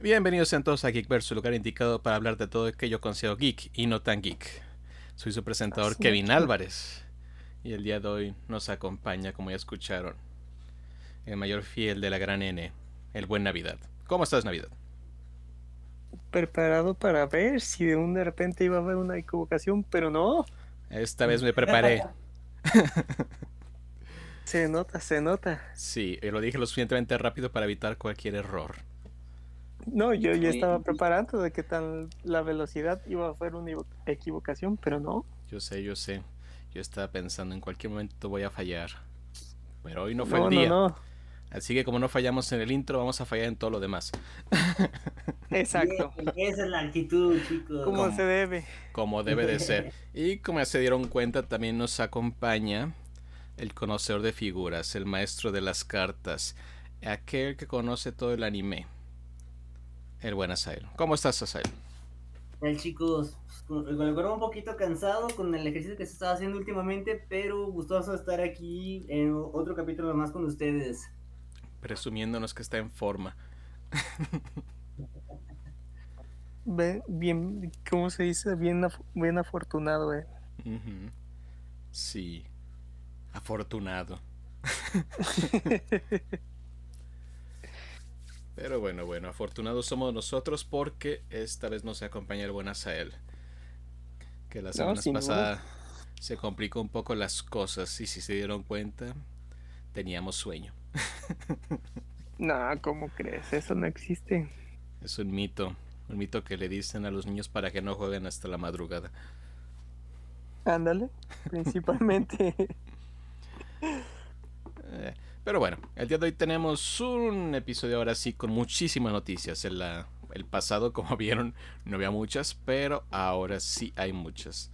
Bienvenidos sean todos a Geekverse, su lugar indicado para hablar de todo aquello considero geek y no tan geek. Soy su presentador Así Kevin. Álvarez y el día de hoy nos acompaña, como ya escucharon, el mayor fiel de la gran N, el buen Navidad. ¿Cómo estás, Navidad? Preparado para ver si de un de repente iba a haber una equivocación, pero no. Esta vez me preparé. Se nota, se nota. Sí, y lo dije lo suficientemente rápido para evitar cualquier error. No, yo ya estaba preparando de que tal la velocidad iba a haber una equivocación, pero no. Yo sé, yo sé. Yo estaba pensando en cualquier momento voy a fallar. Pero hoy no fue no, el día. no, no. Así que como no fallamos en el intro, vamos a fallar en todo lo demás. Exacto. Bien, esa es la actitud, chicos. Como ¿Cómo? se debe. como debe de ser. Y como ya se dieron cuenta, también nos acompaña el conocedor de figuras, el maestro de las cartas, aquel que conoce todo el anime, el buen Asael. ¿Cómo estás, Asael? Tal, chicos, con el cuerpo un poquito cansado con el ejercicio que se estaba haciendo últimamente, pero gustoso estar aquí en otro capítulo más con ustedes. Presumiéndonos que está en forma. Ve- Bien, ¿cómo se dice? Bien, af- bien afortunado, eh. Sí, afortunado. Pero bueno, bueno, afortunados somos nosotros porque esta vez nos acompaña el buen Asael. Que la semana sin duda. pasada se complicó un poco las cosas y si se dieron cuenta, teníamos sueño. No, ¿cómo crees? Eso no existe. Es un mito, un mito que le dicen a los niños para que no jueguen hasta la madrugada. Ándale, principalmente. Eh, pero bueno, el día de hoy tenemos un episodio ahora sí con muchísimas noticias. En la- el pasado, como vieron, no había muchas, pero ahora sí hay muchas.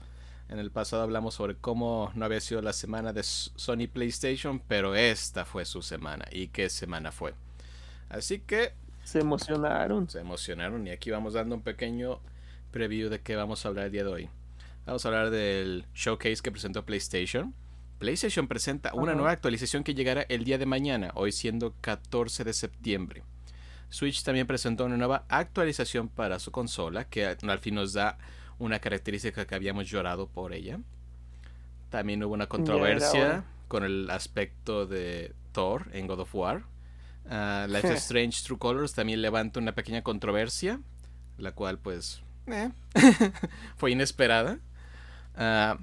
En el pasado hablamos sobre cómo no había sido la semana de Sony PlayStation, pero esta fue su semana. ¿Y qué semana fue? Así que Se emocionaron. se emocionaron y aquí vamos dando un pequeño preview de qué vamos a hablar el día de hoy. Vamos a hablar del showcase que presentó PlayStation. PlayStation presenta una Ajá. nueva actualización que llegará el día de mañana, hoy siendo 14 de septiembre. Switch también presentó una nueva actualización para su consola que al fin nos da una característica que habíamos llorado por ella. También hubo una controversia con el aspecto de Thor en God of War. Ah, Life is Strange True Colors también levanta una pequeña controversia, la cual pues eh, fue inesperada. Ah.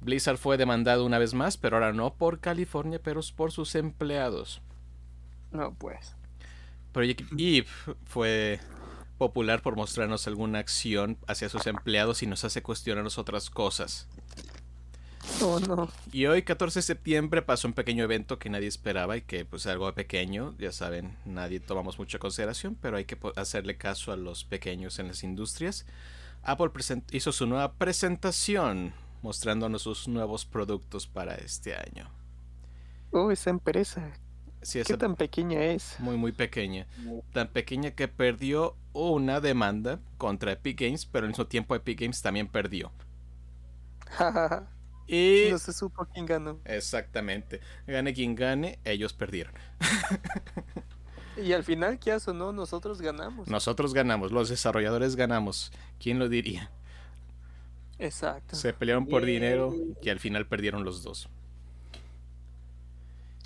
Blizzard fue demandado una vez más, pero ahora no por California, pero por sus empleados. No, pues. Project Eve fue popular por mostrarnos alguna acción hacia sus empleados y nos hace cuestionarnos otras cosas. Oh, no. Y hoy, 14 de septiembre, pasó un pequeño evento que nadie esperaba y que, pues, algo pequeño, ya saben, nadie tomamos mucha consideración, pero hay que hacerle caso a los pequeños en las industrias. Apple hizo su nueva presentación mostrándonos sus nuevos productos para este año. Oh, esa empresa. Sí, ¿Qué tan pequeña es? muy, muy pequeña. Tan pequeña que perdió una demanda contra Epic Games, pero al mismo tiempo Epic Games también perdió. Y... no se supo quién ganó. Exactamente. Gane quien gane, ellos perdieron. Y al final, ¿qué hace o no? Nosotros ganamos. Nosotros ganamos, los desarrolladores ganamos. ¿Quién lo diría? Exacto. Se pelearon por dinero y al final perdieron los dos.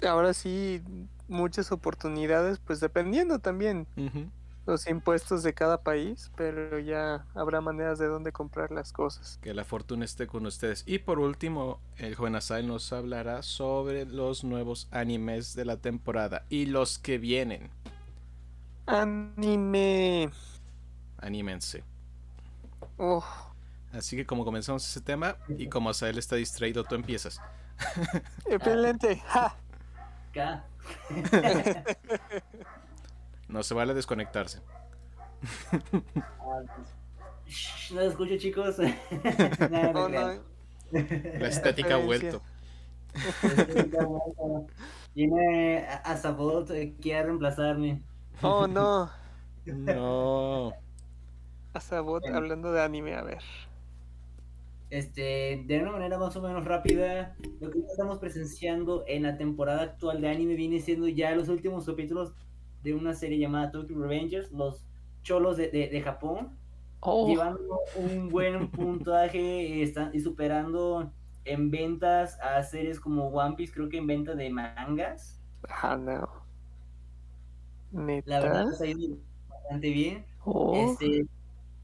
Ahora sí, muchas oportunidades, pues dependiendo también. Los impuestos de cada país, pero ya habrá maneras de dónde comprar las cosas. Que la fortuna esté con ustedes. Y por último, el joven Asai nos hablará sobre los nuevos animes de la temporada y los que vienen. Anime. Anímense. Oh, Así que como comenzamos ese tema y como Asael está distraído, tú empiezas. excelente. ¡Ja! No se vale desconectarse. Pues, No lo escucho, chicos. Oh, no no. crean. La estética ha vuelto. Viene a a Sabot, eh, quiere reemplazarme. Oh, no. No. Azabot hablando de anime, a ver. Este, de una manera más o menos rápida, lo que estamos presenciando en la temporada actual de anime viene siendo ya los últimos capítulos de una serie llamada Tokyo Revengers, los cholos de, de, de Japón, Oh, llevando un buen puntaje están, y superando en ventas a series como One Piece, creo que en venta de mangas. ah, no. La verdad ¿Neta? ha ido bastante bien. Oh, Este,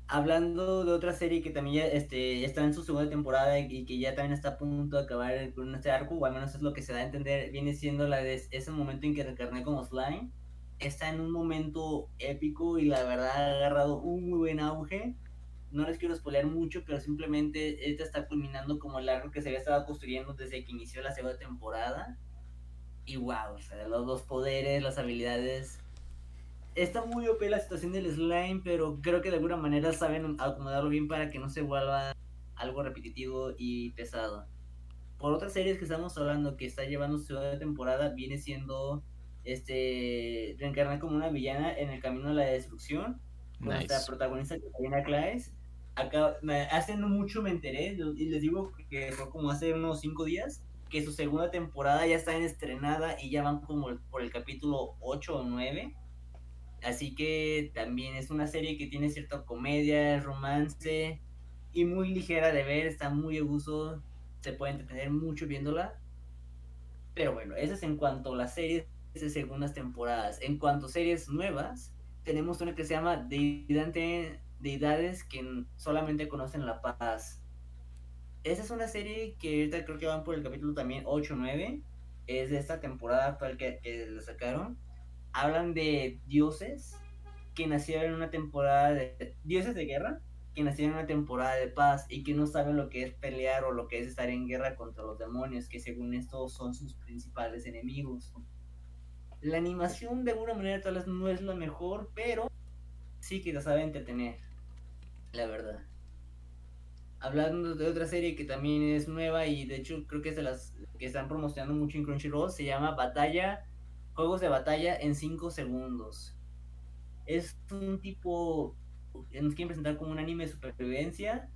hablando de otra serie que también ya este, está en su segunda temporada y, y que ya también está a punto de acabar con este arco, o al menos es lo que se da a entender, viene siendo la de ese momento en que reencarné como Slime. Está en un momento épico y la verdad ha agarrado un muy buen auge. No les quiero spoiler mucho, pero simplemente esta está culminando como el arco que se había estado construyendo desde que inició la segunda temporada. Y wow, o sea, los, los poderes, las habilidades, está muy OP la situación del slime, pero creo que de alguna manera saben acomodarlo bien para que no se vuelva algo repetitivo y pesado. Por otras series que estamos hablando que está llevando su segunda temporada, viene siendo este reencarnar como una villana en el camino a la destrucción. Con Nice. nuestra protagonista Catalina Claes. Acá, hace no mucho me enteré, y les digo que fue como hace unos 5 días, que su segunda temporada ya está en estrenada y ya van como por el capítulo 8 o 9. Así que también es una serie que tiene cierta comedia, romance y muy ligera de ver, está muy a gusto, se puede entretener mucho viéndola. Pero bueno, eso es en cuanto a las series de segundas temporadas. En cuanto a series nuevas, tenemos una que se llama Deidades que solamente conocen la paz. Esa es una serie que ahorita creo que van por el capítulo también 8 o 9. Es de esta temporada actual que, que la sacaron hablan de dioses que nacieron en una temporada de dioses de guerra que nacieron en una temporada de paz y que no saben lo que es pelear o lo que es estar en guerra contra los demonios que según esto son sus principales enemigos la animación de alguna manera tal vez no es la mejor pero sí que la sabe entretener la verdad hablando de otra serie que también es nueva y de hecho creo que es de las que están promocionando mucho en Crunchyroll se llama Batalla Juegos de batalla en 5 segundos. Es un tipo. Nos quieren presentar como un anime de supervivencia.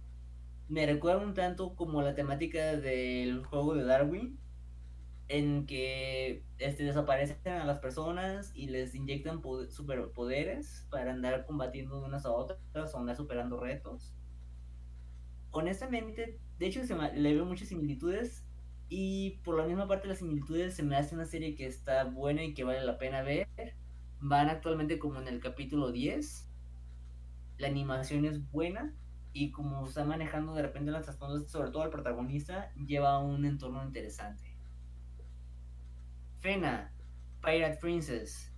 Me recuerda un tanto como la temática del juego de Darwin. En que este, desaparecen a las personas y les inyectan poder- superpoderes para andar combatiendo unas a otras o andar superando retos. Honestamente, de hecho, se me- le veo muchas similitudes y por la misma parte las similitudes se me hace una serie que está buena y que vale la pena ver. Van actualmente como en el capítulo 10. La animación es buena y como está manejando de repente las trasfondos, sobre todo el protagonista, lleva un entorno interesante. Fena, Pirate Princess,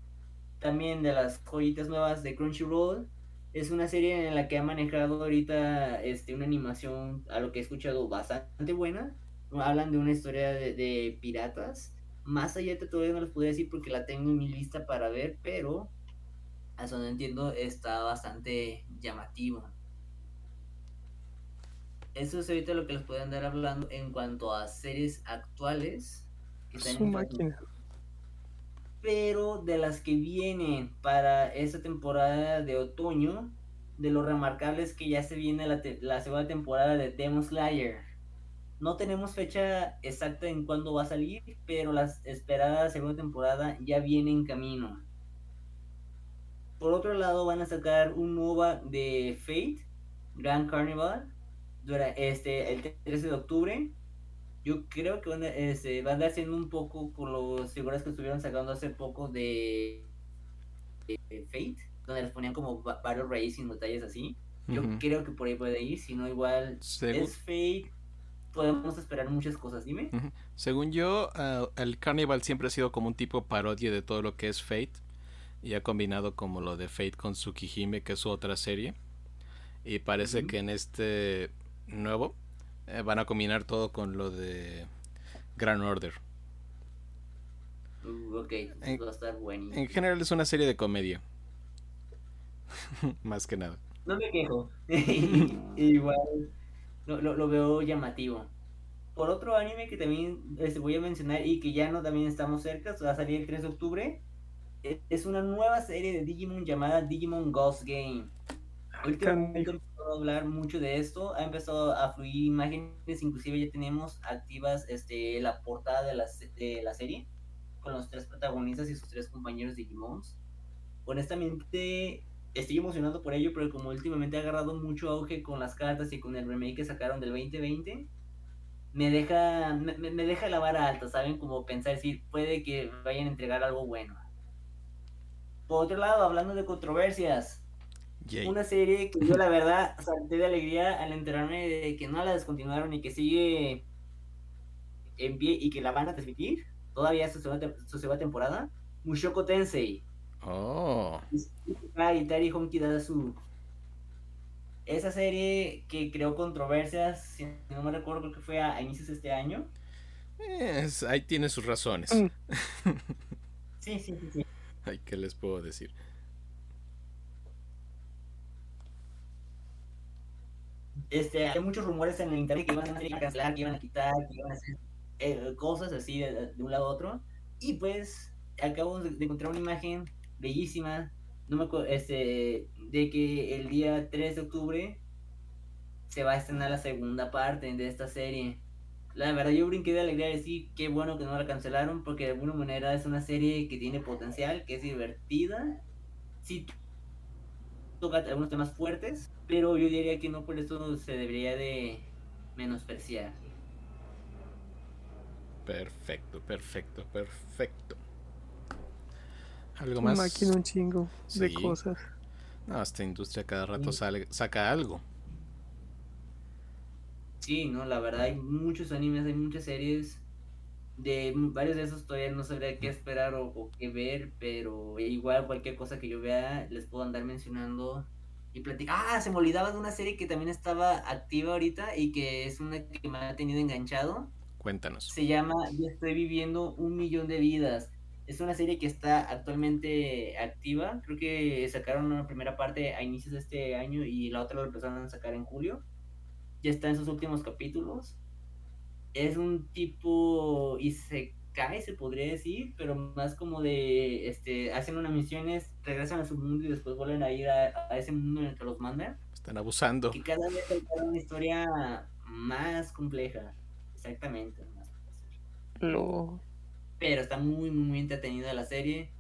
también de las joyitas nuevas de Crunchyroll. Es una serie en la que ha manejado ahorita este, una animación, a lo que he escuchado, bastante buena hablan de una historia de, de piratas. Más allá de todavía no les podría decir porque la tengo en mi lista para ver, pero hasta donde entiendo está bastante llamativo. Eso es ahorita lo que les puedo andar hablando en cuanto a series actuales. que están su en- máquina. Pero de las que vienen para esta temporada de otoño, de lo remarcable es que ya se viene la, segunda temporada de Demon Slayer. No tenemos fecha exacta en cuándo va a salir, pero la esperada segunda temporada ya viene en camino. Por otro lado, van a sacar un MOBA de Fate, Grand Carnival, este, el 13 de octubre. Yo creo que van a, este, va a andar siendo un poco con las figuras que estuvieron sacando hace poco de, de Fate, donde les ponían como varios racing, detalles así. Yo creo que por ahí puede ir, si no igual Según, es Fate, podemos esperar muchas cosas, dime. Según yo, ah, el Carnival siempre ha sido como un tipo parodia de todo lo que es Fate. Y ha combinado como lo de Fate con Tsukihime, que es su otra serie. Y parece que en este nuevo eh, van a combinar todo con lo de Grand Order. Uh, ok, En- va a estar buenísimo. En general es una serie de comedia. Más que nada. No me quejo. Igual lo, lo, lo veo llamativo. Por otro anime que también este, voy a mencionar y que ya no también estamos cerca, va a salir el 3 de octubre. e- Es una nueva serie de Digimon llamada Digimon Ghost Game. Canijo. empezado a hablar mucho de esto, ha empezado a fluir imágenes, inclusive ya tenemos activas este, la portada de la, de la serie con los tres protagonistas y sus tres compañeros Digimons. Honestamente, estoy emocionado por ello, pero como últimamente ha agarrado mucho auge con las cartas y con el remake que sacaron del 2020, me deja, me, me deja la vara alta, ¿saben? Como pensar si puede que vayan a entregar algo bueno. Por otro lado, hablando de controversias, Yay. una serie que yo la verdad salté de alegría al enterarme de que no la descontinuaron y que sigue en pie y que la van a transmitir todavía su segunda, su segunda temporada, Mushoku Tensei. Oh, y Tari Honki Dasu. Esa serie que creó controversias, si no me recuerdo, creo que fue a, a inicios de este año. es- ahí tiene sus razones. Mm. Sí, sí, sí, sí. Ay, ¿qué les puedo decir? Este, hay muchos rumores en el internet que iban a cancelar, que iban a quitar, que iban a hacer eh, cosas así de, de un lado a otro. Y pues acabo de, de encontrar una imagen bellísima, no me acuerdo, este, de que el día 3 de octubre se va a estrenar la segunda parte de esta serie. La verdad yo brinqué de alegría de decir qué bueno que no la cancelaron porque de alguna manera es una serie que tiene potencial, que es divertida. Sí toca algunos temas fuertes, pero yo diría que no por eso se debería de menospreciar. Perfecto, perfecto, perfecto. ¿Algo más? Máquina un chingo de cosas. No, esta industria cada rato Sí. sale, saca algo. Sí, no, la verdad hay muchos animes, hay muchas series. De varios de esos todavía no sabría qué esperar o, o qué ver, pero igual cualquier cosa que yo vea les puedo andar mencionando y platicar. Ah, se me olvidaba de una serie que también estaba activa ahorita y que es una que me ha tenido enganchado. Cuéntanos. Se llama Yo estoy viviendo un millón de vidas. Es una serie que está actualmente activa. Creo que sacaron una primera parte a inicios de este año y la otra lo empezaron a sacar en julio. Ya está en sus últimos capítulos. Es un tipo Isekai, se podría decir, pero más como de, este, hacen unas misiones, regresan a su mundo y después vuelven a ir a, a ese mundo en el que los mandan. Están abusando. Que cada vez hay una historia más compleja. Exactamente. más Lo... pero está muy, muy, muy entretenida la serie.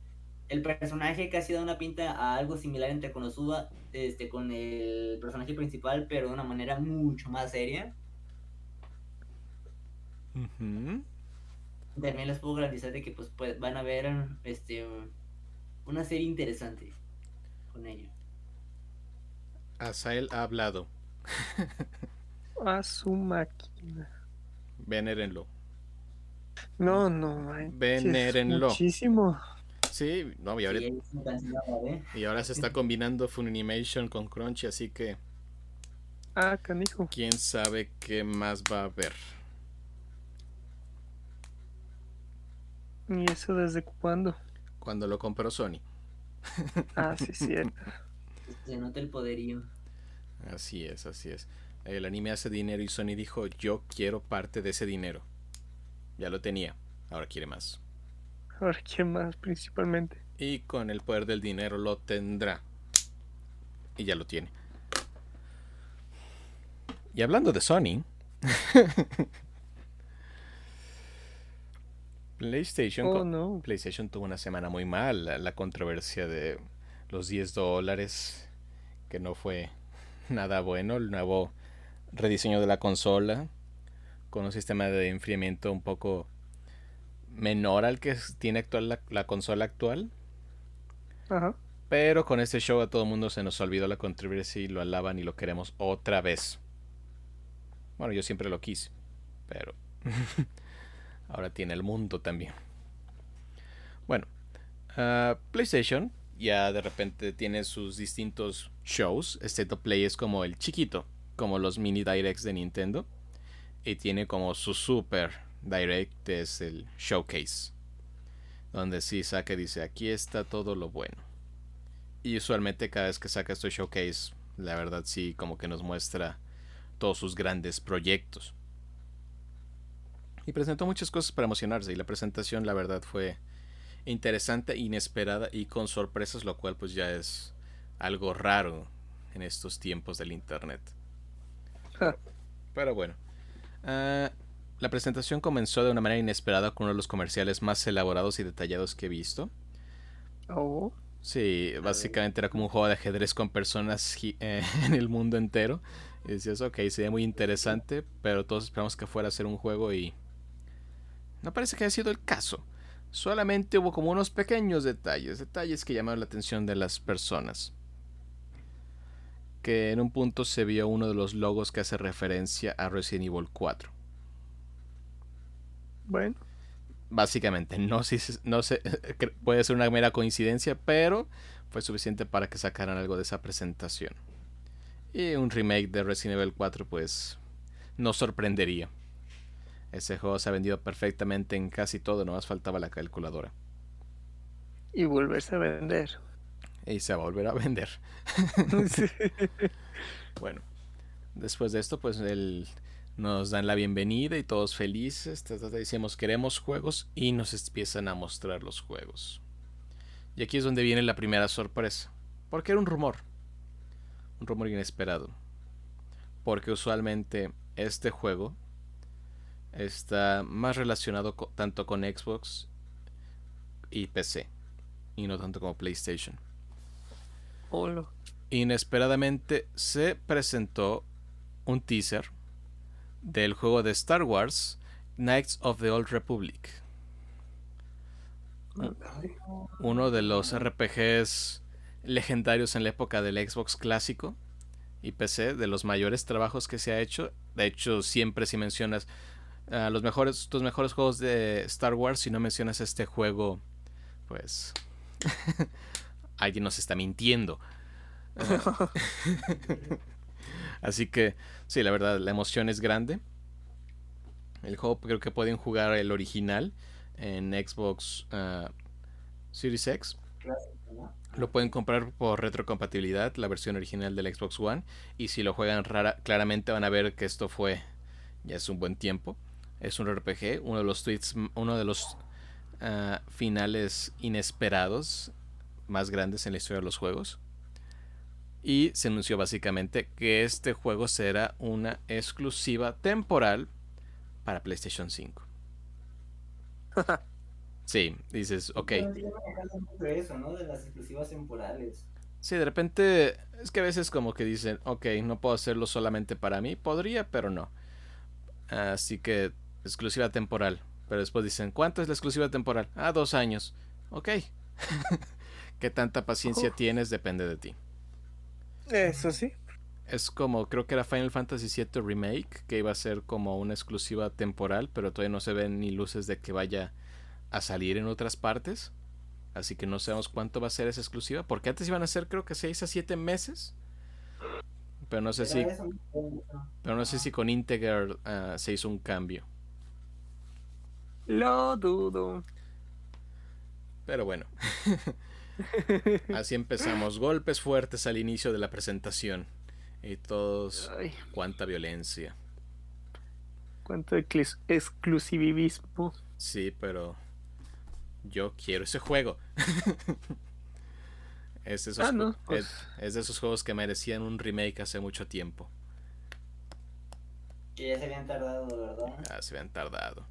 El personaje casi da una pinta a algo similar entre Konosuba, este, con el personaje principal, pero de una manera mucho más seria. Ujú. También les puedo garantizar de que pues, pues, van a ver este, una serie interesante con ello. Asael ha hablado. A su máquina. Venérenlo. No, no, manches, Venérenlo. Muchísimo. Sí, no, y ahora, ¿eh? y ahora se está combinando Funimation con Crunchy, así que Ah, canijo. quién sabe qué más va a haber. ¿Y eso desde cuándo? Cuando lo compró Sony. Ah, sí, cierto. Se nota el poderío. Así es, así es. El anime hace dinero y Sony dijo, yo quiero parte de ese dinero. Ya lo tenía, ahora quiere más. Ahora, ¿quién más principalmente? Y con el poder del dinero lo tendrá. Y ya lo tiene. Y hablando de Sony, PlayStation, Oh, no. PlayStation tuvo una semana muy mal. La, la controversia de los 10 dólares, que no fue nada bueno. El nuevo rediseño de la consola, con un sistema de enfriamiento un poco menor al que tiene actual la, la consola actual. Ajá. Pero con este show a todo el mundo se nos olvidó la controversia y lo alaban y lo queremos otra vez. Bueno, yo siempre lo quise, pero ahora tiene el mundo también. Bueno, ah, PlayStation ya de repente tiene sus distintos shows. State of Play es como el chiquito, como los mini directs de Nintendo. Y tiene como su super direct, es el showcase. Donde sí saca y dice, aquí está todo lo bueno. Y usualmente cada vez que saca este showcase, la verdad sí como que nos muestra todos sus grandes proyectos. Y presentó muchas cosas para emocionarse y la presentación la verdad fue interesante, inesperada y con sorpresas, lo cual pues ya es algo raro en estos tiempos del internet. Pero bueno, ah, la presentación comenzó de una manera inesperada con uno de los comerciales más elaborados y detallados que he visto. Oh, Sí, básicamente era como un juego de ajedrez con personas eh, en el mundo entero. Y decías, ok, sería muy interesante, pero todos esperamos que fuera a ser un juego y... No parece que haya sido el caso. Solamente hubo como unos pequeños detalles, detalles que llamaron la atención de las personas. Que en un punto se vio uno de los logos que hace referencia a Resident Evil 4. Bueno. Básicamente, no, si, no sé, puede ser una mera coincidencia, pero fue suficiente para que sacaran algo de esa presentación. Y un remake de Resident Evil 4, pues, nos sorprendería. Ese juego se ha vendido perfectamente en casi todo, nomás faltaba la calculadora. Y volverse a vender. Y se va a volver a vender. bueno, después de esto, pues el nos dan la bienvenida y todos felices. Decimos queremos juegos y nos empiezan a mostrar los juegos. Y aquí es donde viene la primera sorpresa. Porque era un rumor. Un rumor inesperado. Porque usualmente este juego está más relacionado tanto con Xbox y PC. Y no tanto como PlayStation. Inesperadamente se presentó un teaser del juego de Star Wars, Knights of the Old Republic. Uno de los RPGs legendarios en la época del Xbox clásico y PC, de los mayores trabajos que se ha hecho. De hecho, siempre si mencionas uh, los mejores, tus mejores juegos de Star Wars, si no mencionas este juego, pues alguien nos está mintiendo. Así que, sí, la verdad, la emoción es grande. El juego creo que pueden jugar el original en Xbox uh, Series X. Lo pueden comprar por retrocompatibilidad, la versión original del Xbox One. Y si lo juegan rara, claramente van a ver que esto fue ya es un buen tiempo. Es un RPG, uno de los tweets, uno de los uh, finales inesperados más grandes en la historia de los juegos. Y se anunció básicamente que este juego será una exclusiva temporal para PlayStation 5. sí, dices, ok. Eso, ¿no? De las exclusivas temporales. Sí, de repente es que a veces como que dicen, ok, no puedo hacerlo solamente para mí. Podría, pero no. Así que exclusiva temporal. Pero después dicen, ¿cuánto es la exclusiva temporal? Ah, dos años. Ok. ¿Qué tanta paciencia tienes? Depende de ti. Eso sí. Es como, creo que era Final Fantasy VII Remake, que iba a ser como una exclusiva temporal, pero todavía no se ven ni luces de que vaya a salir en otras partes. Así que no sabemos cuánto va a ser esa exclusiva, porque antes iban a ser creo que 6 a 7 meses. Pero no sé si pero no sé si con Integer uh, se hizo un cambio. Lo dudo. Pero bueno. Así empezamos. Golpes fuertes al inicio de la presentación. Y todos. Cuánta violencia. Cuánto exclusivismo. Sí, pero. Yo quiero ese juego. es, de esos, ah, pues. es, de esos juegos que merecían un remake hace mucho tiempo. Que ya se habían tardado, ¿verdad? Ah, se habían tardado.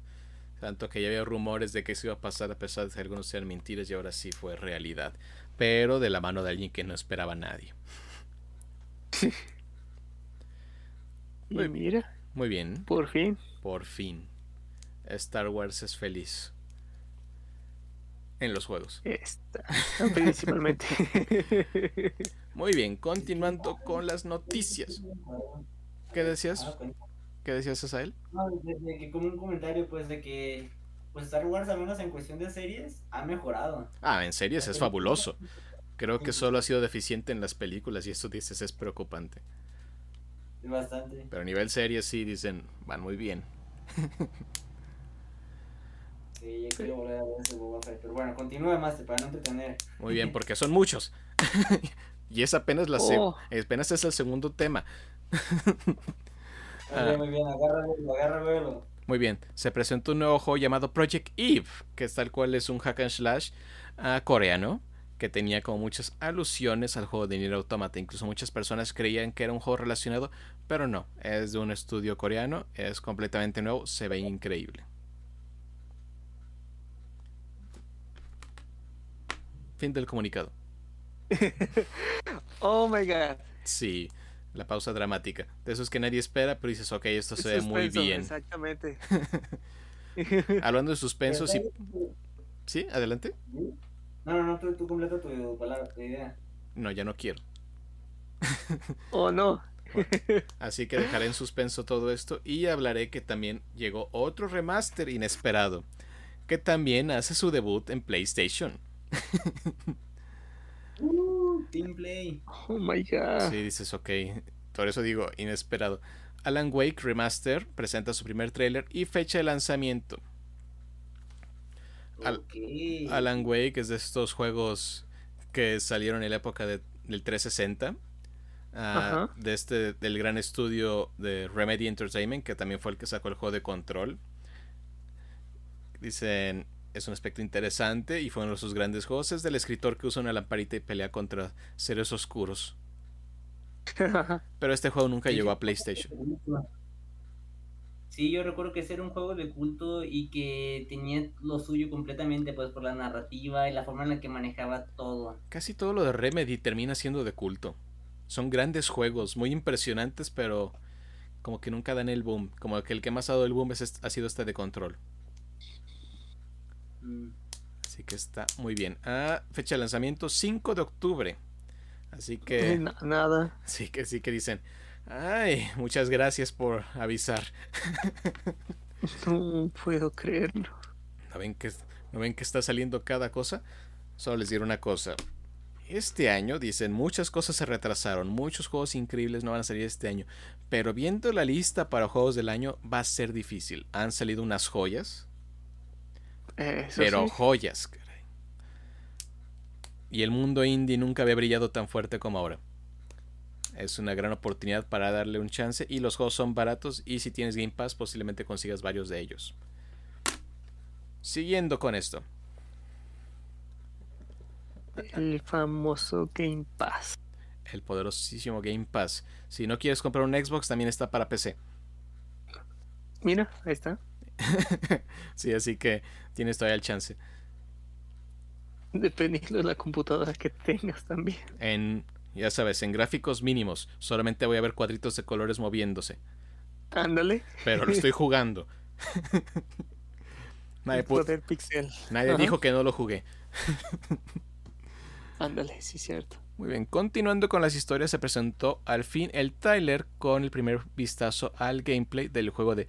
Tanto que ya había rumores de que eso iba a pasar a pesar de que algunos sean mentiras y ahora sí fue realidad. Pero de la mano de alguien que no esperaba a nadie. Muy, mira. Muy bien. Por fin. Por fin. Star Wars es feliz. En los juegos. Está. Principalmente. Muy bien, continuando con las noticias. ¿Qué decías? ¿Qué decías, Asael? No, de, que como un comentario, pues, de que pues Star Wars, al menos en cuestión de series, ha mejorado. Ah, en series es fabuloso. Creo que solo ha sido deficiente en las películas y esto dices es preocupante. Bastante. Pero a nivel series sí dicen, van muy bien. sí, yo quiero volver a ver ese Boba Fett. Pero bueno, continúe más para no entretener. Muy bien, porque son muchos. y es apenas la oh. apenas es el segundo tema. Ah. Muy bien, agárralo, Muy bien, se presentó un nuevo juego llamado Project Eve, que es tal cual es un hack and slash uh, coreano, que tenía como muchas alusiones al juego de Nier Automata. Incluso muchas personas creían que era un juego relacionado, pero no, es de un estudio coreano, es completamente nuevo, se ve increíble. Fin del comunicado. oh my god. Sí, la pausa dramática. De esos que nadie espera, pero dices, ok, esto se ve muy bien. Exactamente. Hablando de suspenso, sí. ¿Sí? ¿Adelante? No, no, no, tú, tú completa tu palabra, tu idea. No, ya no quiero. oh no. Así que dejaré en suspenso todo esto y hablaré que también llegó otro remaster inesperado, que también hace su debut en PlayStation. Uh, Team Play. Oh my god. Sí, dices, ok. Por eso digo, inesperado. Alan Wake Remaster presenta su primer tráiler y fecha de lanzamiento. Al-. Alan Wake es de estos juegos que salieron en la época de- del 360. ah, de este del gran estudio de Remedy Entertainment que también fue el que sacó el juego de Control dicen es un aspecto interesante y fue uno de sus grandes juegos. Es del escritor que usa una lamparita y pelea contra seres oscuros. Pero este juego nunca llegó a PlayStation. Sí, yo recuerdo que ese era un juego de culto y que tenía lo suyo completamente, pues por la narrativa y la forma en la que manejaba todo. casi todo lo de Remedy termina siendo de culto. Son grandes juegos muy impresionantes pero como que nunca dan el boom. Como que el que más ha dado el boom es ha sido este de Control. Así que está muy bien. Ah, fecha de lanzamiento 5 de octubre. Así que Na- nada. sí que sí que dicen, "Ay, muchas gracias por avisar." No puedo creerlo. ¿No ven que no ven que está saliendo cada cosa? Solo les diré una cosa. Este año, dicen, muchas cosas se retrasaron, muchos juegos increíbles no van a salir este año, pero viendo la lista para juegos del año va a ser difícil. Han salido unas joyas, Pero sí. joyas, caray. Y el mundo indie nunca había brillado tan fuerte como ahora. Es una gran oportunidad para darle un chance y los juegos son baratos y si tienes Game Pass posiblemente consigas varios de ellos. Siguiendo con esto. El famoso Game Pass. El poderosísimo Game Pass. Si no quieres comprar un Xbox también está para PC. Mira, ahí está. sí, así que tienes todavía el chance. Dependiendo de la computadora que tengas también. En, ya sabes, en gráficos mínimos solamente voy a ver cuadritos de colores moviéndose. Ándale. Pero lo estoy jugando. Nadie, poder pixel. nadie Ajá. dijo que no lo jugué. Ándale, sí, cierto. Muy bien, continuando con las historias, se presentó al fin el tráiler con el primer vistazo al gameplay del juego de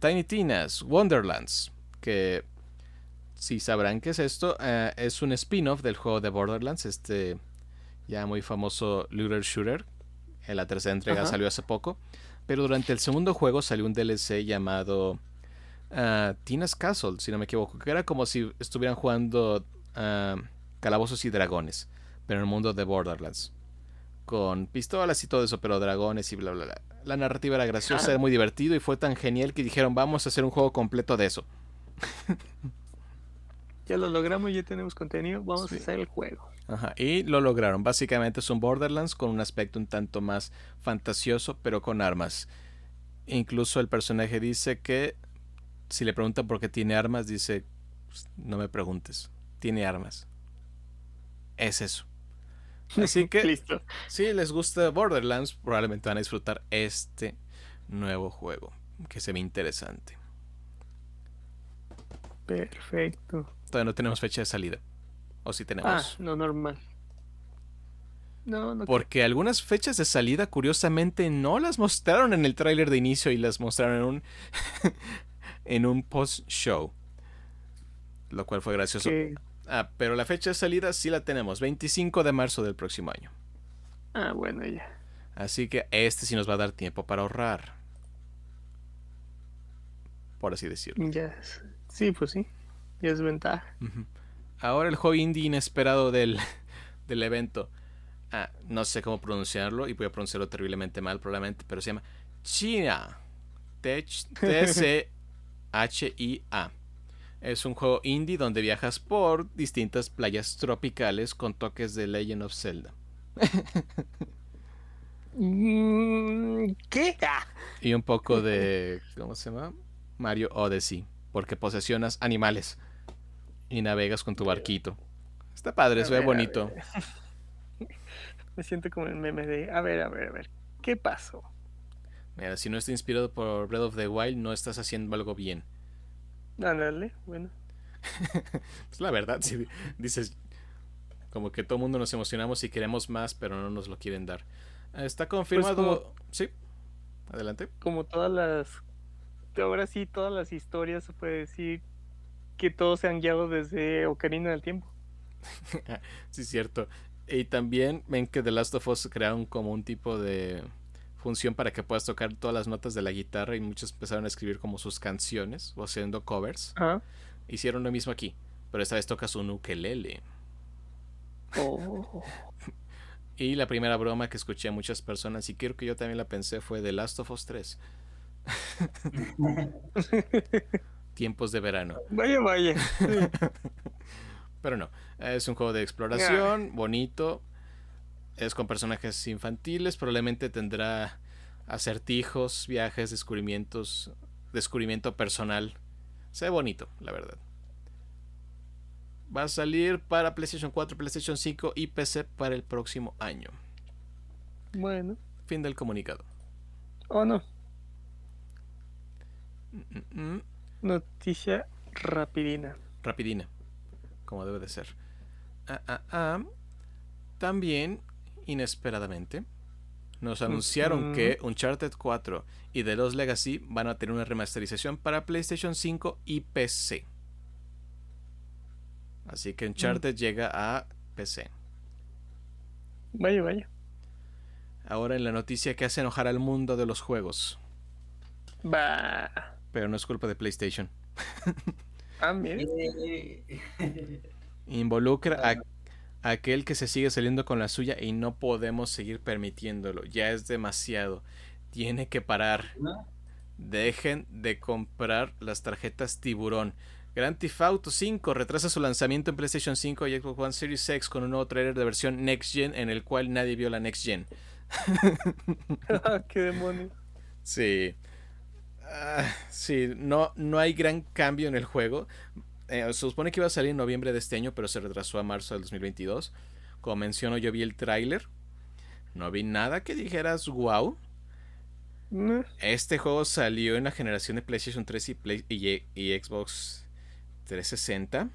Tiny Tina's Wonderlands. Que, si sabrán qué es esto, ah, es un spin-off del juego de Borderlands, este ya muy famoso looter shooter. En la tercera entrega Ajá. salió hace poco. Pero durante el segundo juego salió un DLC llamado ah, Tina's Castle, si no me equivoco, que era como si estuvieran jugando ah, Calabozos y Dragones, pero en el mundo de Borderlands. Con pistolas y todo eso, pero dragones y bla, bla, bla. La narrativa era graciosa, era muy divertido y fue tan genial que dijeron, vamos a hacer un juego completo de eso. Ya lo logramos, ya tenemos contenido. Vamos Sí. a hacer el juego. Ajá, y lo lograron. Básicamente es un Borderlands con un aspecto un tanto más fantasioso, pero con armas. Incluso el personaje dice que si le preguntan por qué tiene armas, dice, "Pues, no me preguntes, tiene armas. Es eso. Así que Listo. si les gusta Borderlands, probablemente van a disfrutar este nuevo juego, que se ve interesante. Perfecto. Todavía no tenemos fecha de salida. O si Ah, tenemos. no normal. No, no. Porque algunas fechas de salida, curiosamente, no las mostraron en el tráiler de inicio y las mostraron en un, en un post-show. Lo cual fue gracioso. que- Ah, pero la fecha de salida sí la tenemos, 25 de marzo del próximo año. Ah, bueno, ya. Así que este sí nos va a dar tiempo para ahorrar. Por así decirlo. Ya. Sí, pues sí. Ya es ventaja. Ahora el juego indie inesperado del, del evento. Ah, no sé cómo pronunciarlo y voy a pronunciarlo terriblemente mal probablemente, pero se llama China. T-C-H-I-A. Es un juego indie donde viajas por distintas playas tropicales con toques de Legend of Zelda. Mm, ¿Qué? Ah, Y un poco de... ¿Cómo se llama? Mario Odyssey. Porque posesionas animales y navegas con tu barquito. Está padre, se ve bonito. Me siento como el meme de, a ver, a ver, a ver, ¿qué pasó? Mira, si no está inspirado por Breath of the Wild, no estás haciendo algo bien. Ándale, bueno. pues la verdad, si dices, como que todo el mundo nos emocionamos y queremos más, pero no nos lo quieren dar. Está confirmado. Pues como- Sí, adelante. Como todas las, ahora sí, todas las historias se puede decir que todos se han guiado desde Ocarina del Tiempo. Sí, cierto. Y también ven que The Last of Us crearon como un tipo de función para que puedas tocar todas las notas de la guitarra y muchos empezaron a escribir como sus canciones o haciendo covers. Ajá. Hicieron lo mismo aquí, pero esta vez tocas un ukelele. Oh. Y la primera broma que escuché a muchas personas, y creo que yo también la pensé, fue The Last of Us 3. Tiempos de verano. vaya, vaya. Pero no, es un juego de exploración, bonito. Es con personajes infantiles, probablemente tendrá acertijos, viajes, descubrimientos, descubrimiento personal. Se ve bonito, la verdad. Va a salir para PlayStation 4, PlayStation 5 y PC para el próximo año. Bueno, Fin del comunicado. o no. Mm, mm, mm. Noticia rapidina. rapidina, como debe de ser. Ah, ah, ah. También, inesperadamente, nos anunciaron que Uncharted 4 y The Lost Legacy van a tener una remasterización para PlayStation 5 y PC. Así que Uncharted llega a PC. Vaya, vaya. Ahora en la noticia que hace enojar al mundo de los juegos. Va. Pero no es culpa de PlayStation. Ah, mire. Eh, Involucra a a aquel que se sigue saliendo con la suya y no podemos seguir permitiéndolo. Ya es demasiado. Tiene que parar. Dejen de comprar las tarjetas tiburón. Grand Theft Auto 5 retrasa su lanzamiento en PlayStation 5 y Xbox One Series X con un nuevo trailer de versión Next Gen en el cual nadie vio la Next Gen. Qué demonios. Sí. Ah, sí, no, no hay gran cambio en el juego. Eh, se supone que iba a salir en noviembre de este año, pero se retrasó a marzo del 2022. Como menciono, yo vi el tráiler. No vi nada que dijeras wow. Este juego salió en la generación de PlayStation 3 y, Play- y- y Xbox 360.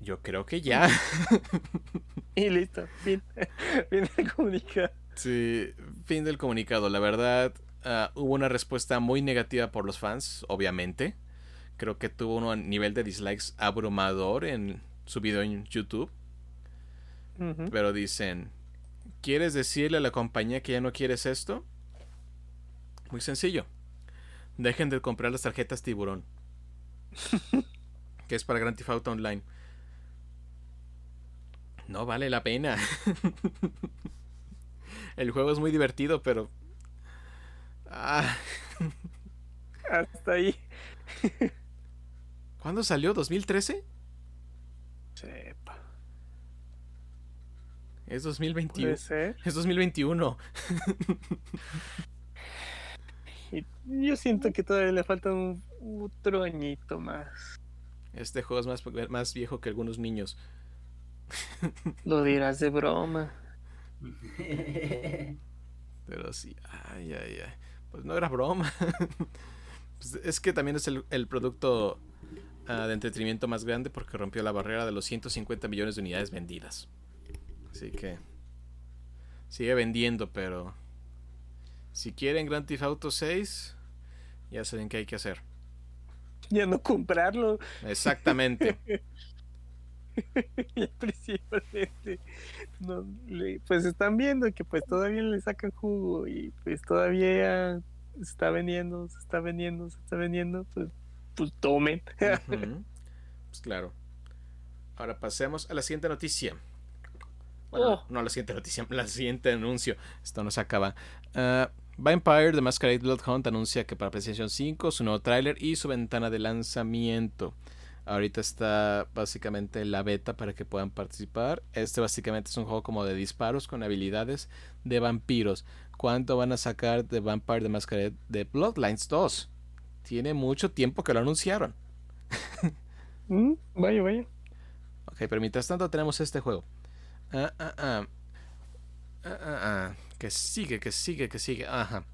Yo creo que ya. Y listo. Fin. Fin del comunicado. Sí, fin del comunicado. La verdad, ah, hubo una respuesta muy negativa por los fans, obviamente. Creo que tuvo un nivel de dislikes abrumador en su video en YouTube. Pero dicen, ¿quieres decirle a la compañía que ya no quieres esto? Muy sencillo. Dejen de comprar las tarjetas tiburón. que es para Grand Theft Auto Online. No vale la pena. El juego es muy divertido, pero... Ah, Hasta ahí. ¿Cuándo salió? ¿2013? Sepa. Es 2021. Puede ser. Es 2021. Y yo siento que todavía le falta un otro añito más. Este juego es más, más viejo que algunos niños. Lo dirás de broma. Pero sí, ay, ay, ay. Pues no era broma. Pues es que también es el, el producto ah, de entretenimiento más grande porque rompió la barrera de los 150 millones de unidades vendidas. Así que sigue vendiendo, pero si quieren Grand Theft Auto 6, ya saben qué hay que hacer. Ya no comprarlo. Exactamente. y principalmente no, le- pues están viendo que pues todavía le sacan jugo y pues todavía se está vendiendo, se está vendiendo, se está vendiendo, pues, pues tomen. Pues claro. Ahora pasemos a la siguiente noticia. Bueno, Oh. no la siguiente noticia, la siguiente anuncio. Esto no se acaba. Ah, Vampire The Masquerade Bloodhunt anuncia que para PlayStation 5 su nuevo tráiler y su ventana de lanzamiento. Ahorita está básicamente la beta para que puedan participar. Este básicamente es un juego como de disparos con habilidades de vampiros. ¿Cuánto van a sacar de Vampire The Masquerade de Bloodlines 2? Tiene mucho tiempo que lo anunciaron. Mm, vaya, vaya. Ok, pero mientras tanto tenemos este juego. Ah, ah, ah. Ah, ah, ah. Que sigue, que sigue, que sigue. Ajá.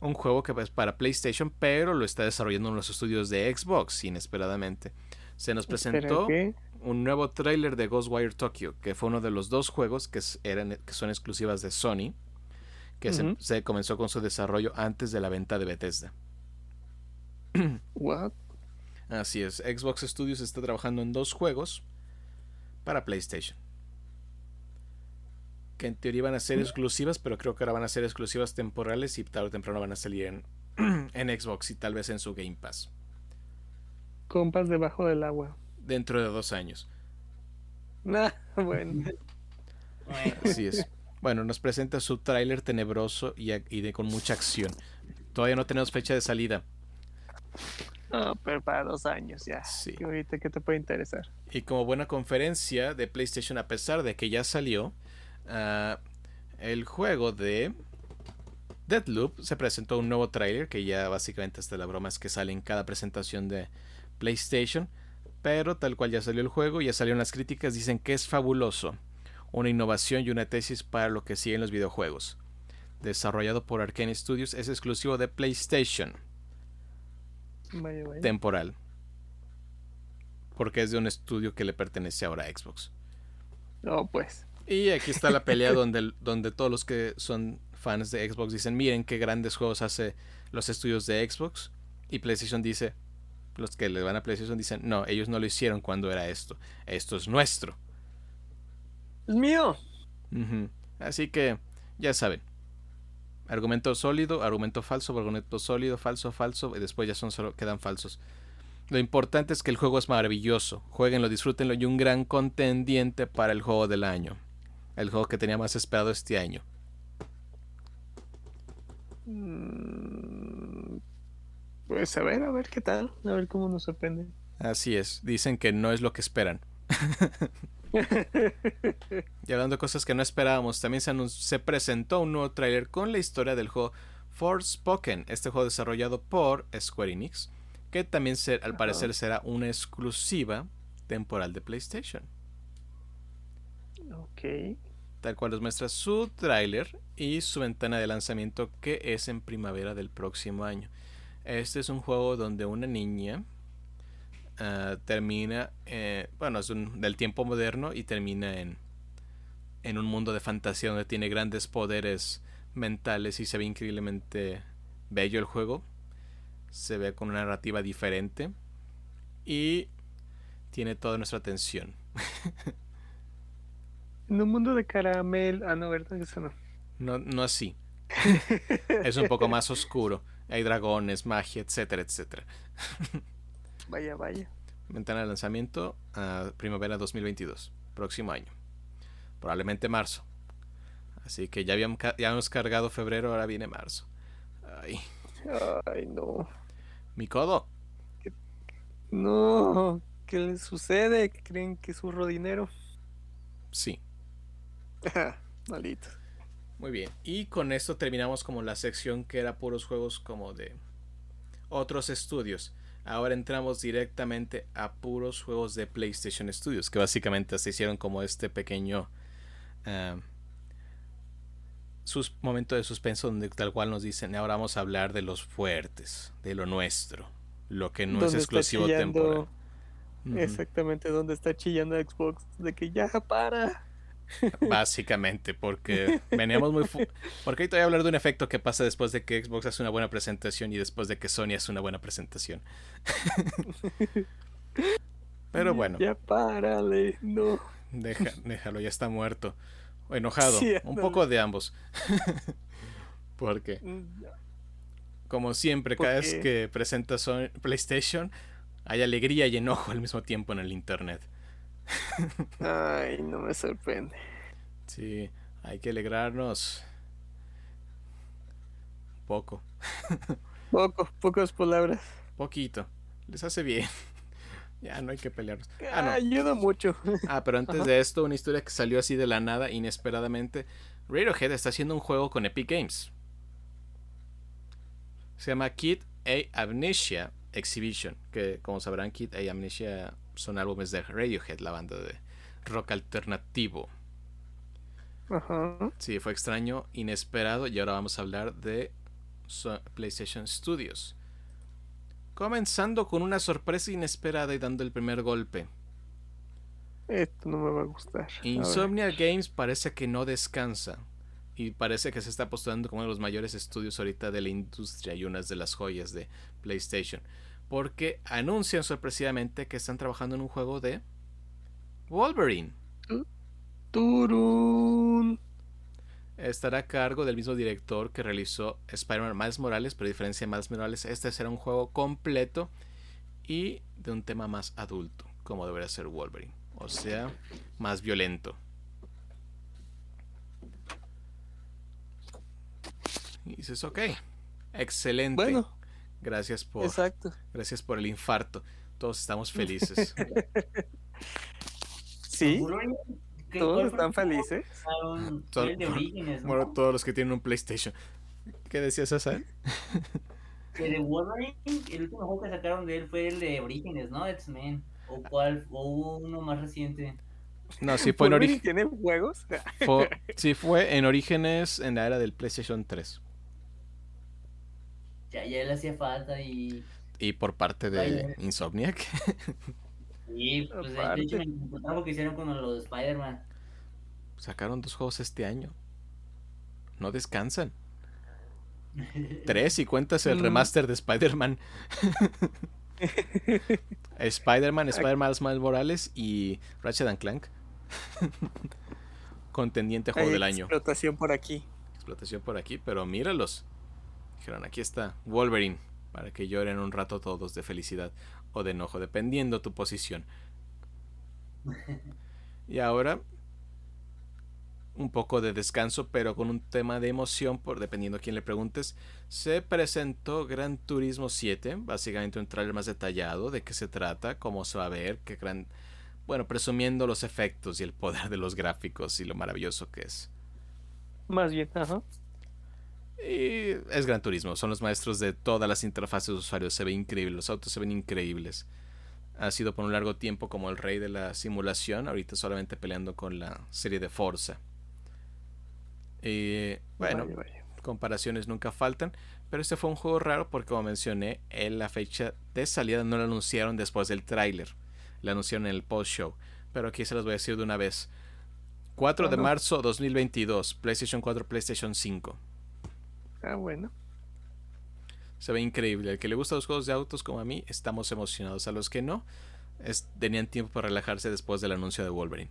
Un juego que es para PlayStation, pero lo está desarrollando en los estudios de Xbox, inesperadamente. Se nos presentó un nuevo tráiler de Ghostwire Tokyo, que fue uno de los dos juegos que, eran, que son exclusivas de Sony, que se- comenzó con su desarrollo antes de la venta de Bethesda. What? Así es, Xbox Studios está trabajando en dos juegos para PlayStation. Que en teoría van a ser exclusivas, pero creo que ahora van a ser exclusivas temporales y tarde o temprano van a salir en, en Xbox y tal vez en su Game Pass. Compas debajo del agua. Dentro de dos años. Ah, bueno. Así es. Bueno, nos presenta su tráiler tenebroso y, ac- y de con mucha acción. Todavía no tenemos fecha de salida. No, pero para dos años ya. Sí. Que ahorita que te puede interesar. Y como buena conferencia de PlayStation, a pesar de que ya salió, ah, el juego de Deadloop se presentó un nuevo tráiler que ya básicamente hasta la broma es que sale en cada presentación de PlayStation. Pero tal cual ya salió el juego, ya salieron las críticas, dicen que es fabuloso. Una innovación y una tesis para lo que siguen los videojuegos. Desarrollado por Arkane Studios, es exclusivo de PlayStation Vaya, vaya. temporal. Porque es de un estudio que le pertenece ahora a Xbox. No, pues. Y aquí está la pelea donde, donde todos los que son fans de Xbox dicen, miren qué grandes juegos hace los estudios de Xbox. Y PlayStation dice, los que le van a PlayStation dicen, no, ellos no lo hicieron cuando era esto. Esto es nuestro. Es mío. Así que, ya saben. Argumento sólido, argumento falso, argumento sólido, falso, falso, y después ya son solo quedan falsos. Lo importante es que el juego es maravilloso. Jueguenlo, disfrútenlo y un gran contendiente para el juego del año. El juego que tenía más esperado este año. Mm, Pues a ver, a ver qué tal. A ver cómo nos sorprende. Así es, dicen que no es lo que esperan. Y hablando de cosas que no esperábamos, también se, presentó un nuevo tráiler con la historia del juego Forspoken, este juego desarrollado por Square Enix, que también se- al parecer será una exclusiva temporal de PlayStation. ok. Tal cual nos muestra su tráiler y su ventana de lanzamiento que es en primavera del próximo año. Este es un juego donde una niña ah, termina, eh, bueno, es un- del tiempo moderno y termina en, en un mundo de fantasía donde tiene grandes poderes mentales y se ve increíblemente bello el juego. Se ve con una narrativa diferente y tiene toda nuestra atención. En un mundo de caramel. Ah, no, ¿verdad? Eso no. No, no así. es un poco más oscuro. Hay dragones, magia, etcétera, etcétera. Vaya, vaya. Ventana de lanzamiento a primavera 2022, próximo año. Probablemente marzo. Así que ya habíamos, ya habíamos cargado febrero, ahora viene marzo. Ay, Ay, no. mi codo. No. ¿Qué les sucede? ¿Que creen que surro dinero? Sí, Maldito. Muy bien. Y con esto terminamos como la sección que era puros juegos como de otros estudios. Ahora entramos directamente a puros juegos de PlayStation Studios, que básicamente se hicieron como este pequeño ah, sus momento de suspenso donde tal cual nos dicen, ahora vamos a hablar de los fuertes, de lo nuestro, lo que no es exclusivo temporal. Exactamente donde está chillando Xbox. De que ya para. Básicamente, porque veníamos muy... Porque ahorita voy a hablar de un efecto que pasa después de que Xbox hace una buena presentación y después de que Sony hace una buena presentación. Pero bueno, Ya párale. No. deja, déjalo, ya está muerto. O enojado, Sí, un poco de ambos. porque, Mm, como siempre, cada vez que presenta Sony- PlayStation, hay alegría y enojo al mismo tiempo en el Internet. Ay, no me sorprende. Sí, hay que alegrarnos. Poco. Poco, pocas palabras. Poquito. Les hace bien. ya no hay que pelearnos. Ah, no. Ayuda mucho. Ah, pero antes Ajá. de esto, una historia que salió así de la nada, inesperadamente. Radiohead está haciendo un juego con Epic Games. Se llama Kid A Amnesia Exhibition. Que como sabrán, Kid A Amnesia son álbumes de Radiohead, la banda de rock alternativo. Ajá. Sí, fue extraño, inesperado y ahora vamos a hablar de PlayStation Studios. Comenzando con una sorpresa inesperada y dando el primer golpe. Esto no me va a gustar. A. Insomnia Games parece que no descansa y parece que se está postulando como uno de los mayores estudios ahorita de la industria y unas de las joyas de PlayStation. Porque anuncian sorpresivamente que están trabajando en un juego de Wolverine. Turun. Estará a cargo del mismo director que realizó Spider-Man Miles Morales, pero a diferencia de Miles Morales, este será un juego completo y de un tema más adulto, como debería ser Wolverine. O sea, más violento. Y dices, ok, excelente. Bueno, gracias por, exacto. gracias por el infarto. Todos estamos felices. Sí, Wolverine, ¿qué- todos están felices. que? Todo- de Orígenes, bueno, todos los que tienen un PlayStation. ¿Qué decías, César? El de Wolverine, el último juego que sacaron de él fue el de Orígenes, ¿no? X-Men. ¿O cuál? ¿O hubo uno más reciente? No, sí fue en ¿Wolverine origen. tiene juegos? Fue, sí, fue en Orígenes en la era del PlayStation 3. Ya, ya le hacía falta y... Y por parte de Vaya. Insomniac. Y pues de- hecho me encontraba lo que hicieron con los de Spider-Man. Sacaron dos juegos este año. No descansan. Tres y cuentas el remaster de Spider-Man. Spider-Man, Spider-Man Miles Morales y Ratchet and Clank. Contendiente juego Hay del año. explotación por aquí. Explotación por aquí, pero míralos. Dijeron, aquí está Wolverine, para que lloren un rato todos de felicidad o de enojo, dependiendo tu posición. Y ahora, un poco de descanso, pero con un tema de emoción, por dependiendo a quién le preguntes, se presentó Gran Turismo 7, básicamente un trailer más detallado de qué se trata, cómo se va a ver, qué gran... Bueno, presumiendo los efectos y el poder de los gráficos y lo maravilloso que es. Más bien, ajá. Y es Gran Turismo, son los maestros de todas las interfaces de usuarios, se ve increíble, los autos se ven increíbles. Ha sido por un largo tiempo como el rey de la simulación, ahorita solamente peleando con la serie de Forza. Y bueno, Vaya, vaya. comparaciones nunca faltan, pero este fue un juego raro porque como mencioné, en la fecha de salida no lo anunciaron después del tráiler, lo anunciaron en el post-show, pero aquí se los voy a decir de una vez. 4 de Ajá. marzo 2022, PlayStation 4, PlayStation 5. Ah, bueno. Se ve increíble. Al que le gustan los juegos de autos como a mí, estamos emocionados. A los que no, es- tenían tiempo para relajarse después del anuncio de Wolverine.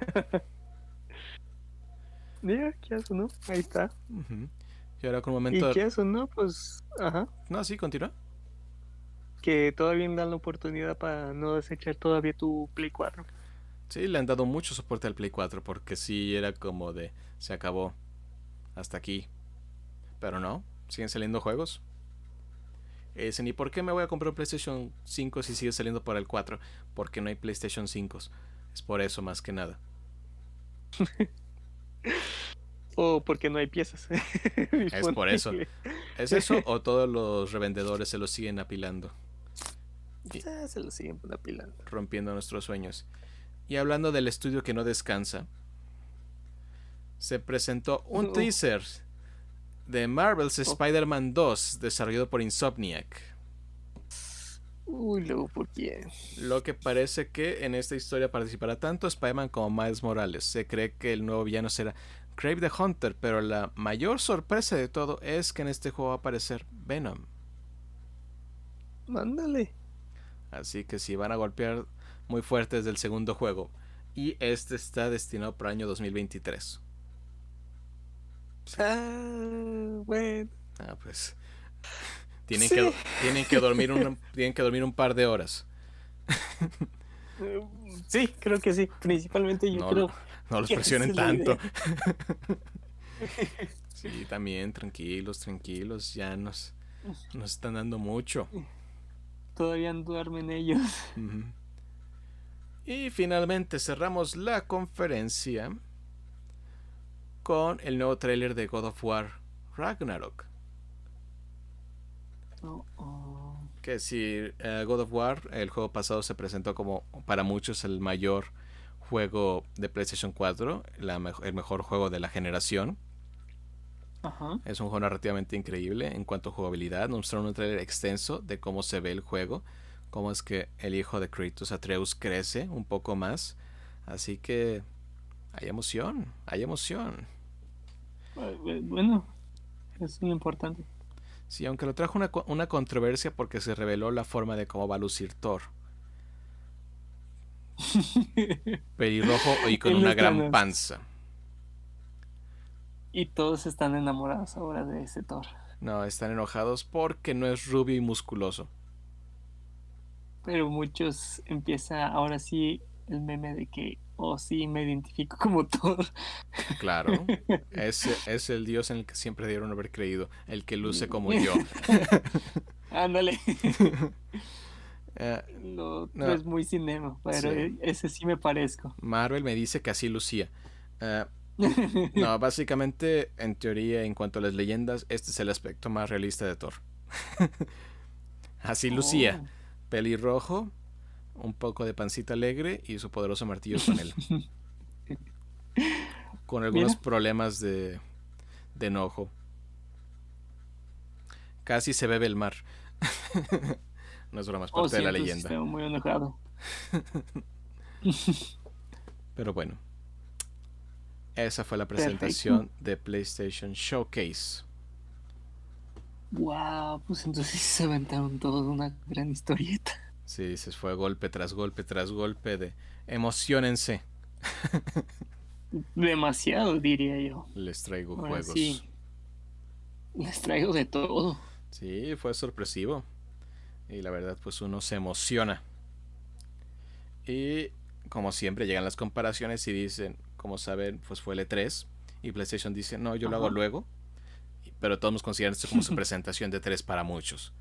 Mira, ¿qué hace, no? Ahí está. Ujú. Y ahora con un ¿Y momento... qué hace, no? Pues, ajá. No, sí, continúa. Que todavía dan la oportunidad para no desechar todavía tu Play 4. Sí, le han dado mucho soporte al Play 4 porque sí era como de... Se acabó. Hasta aquí. Pero no, siguen saliendo juegos. Dicen, ¿y por qué me voy a comprar un PlayStation 5 si sigue saliendo para el 4? Porque no hay PlayStation 5. Es por eso más que nada. O porque no hay piezas. Es por eso. ¿Es eso o todos los revendedores se lo siguen apilando? Ah, se lo siguen apilando. rompiendo nuestros sueños. Y hablando del estudio que no descansa, se presentó un teaser de Marvel's Oh. Spider-Man 2, desarrollado por Insomniac. Uy, luego, ¿por quién? Lo que parece que en esta historia participará tanto Spider-Man como Miles Morales. Se cree que el nuevo villano será Crave the Hunter, pero la mayor sorpresa de todo es que en este juego va a aparecer Venom. Mándale. Así que si van a golpear muy fuerte desde el segundo juego. Y este está destinado para el año 2023. Ah, bueno. Ah, pues. Tienen, Sí. que, tienen, que dormir un, tienen que dormir un par de horas. Eh, Sí, creo que sí. Principalmente yo No, creo. No los presionen tanto. Sí, también, tranquilos, tranquilos. Ya nos, nos están dando mucho. Todavía duermen ellos. Y finalmente cerramos la conferencia con el nuevo tráiler de God of War Ragnarok. Oh, oh. Que si eh, God of War, el juego pasado se presentó como para muchos el mayor juego de PlayStation 4, la mejo- el mejor juego de la generación. Ajá. Es un juego narrativamente increíble en cuanto a jugabilidad. Nos mostraron un trailer extenso de cómo se ve el juego, cómo es que el hijo de Kratos Atreus crece un poco más. Así que hay emoción, hay emoción. Eh, Bueno, es lo importante. Sí, aunque lo trajo una, una controversia porque se reveló la forma de cómo va a lucir Thor. Pelirrojo y con una gran panza. y todos están enamorados ahora de ese Thor. No, están enojados porque no es rubio y musculoso. Pero muchos empieza ahora sí el meme de que, oh sí, me identifico como Thor. Claro. Ese es el dios en el que siempre debieron haber creído. El que luce como yo. Ándale. Eh, Lo otro No. es muy cinema, pero Sí. e- ese sí me parezco. Marvel me dice que así lucía. Eh, no, básicamente, en teoría, en cuanto a las leyendas, este es el aspecto más realista de Thor. así lucía. Oh. Pelirrojo, un poco de pancita alegre y su poderoso martillo con él. con algunos Mira. problemas de, de enojo. Casi se bebe el mar. no es broma, es Oh, parte de la leyenda. Estaba muy enojado. Pero bueno. Esa fue la presentación de PlayStation Showcase. Wow, pues entonces se aventaron toda una gran historieta. Sí, se fue golpe tras golpe tras golpe de emocionense. Demasiado, diría yo. Les traigo Ahora juegos. sí. Les traigo de todo. Sí, fue sorpresivo. Y la verdad, pues uno se emociona. Y como siempre, llegan las comparaciones y dicen, como saben, pues fue el E3. Y PlayStation dice, no, yo lo hago luego. Pero todos nos consideran esto como su presentación de E3 para muchos.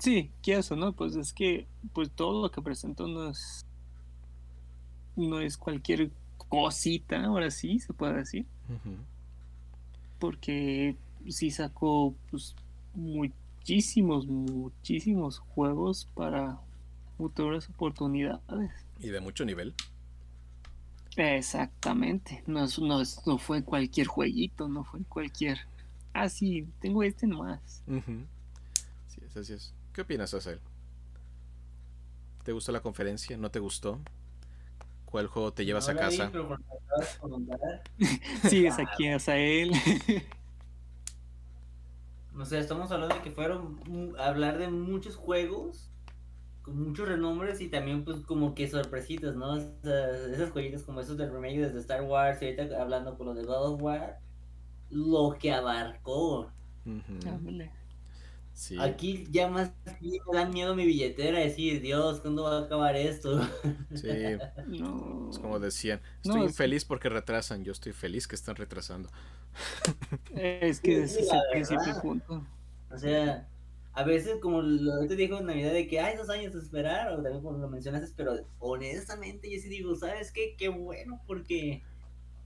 Sí, ¿qué eso, no? Pues es que pues todo lo que presentó no es no es cualquier cosita, ahora sí se puede decir, porque sí sacó pues muchísimos, muchísimos juegos para futuras oportunidades. Y de mucho nivel. Exactamente, no, es- no, es- no fue cualquier jueguito, no fue cualquier... Ah, sí, tengo este nomás. Ujú. Sí, es así es. ¿Qué opinas, Azael? ¿Te gustó la conferencia? ¿No te gustó? ¿Cuál juego te llevas No a casa? Sigues aquí, Azael. O sea, estamos hablando de que fueron a hablar de muchos juegos con muchos renombres y también pues como que sorpresitas, ¿no? O sea, esas joyitas como esos del remake desde Star Wars y ahorita hablando con lo de God of War, lo que abarcó. Ándale. Sí. Aquí ya más me dan miedo mi billetera, decir, Dios, ¿cuándo va a acabar esto? Sí, No. es como decían. No, Estoy es- infeliz porque retrasan. Yo estoy feliz que están retrasando. Es que ese es La el verdad. principal punto. O sea, a veces como lo te dijo en Navidad de que hay dos años de esperar, o también como lo mencionaste, pero honestamente yo sí digo, ¿sabes qué? Qué bueno, porque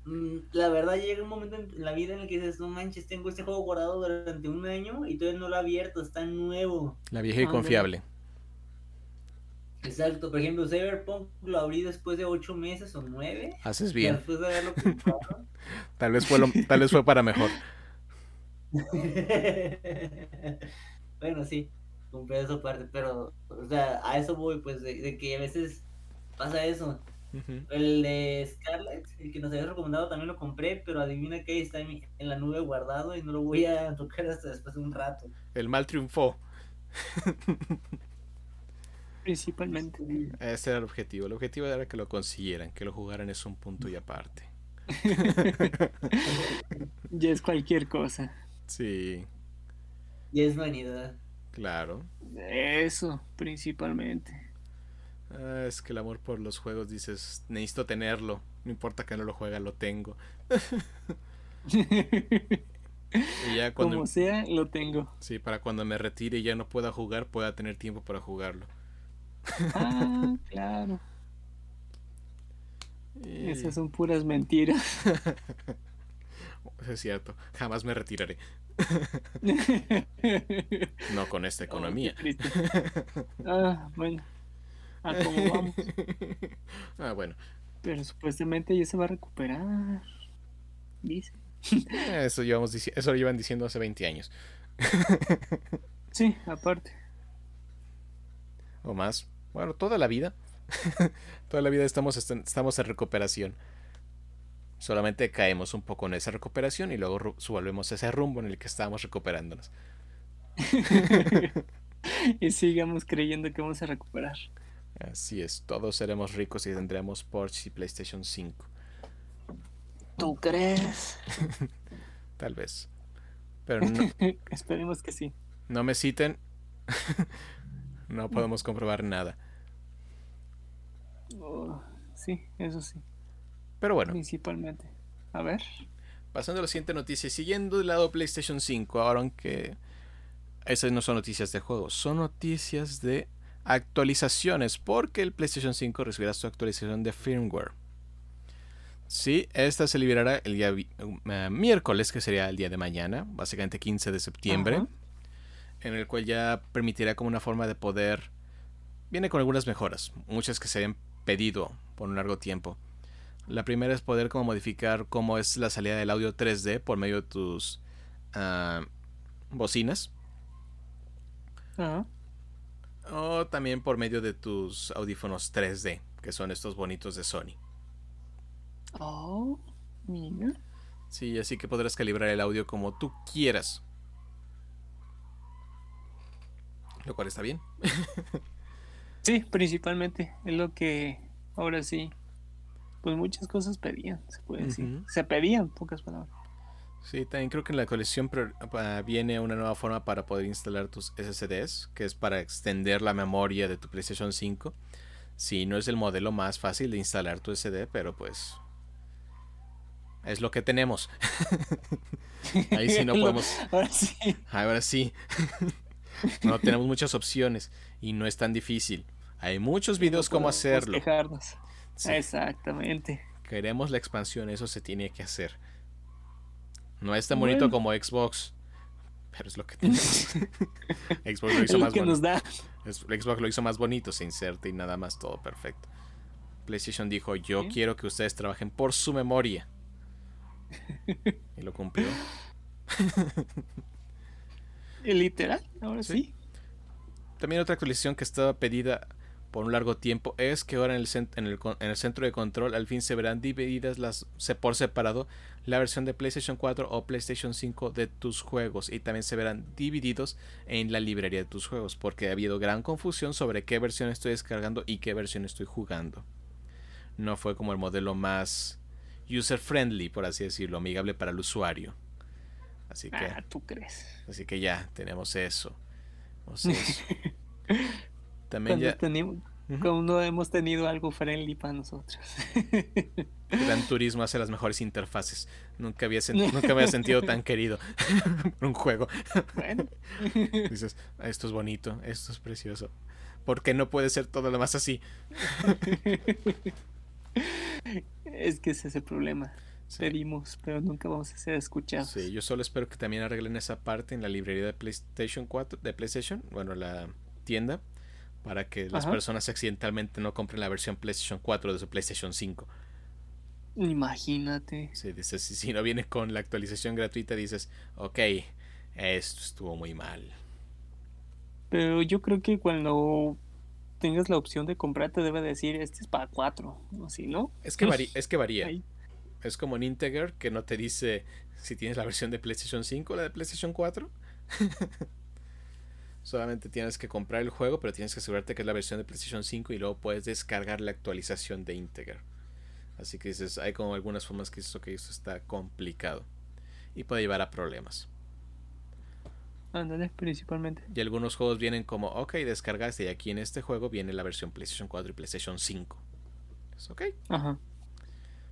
la verdad llega un momento en la vida en el que dices, no manches, tengo este juego guardado durante un año y todavía no lo he abierto, está nuevo. La vieja y Ándale. confiable. Exacto, por ejemplo, Cyberpunk lo abrí después de ocho meses o nueve. Haces bien. Después de haberlo comprado. Tal vez fue lo- tal vez fue para mejor. bueno, sí, compré esa parte, pero, o sea, a eso voy, pues, de, de que a veces pasa eso. El de Scarlet, el que nos había recomendado, también lo compré, pero adivina que está en, la nube guardado y no lo voy a tocar hasta después de un rato. El mal triunfó. Principalmente. Ese era el objetivo. El objetivo era que lo consiguieran, que lo jugaran es un punto y aparte. Ya es cualquier cosa. Sí, Y es vanidad. claro. Eso, principalmente. Ah, es que el amor por los juegos dices, necesito tenerlo. No importa que no lo juega, lo tengo. Y ya cuando Como sea, lo tengo. sí, para cuando me retire y ya no pueda jugar, pueda tener tiempo para jugarlo. Ah, claro. Y- Esas son puras mentiras. Es cierto, jamás me retiraré. No con esta economía. Oh. Ah, bueno. a cómo vamos. ah, bueno. Pero supuestamente ya se va a recuperar. Dice. Eso, llevamos, eso lo llevan diciendo hace 20 años. sí, aparte. O más. Bueno, toda la vida. toda la vida estamos, estamos en recuperación. Solamente caemos un poco en esa recuperación y luego volvemos a ese rumbo en el que estábamos recuperándonos. y sigamos creyendo que vamos a recuperar. Así es, todos seremos ricos y tendremos Porsche y PlayStation 5. ¿Tú crees? Tal vez. Pero no, Esperemos que sí. No me citen. no podemos comprobar nada. Oh, sí, eso sí. Pero bueno. Principalmente. A ver. Pasando a la siguiente noticia. Siguiendo del lado PlayStation 5. Ahora aunque... Esas no son noticias de juegos. Son noticias de actualizaciones. Porque el PlayStation 5 recibirá su actualización de firmware. Sí, esta se liberará el día uh, miércoles, que sería el día de mañana, básicamente 15 de septiembre, en el cual ya permitirá como una forma de poder... Viene con algunas mejoras, muchas que se habían pedido por un largo tiempo. La primera es poder como modificar cómo es la salida del audio 3D por medio de tus uh, bocinas. O también por medio de tus audífonos 3D, que son estos bonitos de Sony. Oh, mira. Sí, así que podrás calibrar el audio como tú quieras. Lo cual está bien. sí, principalmente. Es lo que ahora sí. Pues muchas cosas pedían, se puede decir. Se pedían, pocas palabras. Sí, también creo que en la colección viene una nueva forma para poder instalar tus SSDs, que es para extender la memoria de tu PlayStation 5. Sí, no es el modelo más fácil de instalar tu SD, pero pues es lo que tenemos. Ahí sí no podemos. Ahora sí. Ahora sí. no tenemos muchas opciones y no es tan difícil. Hay muchos videos cómo hacerlo. Exactamente. Queremos la expansión, eso se tiene que hacer. No es tan bonito como Xbox, pero es lo que tenemos. Xbox lo hizo más bonito. Xbox lo hizo más bonito, se inserta y nada más, todo perfecto. PlayStation dijo, yo quiero que ustedes trabajen por su memoria. Y lo cumplió. Literal, ahora sí. También otra actualización que estaba pedida por un largo tiempo es que ahora en el, en el, centro de control al fin se verán divididas las por separado la versión de PlayStation 4 o PlayStation 5 de tus juegos y también se verán divididos en la librería de tus juegos porque ha habido gran confusión sobre qué versión estoy descargando y qué versión estoy jugando. No fue como el modelo más user friendly, por así decirlo, amigable para el usuario. Así que. Ah, tú crees. Así que ya tenemos eso. también ya. Cuando hemos tenido algo friendly para nosotros. Gran Turismo hace las mejores interfaces. Nunca había, nunca me había sentido tan querido por un juego. Bueno. Dices, esto es bonito, esto es precioso. ¿Por qué no puede ser todo lo más así? Es que ese es el problema. Pedimos, pero nunca vamos a ser escuchados. Sí, yo solo espero que también arreglen esa parte en la librería de PlayStation 4, de PlayStation, bueno, la tienda, para que las personas accidentalmente no compren la versión PlayStation 4 de su PlayStation 5. Imagínate. Sí, dices, si, no viene con la actualización gratuita, dices, ok, esto estuvo muy mal. Pero yo creo que cuando tengas la opción de comprar, te debe decir, este es para cuatro, o si no. Es que, varía, es que varía. Es como en Integer, que no te dice si tienes la versión de PlayStation 5 o la de PlayStation 4. Solamente tienes que comprar el juego, pero tienes que asegurarte que es la versión de PlayStation 5 y luego puedes descargar la actualización de Integer. Así que dices, hay como algunas formas que dices, ok, esto está complicado. Y puede llevar a problemas. Ándale, principalmente. Y algunos juegos vienen como, ok, descargaste y aquí en este juego viene la versión PlayStation 4 y PlayStation 5. Es ok. Ajá.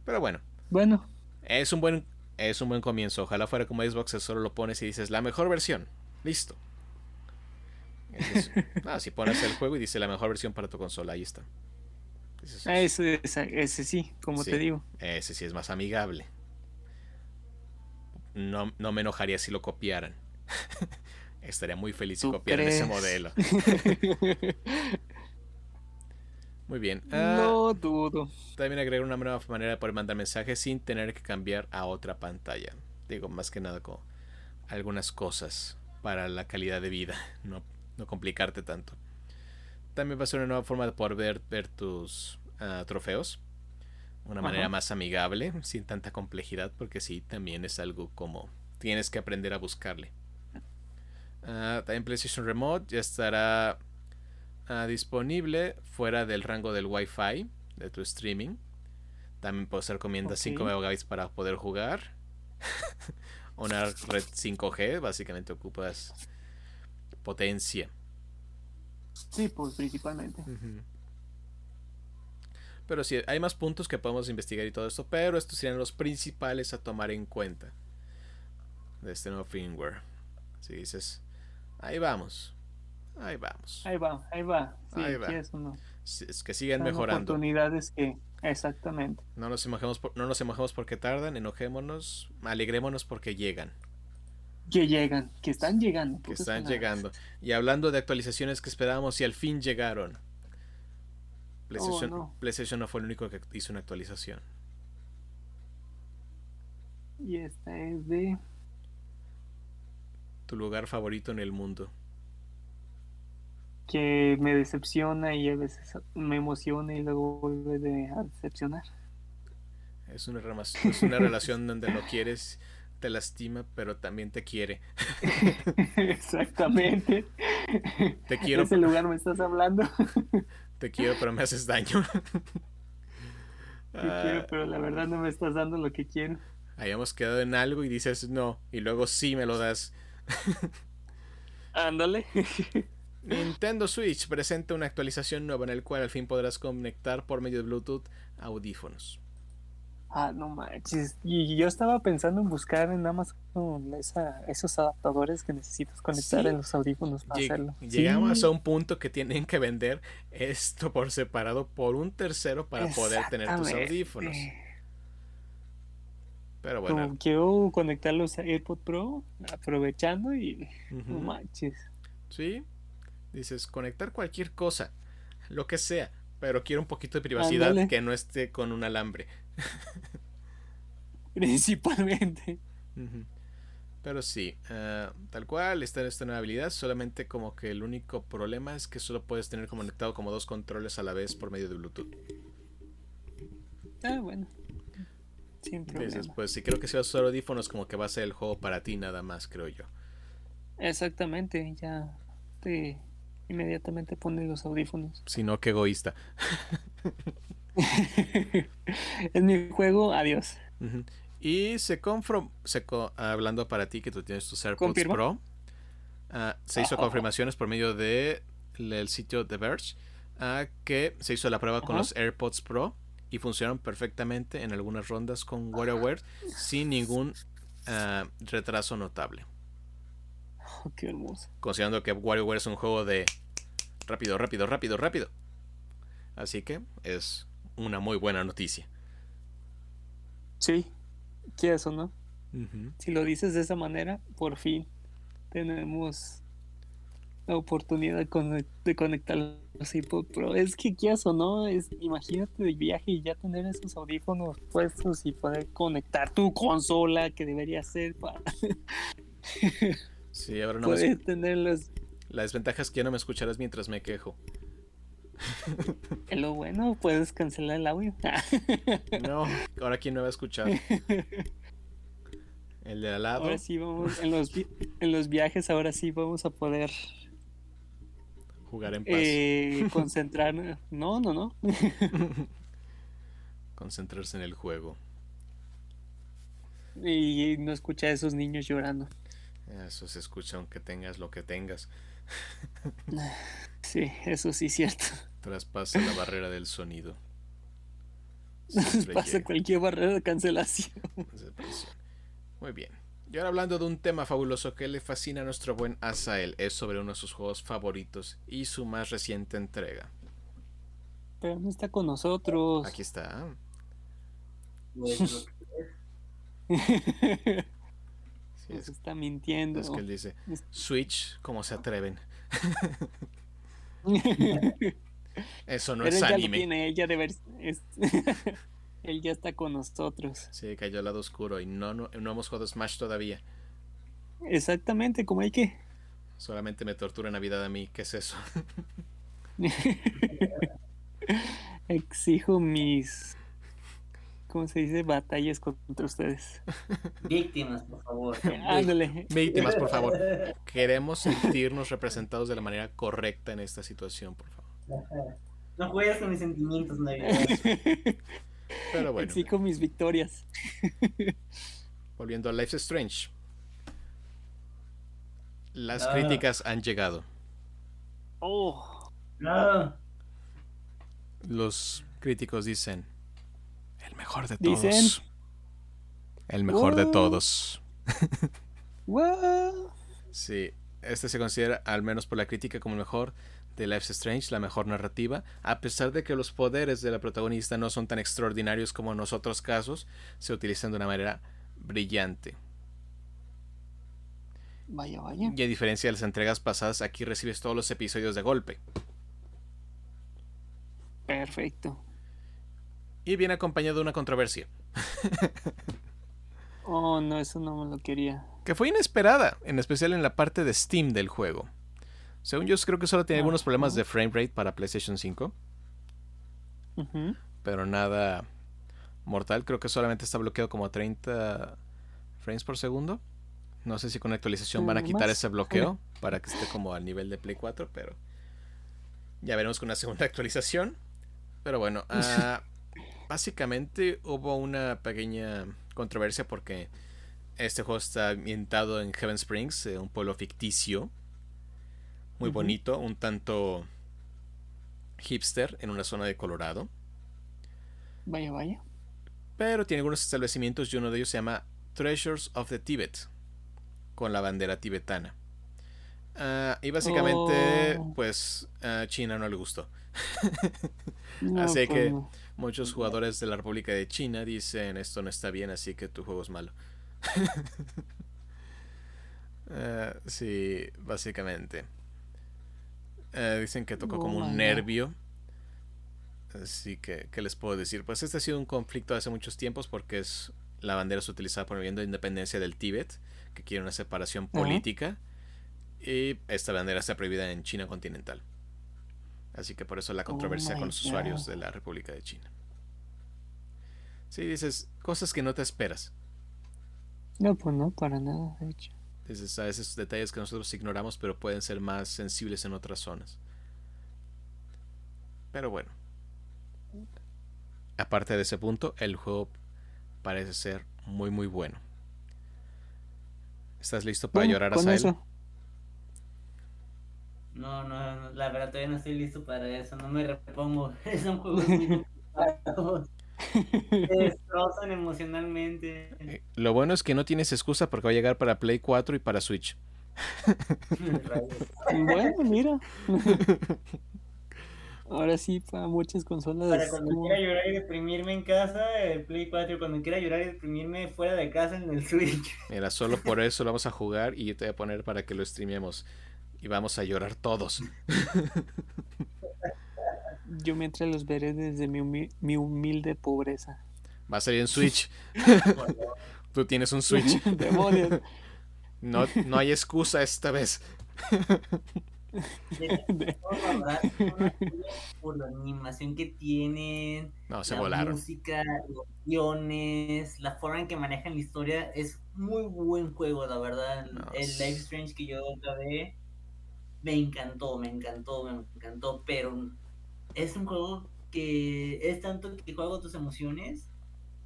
Pero bueno. Bueno. Es un buen, es un buen comienzo. Ojalá fuera como Xbox, solo lo pones y dices, la mejor versión. Listo. ah, si pones el juego y dice la mejor versión para tu consola, ahí está. Ah, ese, ese, sí, como te digo. Ese sí es más amigable. No, no me enojaría si lo copiaran. Estaría muy feliz si copiaran ese modelo. Muy bien. Ah, No dudo. También agregar una nueva manera de poder mandar mensajes sin tener que cambiar a otra pantalla. Digo, más que nada como algunas cosas para la calidad de vida, no, no complicarte tanto. También va a ser una nueva forma de poder ver, ver tus ah, trofeos. Una manera más amigable, sin tanta complejidad, porque sí, también es algo como tienes que aprender a buscarle. Ah, también PlayStation Remote ya estará ah, disponible fuera del rango del Wi-Fi de tu streaming. También puedes recomienda Ok. 5 megabytes para poder jugar. Una red 5G, básicamente ocupas potencia. Sí, pues principalmente. Pero sí, hay más puntos que podemos investigar y todo esto, pero estos serían los principales a tomar en cuenta de este nuevo firmware. Si dices, ahí vamos, ahí vamos. Ahí va, ahí va. Sí, Ahí va. Es que siguen Son mejorando. oportunidades que. Exactamente. No nos enojemos, por- no nos enojemos porque tardan, enojémonos, alegrémonos porque llegan, Que llegan, que están llegando. que están palabras. llegando. Y hablando de actualizaciones que esperábamos y al fin llegaron. PlayStation, Oh, no. PlayStation no fue el único que hizo una actualización. Y esta es de. Tu lugar favorito en el mundo. que me decepciona y a veces me emociona y luego vuelve a decepcionar. Es una, es una relación donde lo quieres, te lastima, pero también te quiere. Exactamente. Te quiero, Ese lugar me estás hablando. te quiero, pero me haces daño. Te Ah, quiero, pero la verdad no me estás dando lo que quiero. habíamos quedado en algo y dices no, y luego sí me lo das. Ándale. Nintendo Switch presenta una actualización nueva en el cual al fin podrás conectar por medio de Bluetooth audífonos. Ah, no manches. Y yo estaba pensando en buscar en Amazon esa, esos adaptadores que necesitas conectar Sí. en los audífonos para Lleg- hacerlo. Llegamos Sí. a un punto que tienen que vender esto por separado por un tercero para poder tener tus Exactamente. audífonos. Pero Como bueno, quiero conectar los AirPod Pro, aprovechando y no manches. Sí. Dices, conectar cualquier cosa, lo que sea, pero quiero un poquito de privacidad Ándale. que no esté con un alambre. Principalmente. Pero sí, ah, tal cual, está esta nueva habilidad, solamente como que el único problema es que solo puedes tener conectado como dos controles a la vez por medio de Bluetooth. Ah, bueno. Sin problema. Pues sí, creo que si vas a usar audífonos como que va a ser el juego para ti nada más, creo yo. Exactamente, ya te inmediatamente pone los audífonos. Si no, qué egoísta. es mi juego, adiós. Y se confirmó, co- hablando para ti que tú tienes tus AirPods. Pro, ah, se hizo Ajá. confirmaciones por medio de el sitio The Verge, ah, que se hizo la prueba con los AirPods Pro y funcionaron perfectamente en algunas rondas con WarioWare sin ningún ah, retraso notable. Oh, qué hermoso. Considerando que WarioWare es un juego de rápido, rápido, rápido, rápido. Así que es una muy buena noticia. Sí, quieres o no. Si lo dices de esa manera, por fin tenemos la oportunidad de, conec- de conectar los iPod Pro. Es que quieras o no, es, imagínate de viaje y ya tener esos audífonos puestos y poder conectar tu consola que debería ser para Sí, ahora no me poder tener los... La desventaja es que ya no me escucharás mientras me quejo. Lo bueno, puedes cancelar el audio. No, ahora quién me va a escuchar. El de al lado. Ahora sí vamos, en los, en los viajes ahora sí vamos a poder Jugar en paz. eh, concentrar. No, no, no. Concentrarse en el juego. Y no escuchar a esos niños llorando. Eso se escucha aunque tengas lo que tengas. Sí, eso sí es cierto. Traspasa la barrera del sonido. Pasa llega. cualquier barrera de cancelación. Muy bien. Y ahora hablando de un tema fabuloso que le fascina a nuestro buen Asael, es sobre uno de sus juegos favoritos y su más reciente entrega. Pero no está con nosotros. Aquí está. Lo que- Sí, Nos es, está mintiendo. es que él dice, Switch, ¿cómo se atreven? Eso no Pero es él ya lo anime. tiene, él ya de ver. es- él ya está con nosotros. Sí, cayó al lado oscuro y no, no, no hemos jugado Smash todavía. Exactamente, como hay que. Solamente me tortura Navidad a mí. ¿Qué es eso? Exijo mis. ¿Cómo se dice? Batallas contra ustedes. Víctimas, por favor. Ándale. Víctimas, por favor. Queremos sentirnos representados de la manera correcta en esta situación, por favor. No juegues con mis sentimientos, Navidad. Pero bueno, Exijo mis victorias. volviendo a Life is Strange. Las Ah. críticas han llegado. Oh, No. Los críticos dicen, el mejor de todos. Dicen. El mejor de todos. wow. Sí, este se considera, al menos por la crítica, como el mejor de Life is Strange, la mejor narrativa, a pesar de que los poderes de la protagonista no son tan extraordinarios como en los otros casos, se utilizan de una manera brillante. Vaya, vaya. Y a diferencia de las entregas pasadas, aquí recibes todos los episodios de golpe. Perfecto. Y viene acompañado de una controversia, Oh, no, eso no me lo quería. que fue inesperada, en especial en la parte de Steam del juego. Según yo, creo que solo tiene algunos problemas de frame rate para PlayStation 5. Ujú. pero nada mortal. Creo que solamente está bloqueado como a 30 frames por segundo. No sé si con actualización van a Mm, quitar más. ese bloqueo para que esté como al nivel de Play 4, pero ya veremos con una segunda actualización. Pero bueno, ah, básicamente hubo una pequeña controversia porque este juego está ambientado en Heaven Springs, eh, un pueblo ficticio, muy bonito, un tanto hipster en una zona de Colorado. Vaya, vaya. Pero tiene algunos establecimientos y uno de ellos se llama Treasures of the Tibet, con la bandera tibetana. Ah, y básicamente, Oh. pues a China no le gustó. No, Así pues que- no. Muchos jugadores de la República de China dicen esto no está bien, así que tu juego es malo. Ah, sí, básicamente. Eh, dicen que tocó Oh como my un nervio. Así que, ¿qué les puedo decir? Pues este ha sido un conflicto hace muchos tiempos porque es la bandera es utilizada por el movimiento de independencia del Tíbet, que quiere una separación política. Y esta bandera está prohibida en China continental. Así que por eso la controversia my con los usuarios God. de la República de China. Sí, dices, cosas que no te esperas. No, pues no, para nada, de hecho. Dices, a veces detalles que nosotros ignoramos, pero pueden ser más sensibles en otras zonas. Pero bueno. Aparte de ese punto, el juego parece ser muy muy bueno. ¿Estás listo para Bueno, llorar a eso. No, no, no, la verdad todavía no estoy listo para eso, no me repongo. Son juegos muy complicados. Te destrozan emocionalmente. Eh, Lo bueno es que no tienes excusa porque va a llegar para Play 4 y para Switch. Bueno, mira. Ahora sí, para muchas consolas. Para cuando como- quiera llorar y deprimirme en casa, el Play 4, cuando quiera llorar y deprimirme fuera de casa en el Switch. Mira, solo por eso lo vamos a jugar y yo te voy a poner para que lo streamemos. Y vamos a llorar todos. Yo mientras los veré desde mi, humi- mi humilde pobreza. Va a salir en Switch. Tú tienes un Switch. Demonios. No, no hay excusa esta vez. por la animación que tienen, No, se la volaron. música, los guiones, la forma en que manejan la historia, es muy buen juego, la verdad. No, el Life Strange que yo acabé me encantó, me encantó, me encantó, pero es un juego que es tanto que juega con tus emociones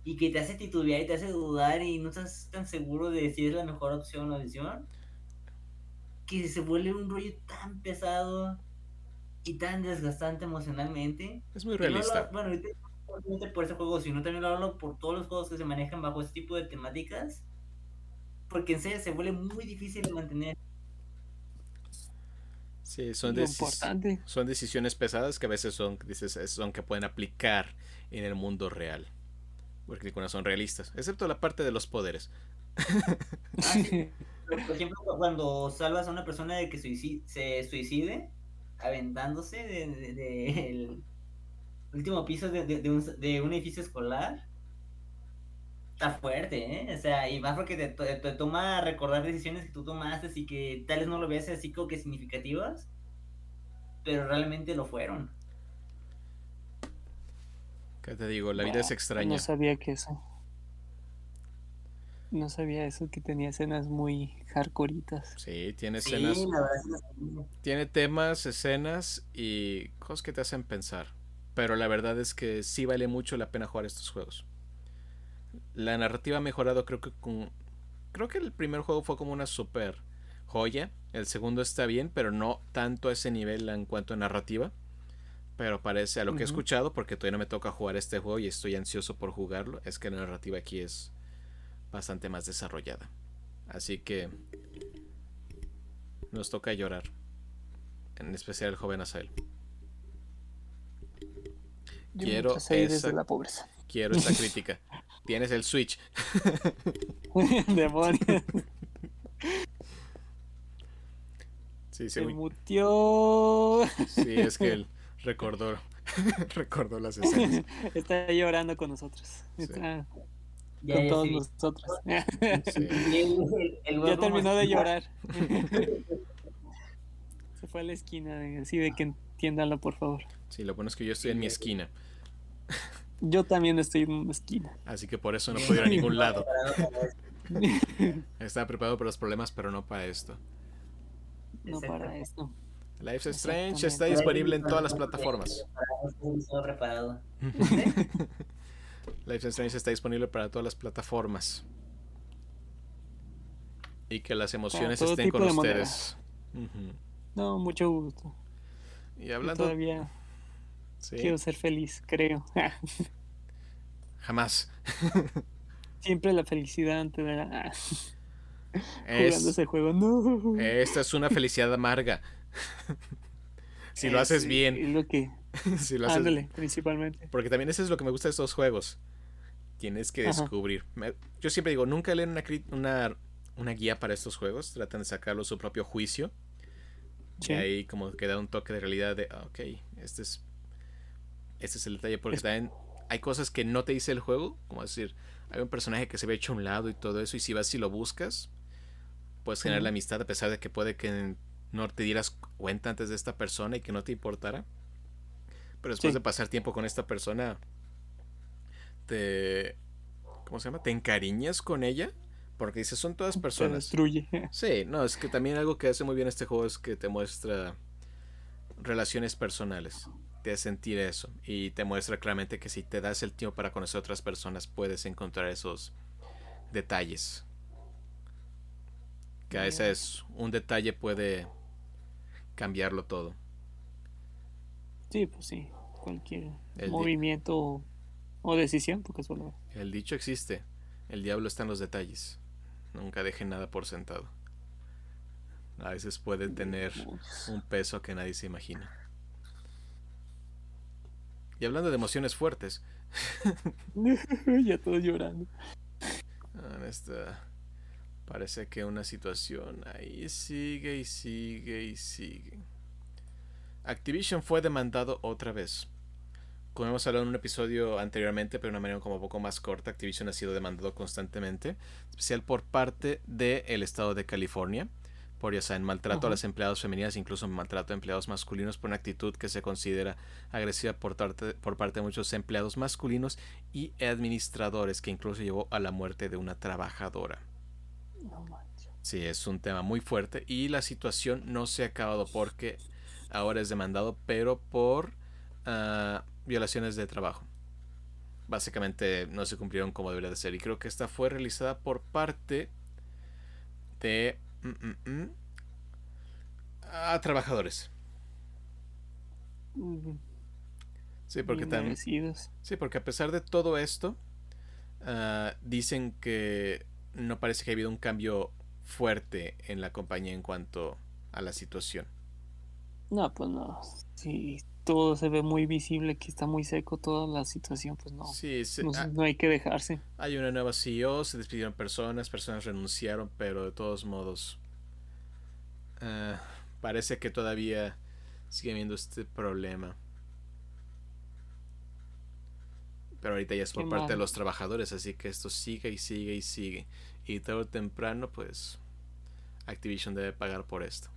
y que te hace titubear y te hace dudar y no estás tan seguro de si es la mejor opción o decisión que se vuelve un rollo tan pesado y tan desgastante emocionalmente Es muy que no lo- realista. bueno, por ese juego, sino también lo hablo por todos los juegos que se manejan bajo este tipo de temáticas. Porque en serio se vuelve muy difícil de mantener. Sí, son, importante. decisiones pesadas que a veces son, dices, es- son que pueden aplicar en el mundo real. Porque algunas son realistas. Excepto la parte de los poderes. Por ejemplo, cuando salvas a una persona de que se suicide, aventándose del de, último piso de, de, un, de un edificio escolar. Está fuerte, ¿eh? O sea, y más porque te, te, te, toma recordar decisiones que tú tomaste y que tal vez no lo veas así como que significativas, pero realmente lo fueron. ¿Qué te digo? La vida es extraña. No sabía que eso. No sabía eso, que tenía escenas muy hardcoreitas. Sí, tiene escenas. Sí, la verdad es que Tiene temas, escenas y cosas que te hacen pensar. Pero la verdad es que sí vale mucho la pena jugar estos juegos. La narrativa ha mejorado, creo que con. Creo que el primer juego fue como una super joya. El segundo está bien, pero no tanto a ese nivel en cuanto a narrativa. Pero parece a lo que he escuchado, porque todavía no me toca jugar este juego y estoy ansioso por jugarlo, es que la narrativa aquí es bastante más desarrollada. Así que nos toca llorar. En especial el joven Asael. Yo Quiero esa- desde la pobreza. Quiero esa crítica. Tienes el Switch. Demonios. Sí, sí, Se uy. mutió. sí, es que él recordó, recordó las escenas. Está llorando con nosotros. Está con ya todos sí. nosotros. Sí. Y el- el- el ya terminó de llorar. Se fue a la esquina, de- así de que entiéndanlo, por favor. Sí, lo bueno es que yo estoy en mi esquina, Yo también estoy en una esquina. así que por eso no puedo ir a ningún lado. Estaba preparado para los problemas, pero no para esto. No para esto. Life is Strange está disponible en todas las plataformas. Todo preparado. Life is Strange está disponible para todas las plataformas. Y que las emociones estén con de ustedes. No, mucho gusto. Y hablando... todavía Sí, quiero ser feliz, creo. jamás. Siempre la felicidad antes de la... jugando Es, ese juego. No. esta es una felicidad amarga. si lo haces bien. Es lo que... si lo haces Ándale, principalmente. Porque también eso es lo que me gusta de estos juegos. Tienes que descubrir. Me- yo siempre digo, nunca leen una, una, una guía para estos juegos. Tratan de sacarlo su propio juicio. Sí. Y ahí como que da un toque de realidad de, ah, ok, este es, este es el detalle. Porque Es- también hay cosas que no te dice el juego. Como decir, hay un personaje que se ve hecho a un lado y todo eso. Y si vas y lo buscas, puedes generar la amistad a pesar de que puede que no te dieras cuenta antes de esta persona y que no te importara. Pero después Sí. de pasar tiempo con esta persona, te... ¿Cómo se llama? Te encariñas con ella. Porque dices, son todas Se personas. destruye. Sí, no, es que también algo que hace muy bien este juego es que te muestra relaciones personales. Te hace sentir eso. Y te muestra claramente que si te das el tiempo para conocer a otras personas, puedes encontrar esos detalles. Que a veces un detalle puede cambiarlo todo. Sí, pues sí. Cualquier El movimiento o, o decisión, porque solo... El dicho existe. El diablo está en los detalles. Nunca dejen nada por sentado. A veces pueden tener un peso que nadie se imagina. Y hablando de emociones fuertes, ya todos llorando. en esta parece que una situación ahí sigue y sigue y sigue. Activision fue demandado otra vez. Como hemos hablado en un episodio anteriormente, pero de una manera como un poco más corta, Activision ha sido demandado constantemente, especial por parte del estado de California, por ya saben, maltrato a las empleadas femeninas, incluso maltrato a empleados masculinos por una actitud que se considera agresiva por parte, por parte de muchos empleados masculinos y administradores, que incluso llevó a la muerte de una trabajadora. No manches. Sí, es un tema muy fuerte y la situación no se ha acabado porque ahora es demandado, pero por ah, violaciones de trabajo. Básicamente no se cumplieron como debería de ser y creo que esta fue realizada por parte de mm, mm, mm, a trabajadores. Mm, Sí, porque también. Sí, porque a pesar de todo esto, ah, dicen que no parece que haya habido un cambio fuerte en la compañía en cuanto a la situación. No, pues no. Sí, todo se ve muy visible, que está muy seco toda la situación, pues no. Sí, se- No, ah, no hay que dejarse. hay una nueva CEO, se despidieron personas, personas renunciaron, pero de todos modos ah, parece que todavía sigue habiendo este problema. Pero ahorita ya es por Qué parte de los trabajadores, así que esto sigue y sigue y sigue. Y tarde o temprano, pues Activision debe pagar por esto.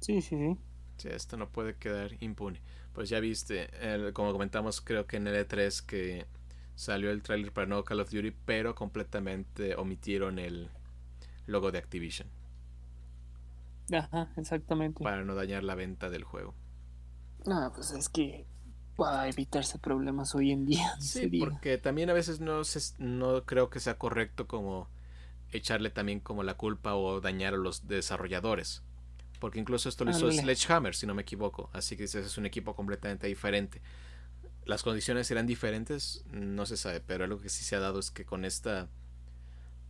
Sí, sí, sí. Sí, esto no puede quedar impune. Pues ya viste, el- como comentamos, creo que en el E3 que salió el tráiler para nuevo Call of Duty, pero completamente omitieron el logo de Activision Ajá, exactamente. para no dañar la venta del juego. No, pues es que para evitarse problemas hoy en día. Sí, porque también a veces no se- no creo que sea correcto como echarle también como la culpa o dañar a los desarrolladores. Porque incluso esto lo hizo. Sledgehammer, si no me equivoco. Así que ese es un equipo completamente diferente. Las condiciones serán diferentes, no se sabe, pero algo que sí se ha dado es que con esta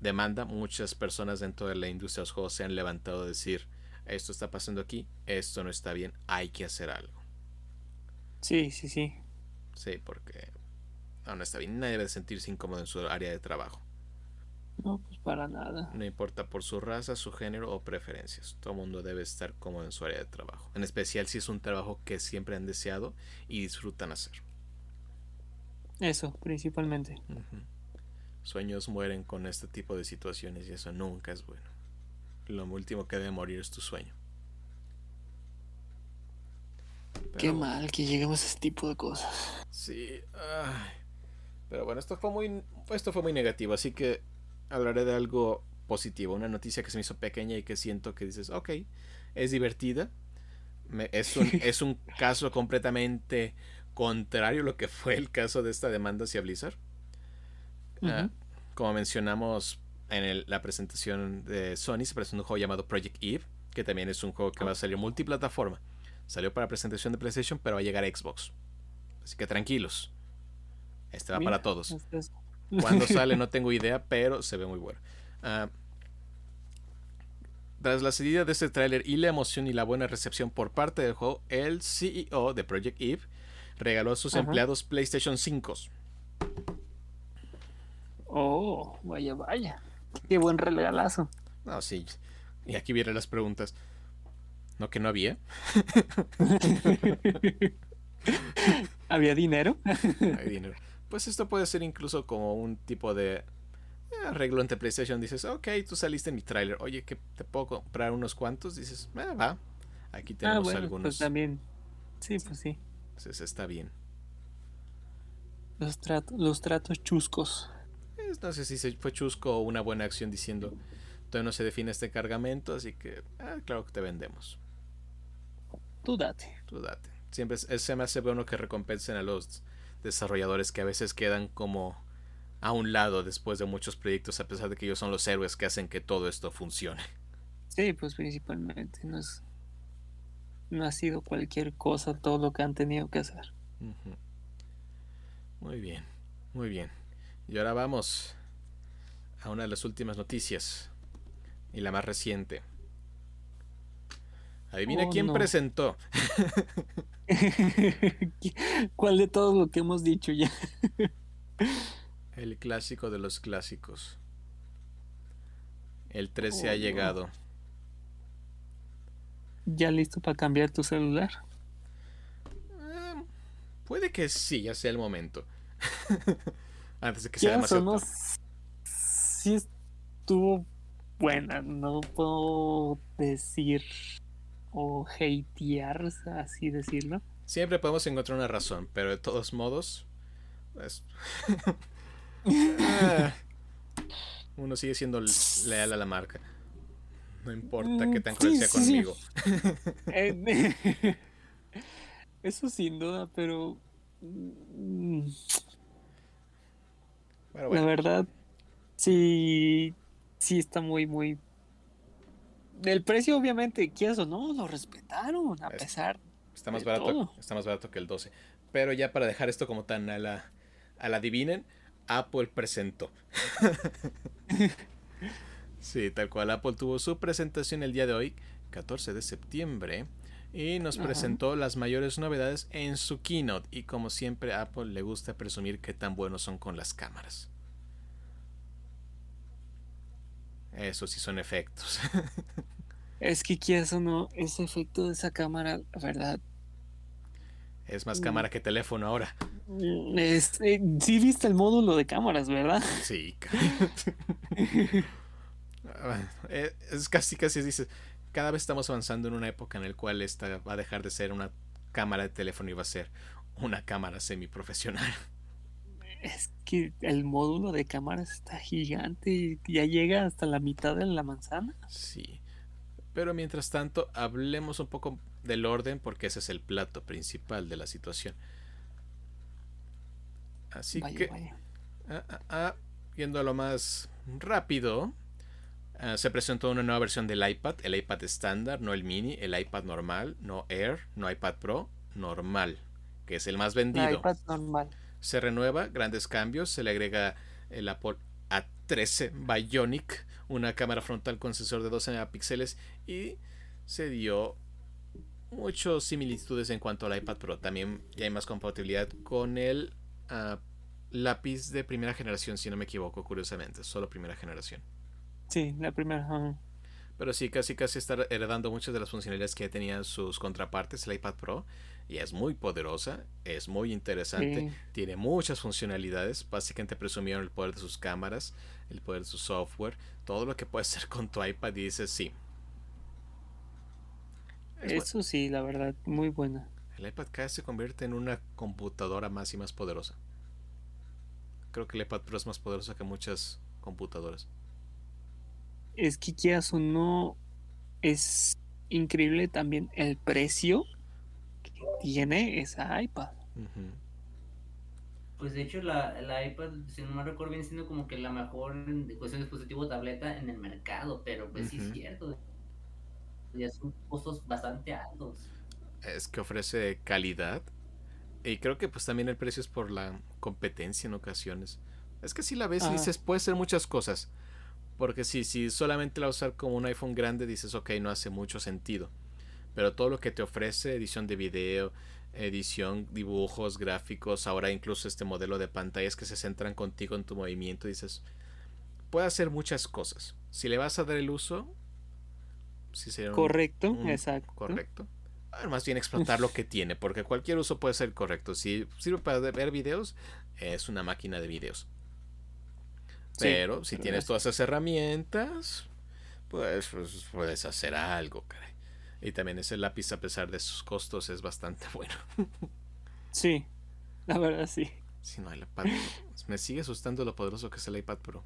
demanda muchas personas dentro de la industria de los juegos se han levantado a decir, esto está pasando aquí, esto no está bien, hay que hacer algo. Sí, sí, sí. Sí, porque no, no está bien. Nadie debe sentirse incómodo en su área de trabajo. No, pues para nada. No importa por su raza, su género o preferencias. Todo el mundo debe estar cómodo en su área de trabajo. En especial si es un trabajo que siempre han deseado y disfrutan hacer. Eso, principalmente. Sueños mueren con este tipo de situaciones y eso nunca es bueno. Lo último que debe morir es tu sueño. Qué mal que lleguemos a ese tipo de cosas. Sí. ay. Pero bueno, esto fue muy esto fue muy negativo, así que hablaré de algo positivo, una noticia que se me hizo pequeña y que siento que dices, ok, es divertida. Me- es, un, es un caso completamente contrario a lo que fue el caso de esta demanda hacia Blizzard. Ah, como mencionamos en el- la presentación de Sony, se presentó un juego llamado Project Eve, que también es un juego que va a salir multiplataforma. Salió para presentación de PlayStation, pero va a llegar a Xbox. Así que tranquilos. Este va Mira, para todos. es- Cuándo sale no tengo idea, pero se ve muy bueno. Ah, tras la salida de este tráiler y la emoción y la buena recepción por parte del juego, el CEO de Project Eve regaló a sus Ajá. empleados PlayStation 5. Oh, vaya, vaya. Qué buen regalazo. No, sí. Y aquí vienen las preguntas. ¿No que no había? ¿Había dinero? Hay dinero. Pues esto puede ser incluso como un tipo de eh, arreglo entre PlayStation. Dices, ok, tú saliste en mi tráiler. Oye, que te puedo comprar unos cuantos. Dices, "Ah, va. Aquí Ah, tenemos bueno, algunos. pues también. Sí, pues sí. Entonces está bien. Los, tratos los tratos chuscos. No sé si se fue chusco o una buena acción diciendo, todavía no se define este cargamento, así que, ah, claro que te vendemos. Tú date. Tú date. Siempre se me hace bueno que recompensen a los desarrolladores que a veces quedan como a un lado después de muchos proyectos, a pesar de que ellos son los héroes que hacen que todo esto funcione. Sí, pues principalmente. No, es, no ha sido cualquier cosa todo lo que han tenido que hacer. Muy bien, muy bien. Y ahora vamos a una de las últimas noticias y la más reciente. Adivina Oh, quién no. presentó. ¿Cuál de todo lo que hemos dicho ya? El clásico de los clásicos. El 13 ha Oh, no. llegado. ¿Ya listo para cambiar tu celular? Eh, puede que sí, ya sea el momento. Antes de que sea demasiado no, sí estuvo buena. No puedo decir o hatear, así decirlo. Siempre podemos encontrar una razón, pero de todos modos. pues, ah, uno sigue siendo leal a la marca. No importa qué tan Mm, cruel sí, sea sí, conmigo. Eh, Eso sin duda, pero mm, la verdad sí, sí está muy, muy... El precio obviamente, quieras o no, lo respetaron a Es- pesar. está más de barato, todo. está más barato que el 12. Pero ya para dejar esto como tan a la, a la adivinen, Apple presentó. sí, tal cual. Apple tuvo su presentación el día de hoy, 14 de septiembre. Y nos Ajá. presentó las mayores novedades en su keynote. Y como siempre, a Apple le gusta presumir qué tan buenos son con las cámaras. Eso sí son efectos. Es que quieras o no, ese efecto de esa cámara, la verdad. Es más cámara que teléfono ahora. mm, Es, eh, sí viste el módulo de cámaras, ¿verdad? Sí. eh, es casi, casi dices, cada vez estamos avanzando en una época en la cual esta va a dejar de ser una cámara de teléfono y va a ser una cámara semiprofesional. Es que el módulo de cámaras está gigante y ya llega hasta la mitad de la manzana. Sí. Pero mientras tanto, hablemos un poco del orden porque ese es el plato principal de la situación. Así Vaya, que, vaya. ah, ah, ah, yendo a lo más rápido, se presentó una nueva versión del iPad, el iPad estándar, no el mini, el iPad normal, no Air, no iPad Pro, normal, que es el más vendido. iPad normal. Se renueva, grandes cambios, se le agrega el Apple A13 Bionic, una cámara frontal con sensor de 12 megapíxeles y se dio muchas similitudes en cuanto al iPad Pro. También ya hay más compatibilidad con el ah, lápiz de primera generación, si no me equivoco, curiosamente, solo primera generación. Sí, la primera. Pero sí, casi casi está heredando muchas de las funcionalidades que tenían sus contrapartes, el iPad Pro. Y es muy poderosa, es muy interesante, Sí. tiene muchas funcionalidades. Básicamente presumieron el poder de sus cámaras, el poder de su software, todo lo que puedes hacer con tu iPad. Y dices, sí. Es Eso sí, la verdad, muy buena. el iPad cada vez se convierte en una computadora más y más poderosa. Creo que el iPad Pro es más poderoso que muchas computadoras. Es que quieras o no, es increíble también el precio tiene esa iPad. Pues de hecho la, la iPad, si no me recuerdo, viene siendo como que la mejor en cuestión de dispositivo tableta en el mercado, pero pues sí es cierto. Ya son costos bastante altos. es que ofrece calidad. Y creo que pues también el precio es por la competencia en ocasiones. Es que si la ves y Ah. dices, puede ser muchas cosas. Porque si, si solamente la usar como un iPhone grande, dices, ok, no hace mucho sentido. Pero todo lo que te ofrece, edición de video, edición, dibujos, gráficos, ahora incluso este modelo de pantallas que se centran contigo en tu movimiento, dices, puede hacer muchas cosas. Si le vas a dar el uso, sí sería un- Correcto, un- exacto. Correcto. Más bien explotar lo que tiene, porque cualquier uso puede ser correcto. Si sirve para ver videos, es una máquina de videos. Sí, Pero si tienes es- todas esas herramientas, pues, pues, puedes hacer algo, caray. Y también ese lápiz, a pesar de sus costos, es bastante bueno. Sí, la verdad sí. Si no, el iPad me sigue asustando lo poderoso que es el iPad Pro.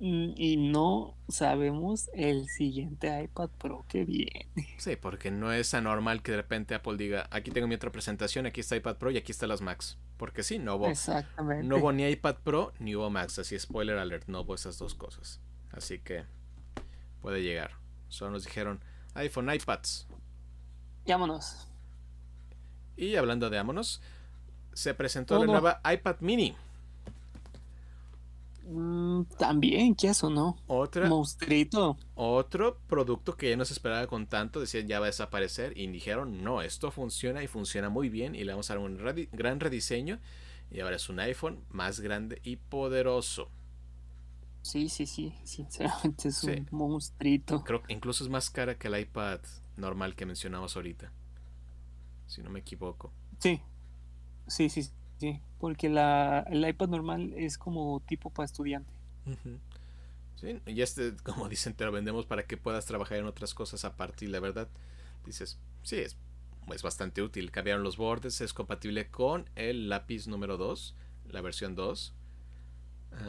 Mm, Y no sabemos el siguiente iPad Pro que viene. Sí, porque no es anormal que de repente Apple diga, aquí tengo mi otra presentación, aquí está iPad Pro y aquí están las Macs. Porque sí, no hubo, Exactamente. No hubo ni iPad Pro ni hubo Max, así spoiler alert, no hubo esas dos cosas. Así que puede llegar. Solo nos dijeron iPhone, iPads. Vámonos. Y hablando de vámonos, se presentó Oh, la no. nueva iPad mini. Mm, También, ¿qué o no? Otra, Monstruito. otro producto que ya no se esperaba con tanto, decían ya va a desaparecer. Y dijeron, no, esto funciona y funciona muy bien. Y le vamos a dar un redi- gran rediseño. Y ahora es un iPhone más grande y poderoso. Sí, sí, sí. Sinceramente es Sí. un monstruito. Creo que incluso es más cara que el iPad normal que mencionamos ahorita. Si no me equivoco. Sí. Sí, sí, sí. Porque la, el iPad normal es como tipo para estudiante. Sí, y este, como dicen, te lo vendemos para que puedas trabajar en otras cosas aparte. Y la verdad, dices, sí, es, es bastante útil. Cambiaron los bordes, es compatible con el lápiz número 2, la versión 2.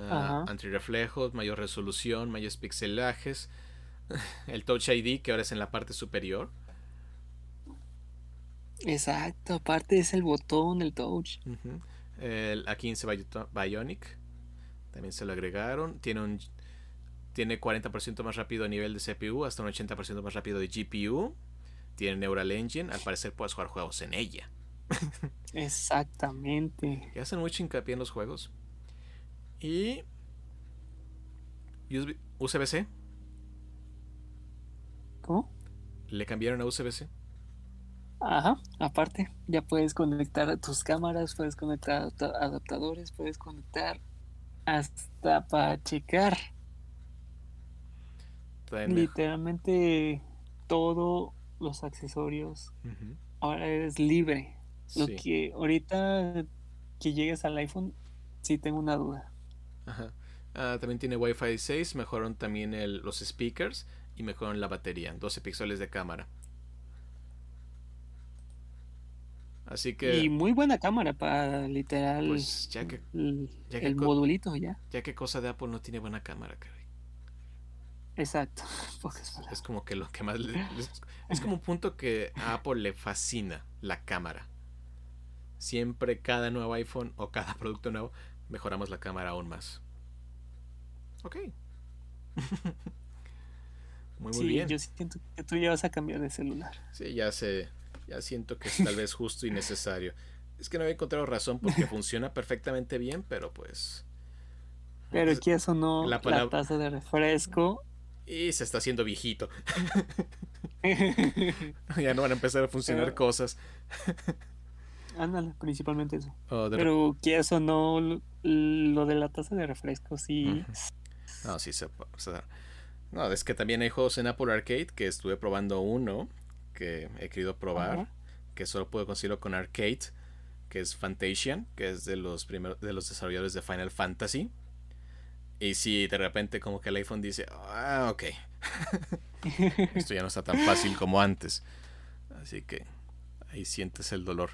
Ajá. antirreflejos, mayor resolución, mayores pixelajes. El Touch ID, que ahora es en la parte superior. Exacto. Aparte es el botón, el touch. Ujú. El A15 Bio- Bionic también se lo agregaron. Tiene un tiene 40% más rápido a nivel de CPU, hasta un 80% más rápido de GPU. Tiene Neural Engine, al parecer puedes jugar juegos en ella. Exactamente. Y hacen mucho hincapié en los juegos. Y USB USB-C, ¿Cómo? le cambiaron a USB-C. Ajá, aparte, ya puedes conectar tus cámaras, puedes conectar adapta- adaptadores, puedes conectar hasta para checar. Literalmente todos los accesorios ahora es libre. Lo sí, que ahorita que llegues al iPhone, sí tengo una duda. Ajá. Ah, también tiene Wi-Fi 6, mejoraron también el- los speakers y mejoraron la batería, 12 píxeles de cámara. Así que, Y muy buena cámara para literal pues ya que, el, ya que el co- modulito ya. ya que cosa de Apple no tiene buena cámara, caray. Exacto. Es como que lo que más le- es, es como un punto que a Apple le fascina la cámara. Siempre cada nuevo iPhone o cada producto nuevo mejoramos la cámara aún más. Ok. muy muy Sí, bien. yo siento que tú ya vas a cambiar de celular. Sí, ya sé, ya siento que es tal vez justo y necesario. Es que no había encontrado razón porque funciona perfectamente bien, pero pues Pero que eso no, la la, taza de refresco. y se está haciendo viejito. ya no van a empezar a funcionar Pero- cosas. Ándale, principalmente eso. O de Pero que eso no, lo- de la taza de refresco, sí. No, sí se o sea, No, es que también hay juegos en Apple Arcade que estuve probando uno que he querido probar, Ajá. que solo puedo conseguirlo con Arcade, que es Fantasian, que es de los primeros de los desarrolladores de Final Fantasy. Y si de repente como que el iPhone dice, ah, ok, esto ya no está tan fácil como antes. Así que ahí sientes el dolor.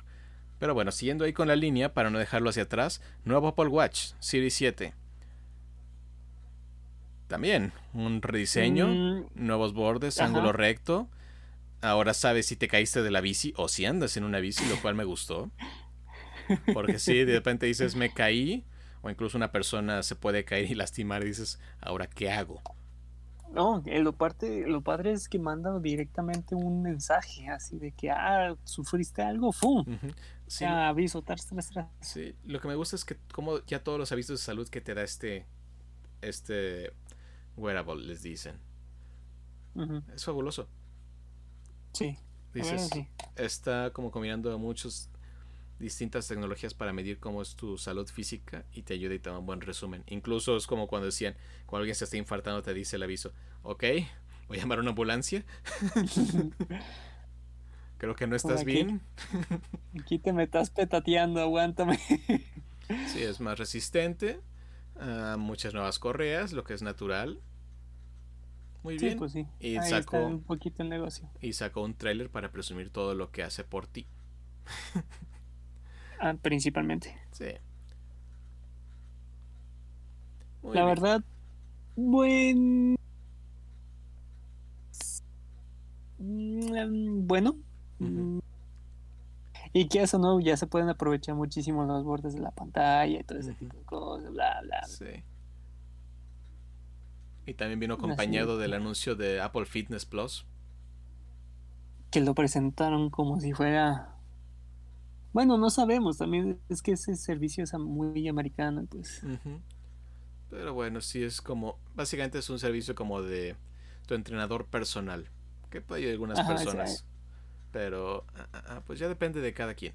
Pero bueno, siguiendo ahí con la línea, para no dejarlo hacia atrás, nuevo Apple Watch, Series 7. También un rediseño, Mm, nuevos bordes, Ajá. ángulo recto. Ahora sabes si te caíste de la bici o si andas en una bici, lo cual me gustó. Porque si de repente dices me caí, o incluso una persona se puede caer y lastimar y dices, ahora qué hago. No, eh, lo, parte, lo padre es que manda directamente un mensaje así de que, ah, sufriste algo, ¡fum! Sí, Ya aviso, tras, tras, tras. Sí, lo que me gusta es que como ya todos los avisos de salud que te da este este wearable les dicen. Es fabuloso. Sí, Dices, sí. está como combinando muchas distintas tecnologías para medir cómo es tu salud física y te ayuda y te da un buen resumen. Incluso es como cuando decían, cuando alguien se está infartando te dice el aviso, ok, voy a llamar a una ambulancia, creo que no estás aquí. bien. Aquí te me estás petateando, aguántame. Sí, es más resistente, a muchas nuevas correas, lo que es natural. Muy Sí, bien. pues sí. Y Ahí sacó- está un poquito el negocio. Y sacó un tráiler para presumir todo lo que hace por ti. Ah, principalmente. Sí. Muy La bien. verdad, buen. Mm, Bueno. Y que eso no, ya se pueden aprovechar muchísimo los bordes de la pantalla y todo ese tipo de cosas, bla, bla. bla. Sí. Y también vino acompañado del anuncio de Apple Fitness Plus. Que lo presentaron como si fuera. Bueno, no sabemos, también es que ese servicio es muy americano, pues. Pero bueno, sí es como. Básicamente es un servicio como de tu entrenador personal. Que puede ayudar a algunas Ajá, personas. Pero ah, ah, ah, pues ya depende de cada quien.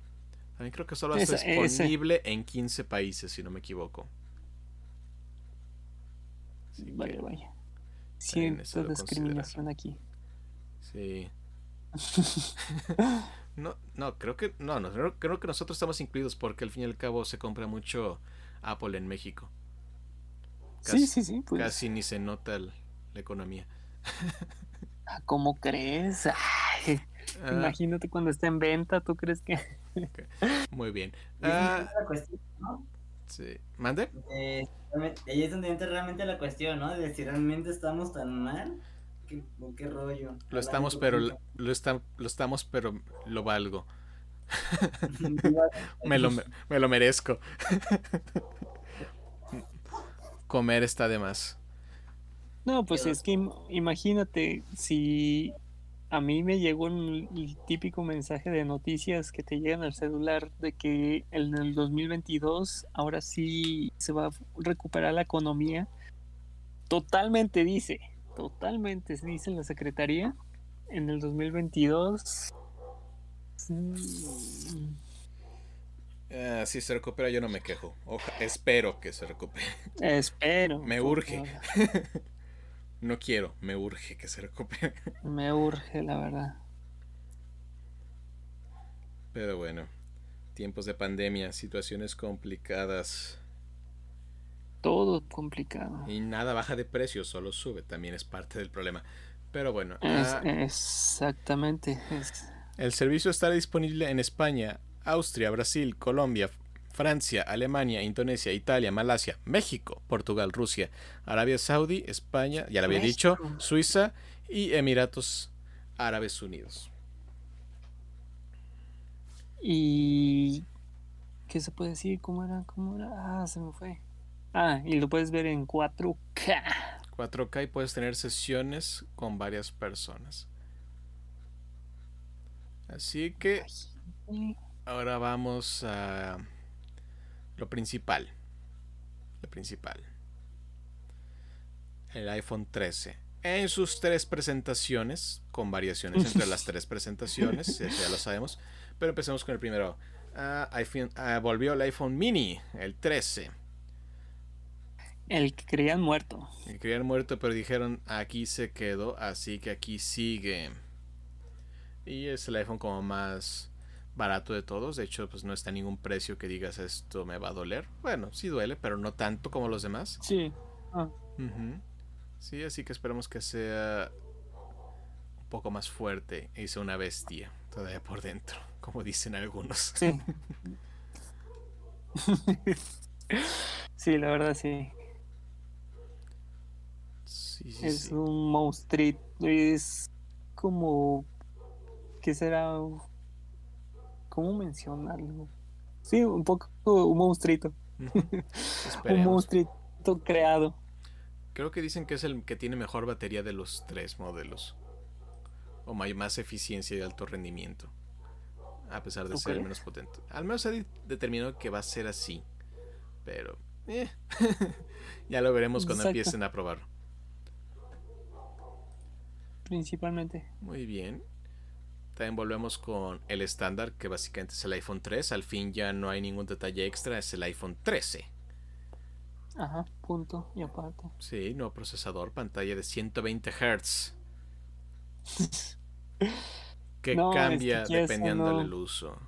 También creo que solo está ese. disponible en 15 países, si no me equivoco. Así que, Vaya, vaya. eso Siento discriminación aquí. Sí. No, no, creo que no, no, creo, que nosotros estamos incluidos porque al fin y al cabo se compra mucho Apple en México. sí, Casi- sí, sí, pues. Casi ni se nota el- la economía. ¿Cómo crees? Ay, Ah, Imagínate cuando esté en venta, ¿tú crees que? muy bien. Ah, es la cuestión, ¿no? sí. ¿Mande? Eh, realmente- ahí es donde entra realmente la cuestión, ¿no? De si realmente estamos tan mal. ¿Qué, rollo? Lo estamos, pero lo, está- lo estamos, pero lo valgo. Me lo, me lo merezco. Comer está de más. No, pues es que im- imagínate si a mí me llegó el, el típico mensaje de noticias que te llegan al celular de que en el 2022 ahora sí se va a recuperar la economía. Totalmente dice, totalmente dice la Secretaría en el 2022. mm, Ah, si se recupera, yo no me quejo. Oja- espero que se recupere. Espero. Me urge. No quiero, me urge que se recupere. Me urge, la verdad. Pero bueno, tiempos de pandemia, situaciones complicadas. Todo complicado. Y nada baja de precio, solo sube, también es parte del problema. Pero bueno. Es, ah, exactamente. es- el servicio estará disponible en España, Austria, Brasil, Colombia, Francia, Alemania, Indonesia, Italia, Malasia, México, Portugal, Rusia, Arabia Saudí, España, ya lo había dicho. Suiza y Emiratos Árabes Unidos. Y. ¿Qué se puede decir? ¿Cómo era? ¿Cómo era? Ah, se me fue. Ah, y lo puedes ver en 4K. 4K y puedes tener sesiones con varias personas. Así que ahora vamos a lo principal. Lo principal. El iPhone 13. En sus tres presentaciones, con variaciones entre las tres presentaciones, eso ya lo sabemos. Pero empecemos con el primero. Ah, iPhone- ah, volvió el iPhone mini, el 13. El que creían muerto. El que habían muerto, pero dijeron aquí se quedó, así que aquí sigue. Y es el iPhone como más barato de todos. De hecho, pues no está ningún precio que digas esto me va a doler. Bueno, sí duele, pero no tanto como los demás. Sí. Ah. Sí, así que esperamos que sea un poco más fuerte y sea una bestia todavía por dentro, como dicen algunos. sí. sí, la verdad sí. Sí, sí, Es sí. un monstruito. Es como. ¿Qué será? ¿Cómo mencionarlo? Sí, un poco un monstruito. Un monstruito creado. Creo que dicen que es el que tiene mejor batería de los tres modelos. O más eficiencia y alto rendimiento. A pesar de ¿Tú ser el menos potente. Al menos se ha de- determinado que va a ser así. Pero... eh, ya lo veremos cuando Exacto. empiecen a probarlo. Principalmente. Muy bien. También volvemos con el estándar, que básicamente es el iPhone 3. Al fin ya no hay ningún detalle extra, es el iPhone 13. Ajá, punto. Y aparte. Sí, nuevo procesador, pantalla de 120 Hz. Que No, es que cambia dependiendo no. del uso.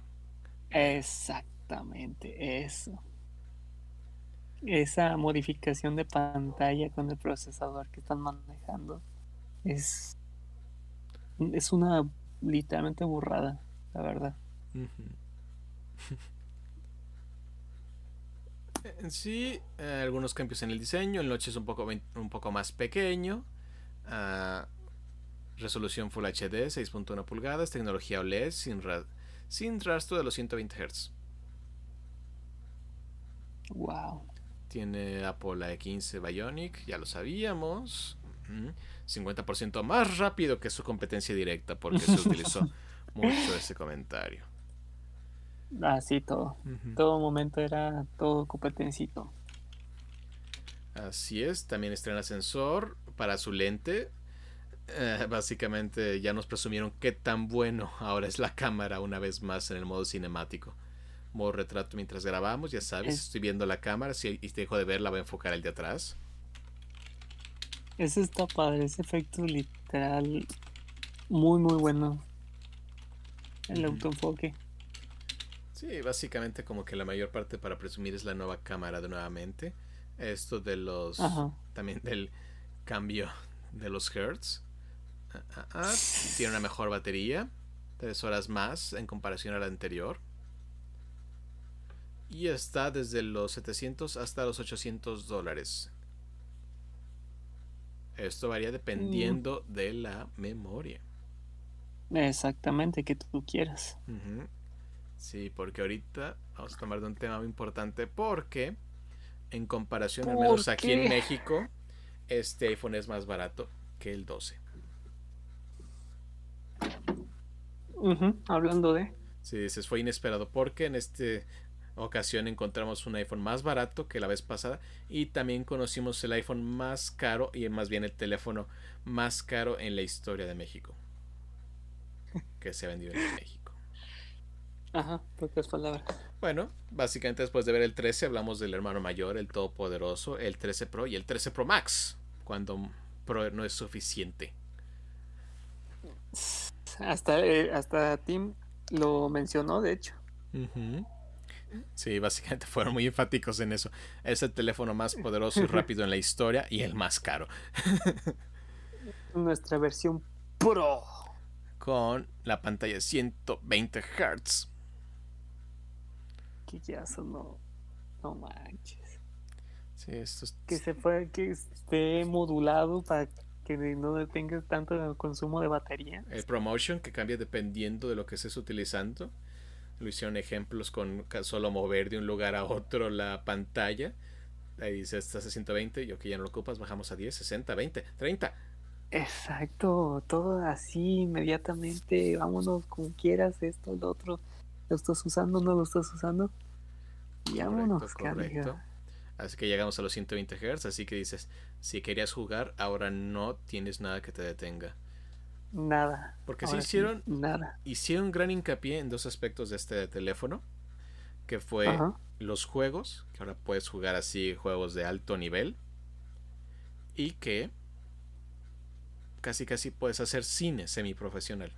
Exactamente, eso. Esa modificación de pantalla con el procesador que están manejando es, es una literalmente burrada, la verdad. En sí, eh, algunos cambios en el diseño. El noche es un poco, un poco más pequeño. Ah, resolución Full HD, 6.1 pulgadas. Tecnología OLED sin, ra- sin rastro de los 120 Hz. Wow. Tiene Apple A15 Bionic, ya lo sabíamos. 50% más rápido que su competencia directa, porque se utilizó mucho ese comentario. Así todo. Ujú. Todo momento era todo competencito. Así es, también estrena sensor para su lente. Eh, básicamente ya nos presumieron qué tan bueno ahora es la cámara una vez más en el modo cinemático. Modo retrato mientras grabamos, ya sabes, Es- estoy viendo la cámara, si y dejo de verla voy a enfocar el de atrás. Ese está padre, ese efecto literal muy muy bueno. El autoenfoque. Sí, básicamente como que la mayor parte para presumir es la nueva cámara de nuevamente. Esto de los... Ajá. También del cambio de los hertz. Ah, ah, ah, Tiene una mejor batería. Tres horas más en comparación a la anterior. Y está desde los 700 hasta los 800 dólares. Esto varía dependiendo de la memoria. Exactamente, que tú quieras. Sí, porque ahorita vamos a tomar de un tema muy importante porque en comparación, al ¿Por menos aquí en? México, este iPhone es más barato que el 12. Ujú, Hablando de... Sí, dices, fue inesperado porque en esta ocasión encontramos un iPhone más barato que la vez pasada y también conocimos el iPhone más caro y más bien el teléfono más caro en la historia de México que se ha vendido en México. Ajá, pocas palabras. Bueno, básicamente después de ver el 13 hablamos del hermano mayor, el todopoderoso, el 13 Pro y el 13 Pro Max, cuando Pro no es suficiente. Hasta, eh, hasta Tim lo mencionó, de hecho. Sí, básicamente fueron muy enfáticos en eso. Es el teléfono más poderoso y rápido en la historia y el más caro. Nuestra versión Pro. Con la pantalla 120 Hz. Que ya sonó. No manches. Sí, esto es... Que se fue, que esté modulado para que no tenga tanto consumo de batería. El promotion que cambia dependiendo de lo que estés utilizando. Lo hicieron ejemplos con solo mover de un lugar a otro la pantalla. Ahí dice, estás a 120 y ok, ya no lo ocupas, bajamos a 10, 60, 20, 30. Exacto, todo así inmediatamente, vámonos como quieras, esto, lo otro, lo estás usando, no lo estás usando. Y vámonos, correcto, Así que llegamos a los 120 Hz, así que dices, si querías jugar, ahora no tienes nada que te detenga. Nada. Porque sí hicieron. nada. Hicieron gran hincapié en dos aspectos de este teléfono. Que fue los juegos. Que ahora puedes jugar así juegos de alto nivel. Y que casi casi puedes hacer cine semiprofesional.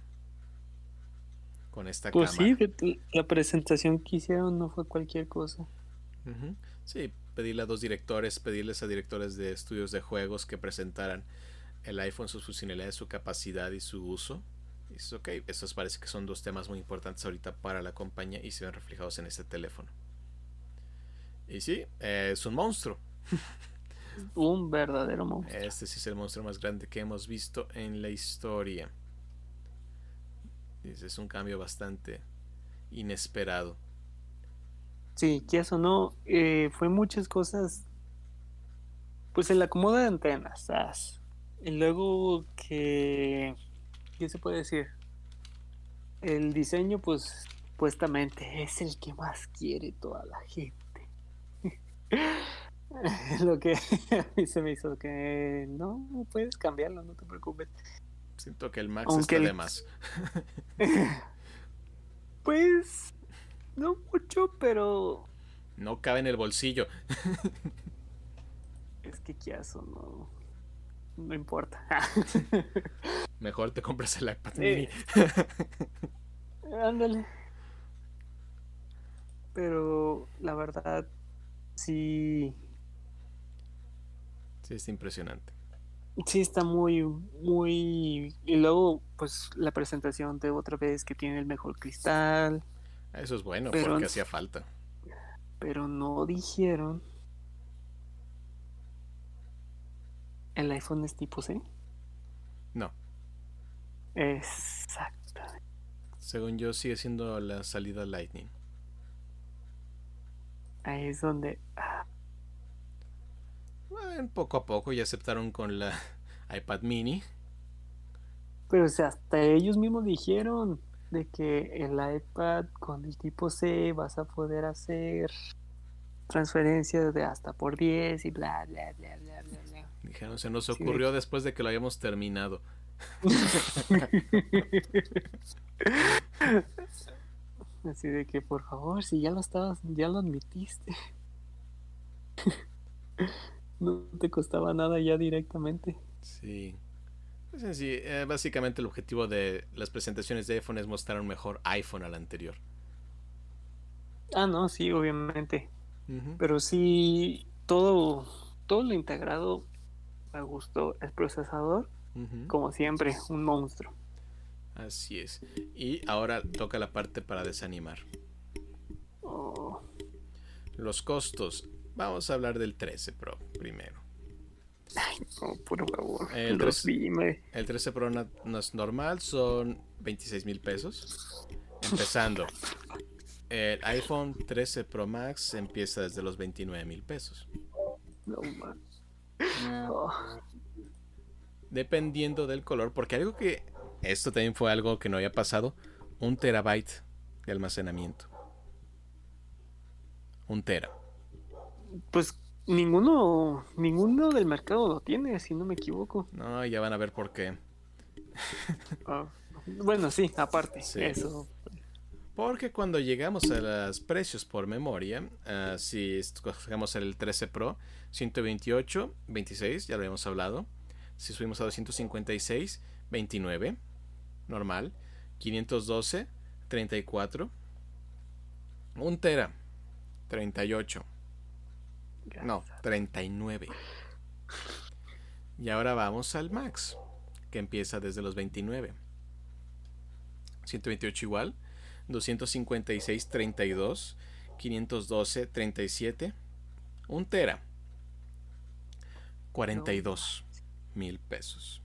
Con esta pues cámara. sí, la presentación que hicieron no fue cualquier cosa. Sí, pedirle a dos directores, pedirles a directores de estudios de juegos que presentaran el iPhone, sus funcionalidades, su capacidad y su uso. Y es ok, estos parece que son dos temas muy importantes ahorita para la compañía y se ven reflejados en este teléfono. Y sí, es un monstruo. un verdadero monstruo. Este sí es el monstruo más grande que hemos visto en la historia. Es un cambio bastante inesperado. Sí, que eso no, eh, fue muchas cosas. Pues el acomodo de antenas, y luego que, ¿qué se puede decir? El diseño, pues, supuestamente es el que más quiere toda la gente. Lo que a mí se me hizo que no puedes cambiarlo, no te preocupes. Siento que el Max está de más. pues no mucho, pero no cabe en el bolsillo. es que qué no no importa. Mejor te compras el iPad mini. ándale. Pero la verdad, sí. Sí, es impresionante. Sí, está muy, muy. Y luego, pues la presentación de otra vez que tiene el mejor cristal. Eso es bueno, porque hacía falta. Pero no dijeron ¿El iPhone es tipo C? No. Exactamente. Según yo, sigue siendo la salida Lightning. Ahí es donde. Ah. Bueno, poco a poco ya aceptaron con la iPad mini. Pero o sea, hasta ellos mismos dijeron de que el iPad con el tipo C vas a poder hacer transferencias de hasta por 10 y bla, bla, bla, bla, bla. Dijeron, se nos ocurrió después de que lo habíamos terminado. Así de que por favor, si ya lo estabas, ya lo admitiste. no te costaba nada ya directamente. Sí. Pues sí, eh, básicamente el objetivo de las presentaciones de iPhone es mostrar un mejor iPhone al anterior. Ah, no, sí, obviamente. Pero sí, todo, todo lo integrado me gustó el procesador, como siempre, un monstruo. Así es. Y ahora toca la parte para desanimar. Oh. Los costos. Vamos a hablar del 13 Pro primero. Ay, no, por favor. El 13, el 13 Pro no, es normal, son 26 mil pesos. Empezando. El iPhone 13 Pro Max empieza desde los 29 mil pesos. No más. Oh. Dependiendo del color, porque algo que esto también fue algo que no había pasado, un terabyte de almacenamiento. Un tera. Pues ninguno, ninguno del mercado lo tiene, si no me equivoco. No, ya van a ver por qué. Ah, bueno, sí, aparte, eso. Porque cuando llegamos a los precios por memoria, uh, si escogemos el 13 Pro, 128, 26, ya lo habíamos hablado. Si subimos a 256, 29. Normal. 512, 34. 1 tera, 38. No, 39. Y ahora vamos al max, que empieza desde los 29. 128 igual, 256, 32, 512, 37, 1 tera, 42 mil pesos.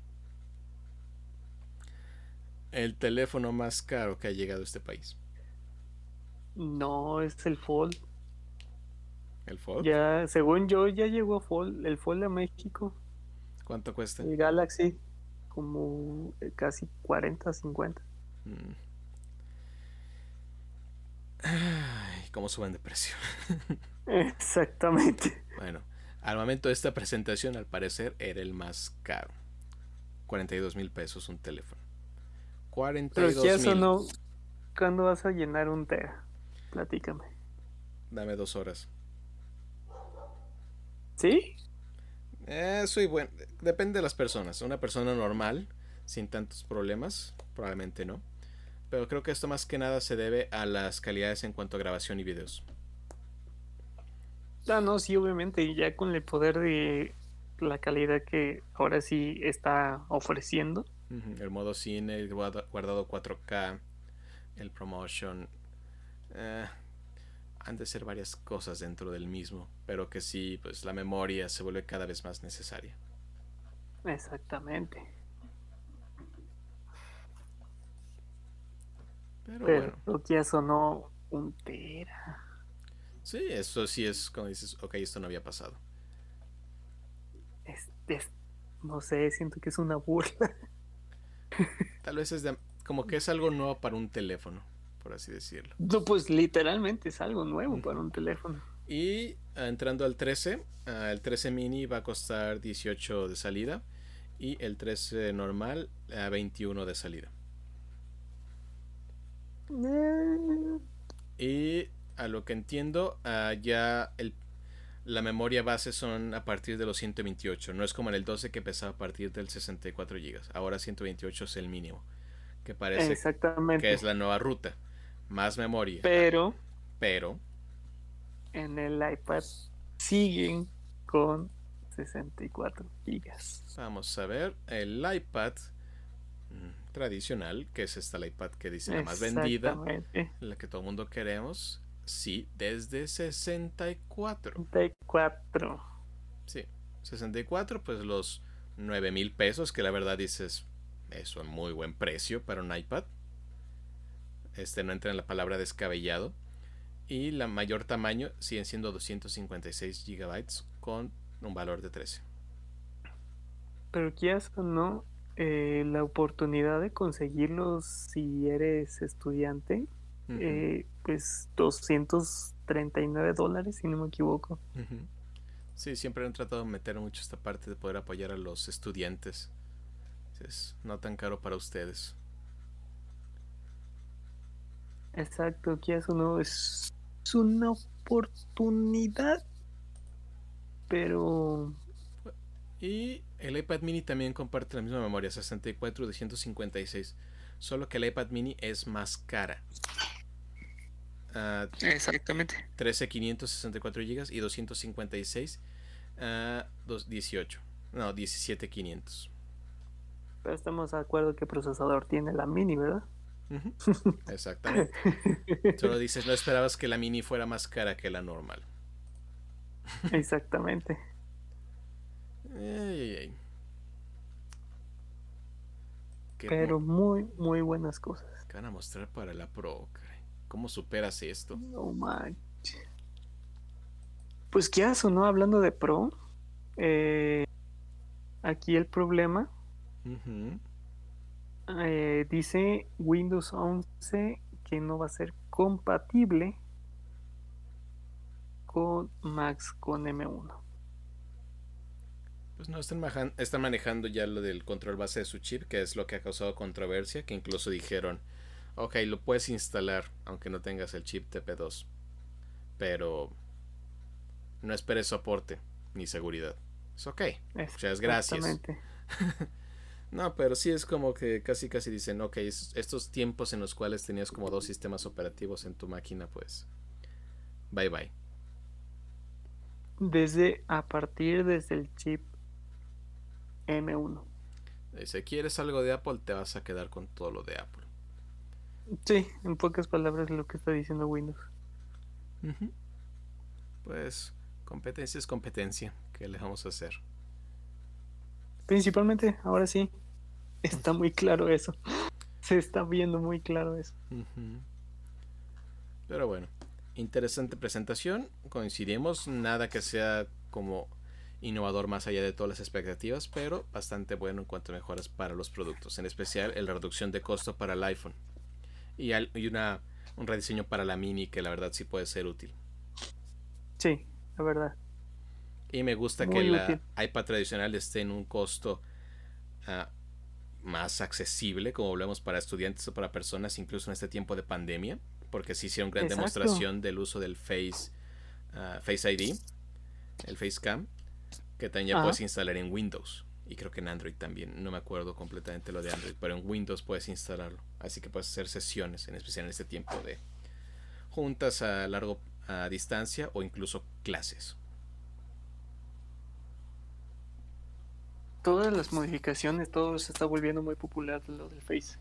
El teléfono más caro que ha llegado a este país. No, es el Fold. ¿El Fold? Ya, según yo, ya llegó a Fold, el Fold a México. ¿Cuánto cuesta? El Galaxy, como eh, casi 40, 50. Mm. Ay, cómo suben de precio. Exactamente. Bueno, al momento de esta presentación, al parecer, era el más caro. 42 mil pesos un teléfono. 42 Pero ya eso no. ¿Cuándo vas a llenar un tera? Platícame. Dame dos horas. ¿Sí? Eh, soy buen. Depende de las personas. Una persona normal, sin tantos problemas, probablemente no. Pero creo que esto más que nada se debe a las calidades en cuanto a grabación y videos. Ah, no, sí, obviamente. Ya con el poder de la calidad que ahora sí está ofreciendo. El modo cine, el guarda- guardado 4K, el promotion. eh, han de ser varias cosas dentro del mismo. Pero que sí, pues la memoria se vuelve cada vez más necesaria. Exactamente. Pero Pero bueno. ya sonó un tera. Sí, eso sí es como dices, ok, esto no había pasado. Es- es- no sé, siento que es una burla. Tal vez es de- como que es algo nuevo para un teléfono, por así decirlo. No, pues literalmente es algo nuevo para un teléfono. Y ah, entrando al 13, ah, el 13 mini va a costar 18 de salida y el 13 normal a 21 de salida. Y a lo que entiendo, ah, ya el- la memoria base son a partir de los 128. No es como en el 12 que empezaba a partir del 64 GB. Ahora 128 es el mínimo. Que parece Exactamente. que es la nueva ruta. Más memoria. Pero Pero en el iPad siguen con 64 gigas. vamos a ver el iPad mm, tradicional, que es esta la iPad que dice la más vendida, la que todo el mundo queremos. Sí, desde 64. 64. Sí, 64, pues los 9 mil pesos, que la verdad dices, es un muy buen precio para un iPad. Este no entra en la palabra descabellado. Y la mayor tamaño siguen siendo 256 gigabytes con un valor de 13. Pero quieras o no, eh, la oportunidad de conseguirlos si eres estudiante, Ujú, eh, pues 239 dólares, si no me equivoco. Sí, siempre han tratado de meter mucho esta parte de poder apoyar a los estudiantes. Es no tan caro para ustedes. Exacto, quieras o no, es una oportunidad, pero Y el iPad mini también comparte la misma memoria, 64 de 156. Solo que el iPad mini es más cara. Ah, Exactamente. 13 564 GB y 256 ah, dos- 18. No, 17 500. Pero estamos de acuerdo que procesador tiene la mini, ¿verdad? Ujú, Exactamente. Solo dices, no esperabas que la mini fuera más cara que la normal. Exactamente. Ay, ay, ay. ¿Qué Pero muy, muy buenas cosas. qué van a mostrar para la Pro? ¿Cómo superas esto? No manches. Pues qué o no, hablando de Pro, eh, aquí el problema eh, dice Windows 11 que no va a ser compatible con Max con M1. Pues no, están, majan- están manejando ya lo del control base de su chip, que es lo que ha causado controversia, que incluso dijeron, ok, lo puedes instalar, aunque no tengas el chip TP2, pero no esperes soporte ni seguridad. Es ok. Muchas gracias. No, pero sí es como que casi casi dicen, ok, estos tiempos en los cuales tenías como dos sistemas operativos en tu máquina, pues bye bye. Desde a partir desde el chip M1. Si quieres algo de Apple, te vas a quedar con todo lo de Apple. Sí, en pocas palabras lo que está diciendo Windows. Pues competencia es competencia. ¿Qué le vamos a hacer? Principalmente, ahora sí, está muy claro eso. Se está viendo muy claro eso. Pero bueno, interesante presentación. Coincidimos, nada que sea como innovador más allá de todas las expectativas, pero bastante bueno en cuanto a mejoras para los productos, en especial la reducción de costo para el iPhone y, una, un rediseño para la mini que la verdad sí puede ser útil. Sí, la verdad. Y me gusta que la iPad tradicional esté en un costo ah, más accesible, como hablamos para estudiantes o para personas, incluso en este tiempo de pandemia, porque sí hicieron gran demostración del uso del Face, uh, Face ID, el Facecam, que también ya puedes instalar en Windows. Y creo que en Android también. No me acuerdo completamente lo de Android, pero en Windows puedes instalarlo. Así que puedes hacer sesiones, en especial en este tiempo de juntas a largo a distancia o incluso clases. Todas las modificaciones, todo se está volviendo muy popular lo del Face.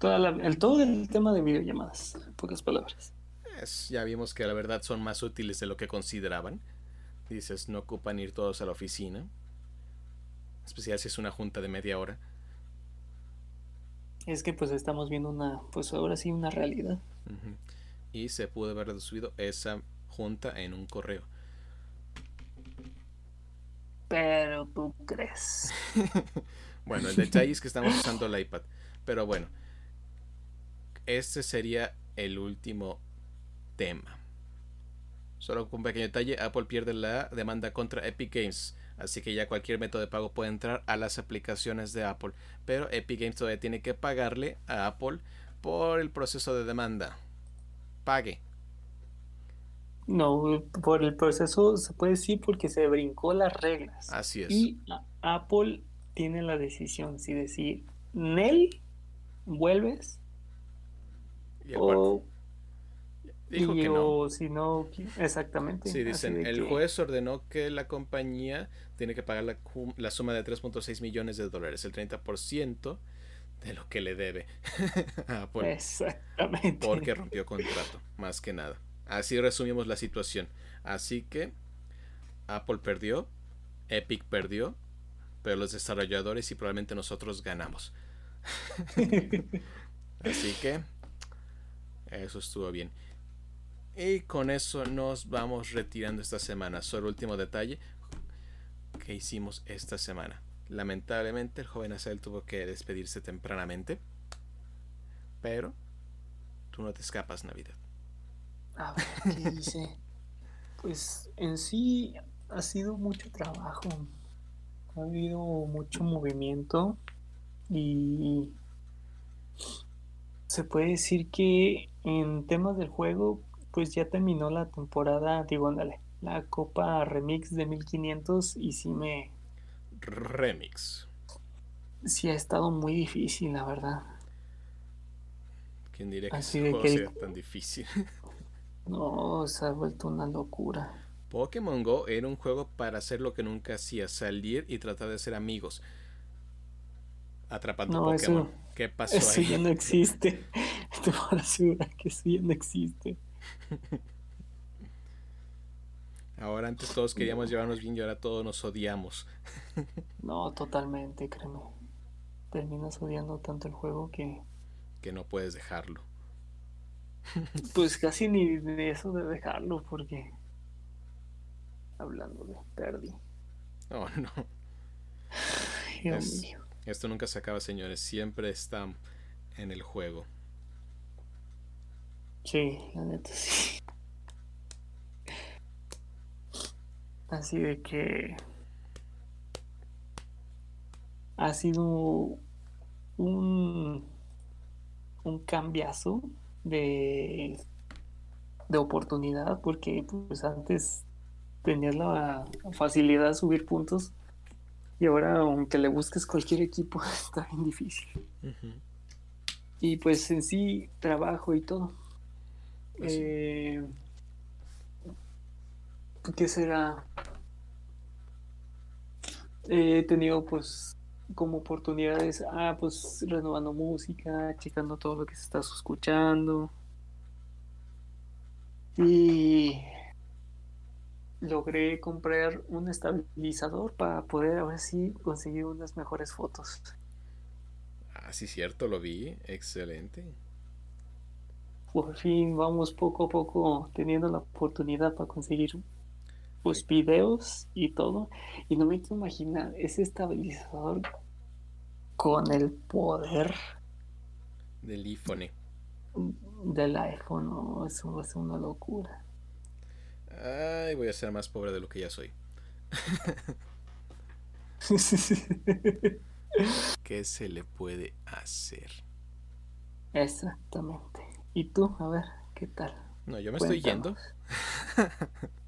el, todo el tema de videollamadas, en pocas palabras. ya vimos que la verdad son más útiles de lo que consideraban. Dices, no ocupan ir todos a la oficina. Especial si es una junta de media hora. Es que pues estamos viendo una, pues ahora sí una realidad. Y se pudo haber reducido esa junta en un correo. Pero tú crees. bueno, el detalle es que estamos usando el iPad. Pero bueno, este sería el último tema. Solo con un pequeño detalle, Apple pierde la demanda contra Epic Games. Así que ya cualquier método de pago puede entrar a las aplicaciones de Apple. Pero Epic Games todavía tiene que pagarle a Apple por el proceso de demanda. Pague. No, por el proceso se puede decir porque se brincó las reglas. Así es. Y Apple tiene la decisión si decir, Nel, vuelves. o Dijo que no. si no, exactamente. Sí, dicen, el juez ordenó que la compañía tiene que pagar la, la suma de 3.6 millones de dólares, el 30% de lo que le debe Exactamente. Porque rompió contrato, más que nada. Así resumimos la situación. Así que Apple perdió, Epic perdió, pero los desarrolladores y probablemente nosotros ganamos. Así que eso estuvo bien. Y con eso nos vamos retirando esta semana. Solo último detalle que hicimos esta semana. Lamentablemente el joven Azel tuvo que despedirse tempranamente. Pero tú no te escapas, Navidad. A ver, ¿qué dice? pues en sí ha sido mucho trabajo. Ha habido mucho movimiento y se puede decir que en temas del juego pues ya terminó la temporada, digo, ándale, la Copa Remix de 1500 y sí me... Remix. Sí ha estado muy difícil, la verdad. ¿Quién diría que Así ese juego sea tan difícil? no, se ha vuelto una locura. Pokémon Go era un juego para hacer lo que nunca hacía, salir y tratar de ser amigos. Atrapando Pokémon. ¿Qué pasó eso ya no existe. Te puedo asegurar que eso ya no existe. Ahora antes todos queríamos llevarnos bien y ahora todos nos odiamos. no, totalmente, créeme. Terminas odiando tanto el juego que... Que no puedes dejarlo. pues casi ni de eso de dejarlo, porque... Hablando de perdí. Oh, no. Esto nunca se acaba, señores. Siempre está en el juego. Sí, la neta sí. Así de que ha sido un, un cambiazo de, de oportunidad porque pues antes tenías la facilidad de subir puntos Y ahora, aunque le busques cualquier equipo, está bien difícil. Y pues en sí, trabajo y todo. Pues sí. Eh, ¿Qué será? He tenido pues como oportunidades, ah, pues renovando música, checando todo lo que se está escuchando. Y logré comprar un estabilizador para poder ahora sí conseguir unas mejores fotos. Ah, sí, cierto, lo vi. Excelente. Por fin vamos poco a poco teniendo la oportunidad para conseguir pues videos y todo. Y no me quiero imaginar ese estabilizador con el poder Del iPhone. del iPhone. ¿no? Eso va a ser una locura. Ay, voy a ser más pobre de lo que ya soy. ¿Qué se le puede hacer? Exactamente. ¿Y tú? A ver, ¿qué tal? No, yo me estoy yendo.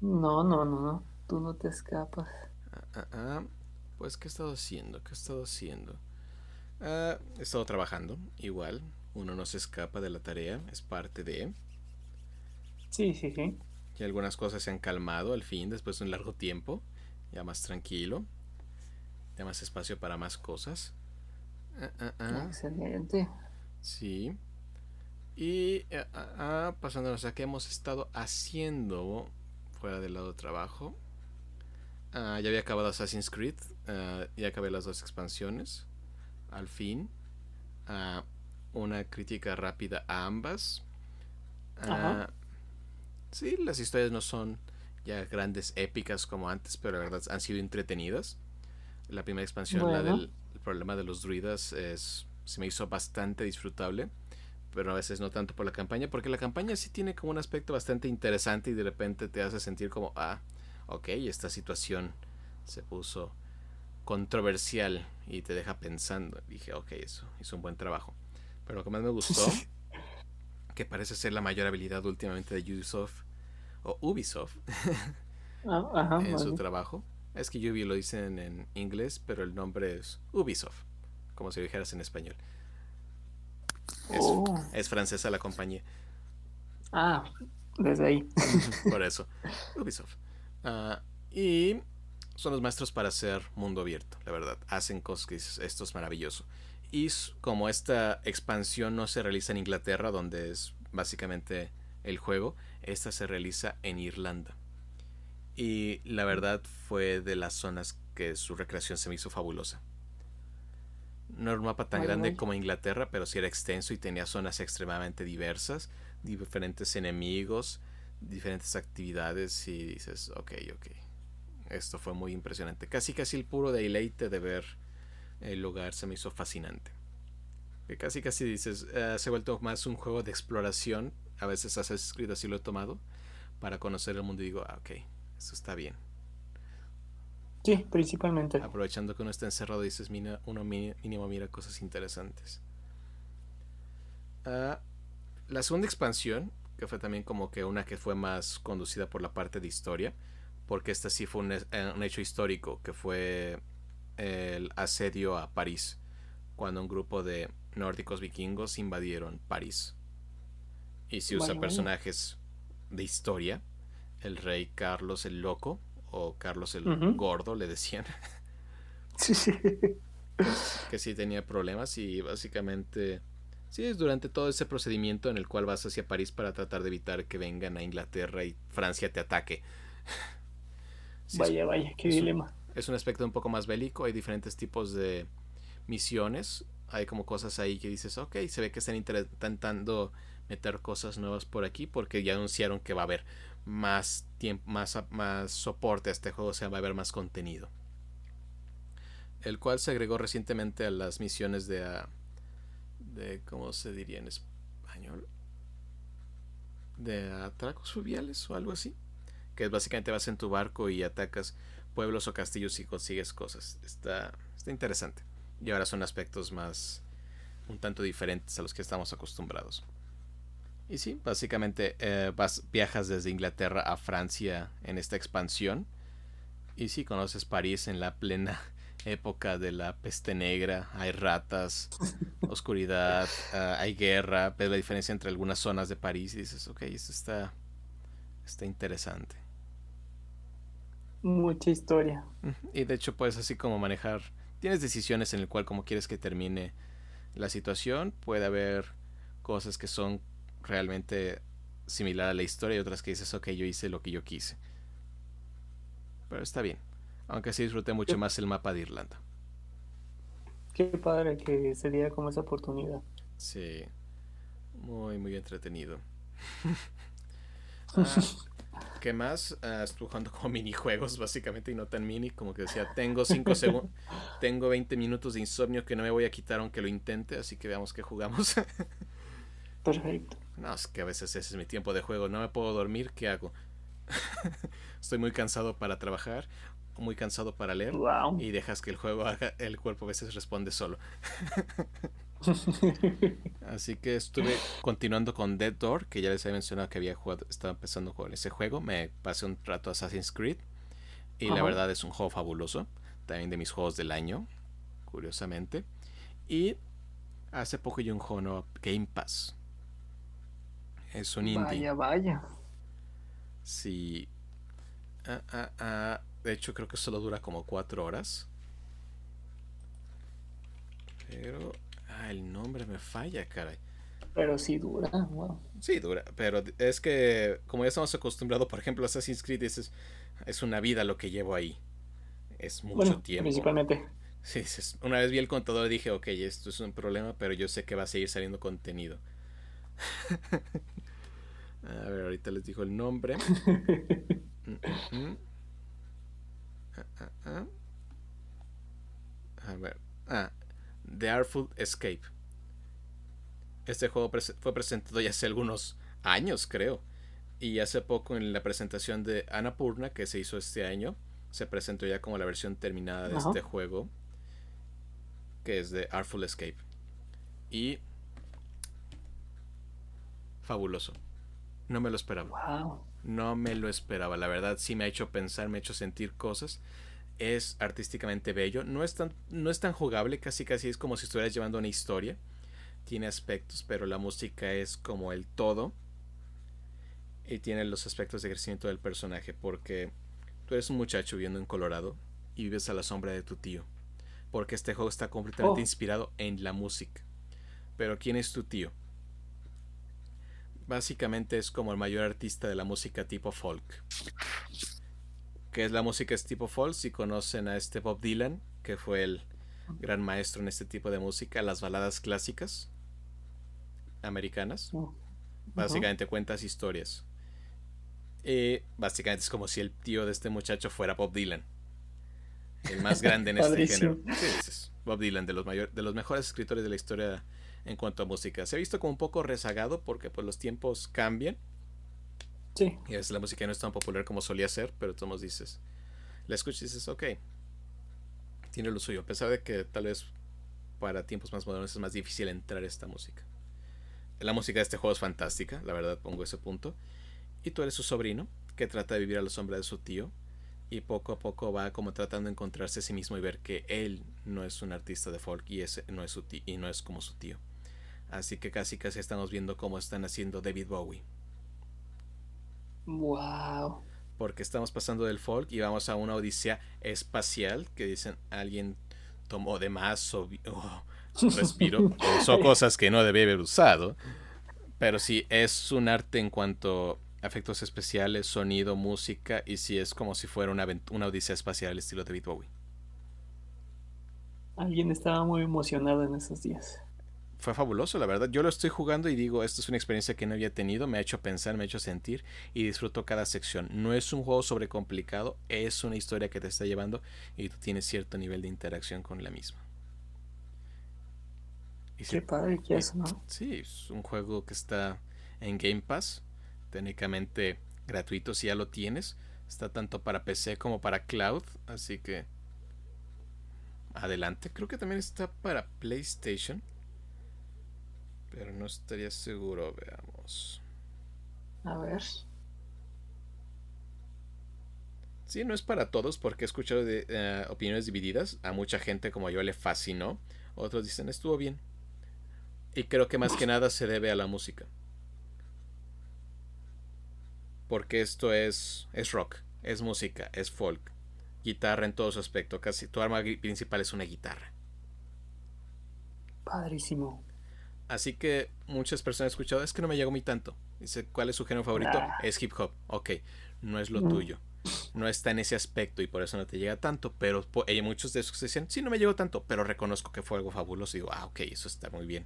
No, no, no, no. Tú no te escapas. Ah, ah, ah. Pues, ¿qué he estado haciendo? ¿Qué he estado haciendo? Ah, he estado trabajando, igual. Uno no se escapa de la tarea, es parte de. Sí, sí, sí. Y algunas cosas se han calmado al fin, después de un largo tiempo. Ya más tranquilo. Ya más espacio para más cosas. Ah, ah. Excelente. Sí. Y eh, ah, ah, pasándonos a qué hemos estado haciendo fuera del lado de trabajo. Ah, ya había acabado Assassin's Creed. ah, ya acabé las dos expansiones. Al fin. Una crítica rápida a ambas. Ajá. sí, las historias no son ya grandes épicas como antes, pero la verdad han sido entretenidas. La primera expansión, la del el problema de los druidas, es, se me hizo bastante disfrutable pero a veces no tanto por la campaña, porque la campaña sí tiene como un aspecto bastante interesante y de repente te hace sentir como, ah, ok, esta situación se puso controversial y te deja pensando. Dije, ok, eso hizo un buen trabajo. Pero lo que más me gustó, que parece ser la mayor habilidad últimamente de Ubisoft, o Ubisoft, Ah, ajá, en su vale. trabajo, es que Ubi lo dicen en inglés, pero el nombre es Ubisoft, como si lo dijeras en español. Es, Oh. es francesa la compañía. Ah, desde ahí. Por eso, Ubisoft. Ah, y son los maestros para hacer mundo abierto, la verdad. Hacen cosas que esto es maravilloso. Y como esta expansión no se realiza en Inglaterra, donde es básicamente el juego, esta se realiza en Irlanda. Y la verdad fue de las zonas que su recreación se me hizo fabulosa. No era un mapa tan grande como Inglaterra, pero sí era extenso y tenía zonas extremadamente diversas, diferentes enemigos, diferentes actividades y dices, ok, ok. Esto fue muy impresionante. Casi casi el puro deleite de ver el lugar se me hizo fascinante. Que casi casi dices, "Ah, se ha vuelto más un juego de exploración. A veces Assassin's Creed así lo he tomado. Para conocer el mundo y digo, ah, ok, esto está bien. Sí, principalmente. Aprovechando que uno está encerrado, dices, "Mina- uno mínimo mira cosas interesantes. Ah, la segunda expansión, que fue también como que una que fue más conducida por la parte de historia, porque esta sí fue un, eh, un hecho histórico, que fue el asedio a París, cuando un grupo de nórdicos vikingos invadieron París. Y si usa personajes de historia, el rey Carlos el Loco, o Carlos el. Gordo, le decían Sí, sí. que sí tenía problemas y básicamente sí es durante todo ese procedimiento en el cual vas hacia París para tratar de evitar que vengan a Inglaterra y Francia te ataque. Sí, es- Vaya, vaya, qué es un- dilema. es un aspecto un poco más bélico, hay diferentes tipos de misiones, hay como cosas ahí que dices, ok, se ve que están intentando meter cosas nuevas por aquí porque ya anunciaron que va a haber más tiempo, más, más soporte a este juego, o sea, va a haber más contenido. El cual se agregó recientemente a las misiones de, ah, de ¿cómo se diría en español? De atracos fluviales o algo así. Que básicamente vas en tu barco y atacas pueblos o castillos y consigues cosas. Está, está interesante. Y ahora son aspectos más un tanto diferentes a los que estamos acostumbrados. Y sí, básicamente eh, vas, viajas desde Inglaterra a Francia en esta expansión. Y sí, conoces París en la plena época de la peste negra, hay ratas, oscuridad, ah, hay guerra, ves la diferencia entre algunas zonas de París y dices, ok, esto está, está interesante. Mucha historia. Y de hecho puedes así como manejar, tienes decisiones en el cual como quieres que termine la situación, puede haber cosas que son realmente similar a la historia y otras que dices, ok, yo hice lo que yo quise. Pero está bien. Aunque sí disfruté mucho más el mapa de Irlanda. Qué padre que se diera como esa oportunidad. Sí. Muy, muy entretenido. Ah, ¿Qué más? Ah, estuve jugando como minijuegos, básicamente, y no tan mini. Como que decía, tengo 5 segundos. tengo 20 minutos de insomnio que no me voy a quitar aunque lo intente. Así que veamos qué jugamos. Perfecto. No, es que a veces ese es mi tiempo de juego. No me puedo dormir, ¿qué hago? Estoy muy cansado para trabajar muy cansado para leer y dejas que el juego haga, el cuerpo a veces responde solo. Así que estuve continuando con Dead Door, que ya les había mencionado que había jugado, estaba empezando con ese juego. Me pasé un rato Assassin's Creed y la verdad es un juego fabuloso, también de mis juegos del año, curiosamente. Y hace poco yo un juego nuevo, Game Pass. Es un indie. Vaya, vaya. Sí. Ah, ah, ah. De hecho, creo que solo dura como cuatro horas. Pero. Ah, el nombre me falla, caray. Pero sí dura, wow. Sí, dura. Pero es que, como ya estamos acostumbrados, por ejemplo, Assassin's Creed es, es una vida lo que llevo ahí. Es mucho tiempo. Principalmente. Sí, una vez vi el contador y dije, ok, esto es un problema, pero yo sé que va a seguir saliendo contenido. a ver, ahorita les digo el nombre. Mm, mm, mm. A ver. Ah, The Artful Escape. Este juego fue presentado ya hace algunos años, creo. Y hace poco en la presentación de Annapurna, que se hizo este año, se presentó ya como la versión terminada de este juego, que es The Artful Escape. Y fabuloso. No me lo esperaba. No me lo esperaba. La verdad sí me ha hecho pensar, me ha hecho sentir cosas es artísticamente bello. No es tan, no es tan jugable, casi casi es como si estuvieras llevando una historia. Tiene aspectos, pero la música es como el todo. Y tiene los aspectos de crecimiento del personaje, porque tú eres un muchacho viviendo en Colorado y vives a la sombra de tu tío. Porque este juego está completamente oh. inspirado en la música. Pero ¿quién es tu tío? Básicamente es como el mayor artista de la música tipo folk que es la música es tipo folk, si conocen a este Bob Dylan, que fue el gran maestro en este tipo de música, las baladas clásicas americanas. Oh, básicamente cuentas historias. Y básicamente es como si el tío de este muchacho fuera Bob Dylan. El más grande en este género. Bob Dylan, de los, mayor, de los mejores escritores de la historia en cuanto a música. Se ha visto como un poco rezagado porque pues, los tiempos cambian Sí. Y a veces la música no es tan popular como solía ser, pero tú nos dices, la escuchas y dices, ok, tiene lo suyo, a pesar de que tal vez para tiempos más modernos es más difícil entrar a esta música. La música de este juego es fantástica, la verdad pongo ese punto. Y tú eres su sobrino, que trata de vivir a la sombra de su tío, y poco a poco va como tratando de encontrarse a sí mismo y ver que él no es un artista de folk y ese no es su tío, y no es como su tío. Así que casi casi estamos viendo cómo están haciendo David Bowie. Wow. Porque estamos pasando del folk y vamos a una odisea espacial que dicen alguien tomó de más o, respiro, son cosas que no debe haber usado. Pero sí, es un arte en cuanto a efectos especiales, sonido, música, y sí es como si fuera una, una odisea espacial al estilo de David Bowie. Alguien estaba muy emocionado en esos días fue fabuloso, la verdad. Yo lo estoy jugando y digo, esto es una experiencia que no había tenido, me ha hecho pensar, me ha hecho sentir y disfruto cada sección. No es un juego sobre complicado, es una historia que te está llevando y tú tienes cierto nivel de interacción con la misma. Y Qué padre que es, ¿no? Sí, es un juego que está en Game Pass, técnicamente gratuito si ya lo tienes. Está tanto para PC como para cloud, así que adelante. Creo que también está para PlayStation. Pero no estaría seguro, veamos. A ver. Sí, no es para todos porque he escuchado de, eh, opiniones divididas. A mucha gente como yo le fascinó. Otros dicen estuvo bien. Y creo que más que nada se debe a la música. Porque esto es, es rock, es música, es folk. Guitarra en todo su aspecto. Casi tu arma principal es una guitarra. Padrísimo. Así que muchas personas han escuchado, es que no me llegó mí tanto. Dice, ¿cuál es su género favorito? Ah. Es hip hop. Ok, no es lo Mm. tuyo. No está en ese aspecto y por eso no te llega tanto. Pero hay muchos de esos que decían, sí, no me llegó tanto, pero reconozco que fue algo fabuloso. Y digo, ah, ok, eso está muy bien.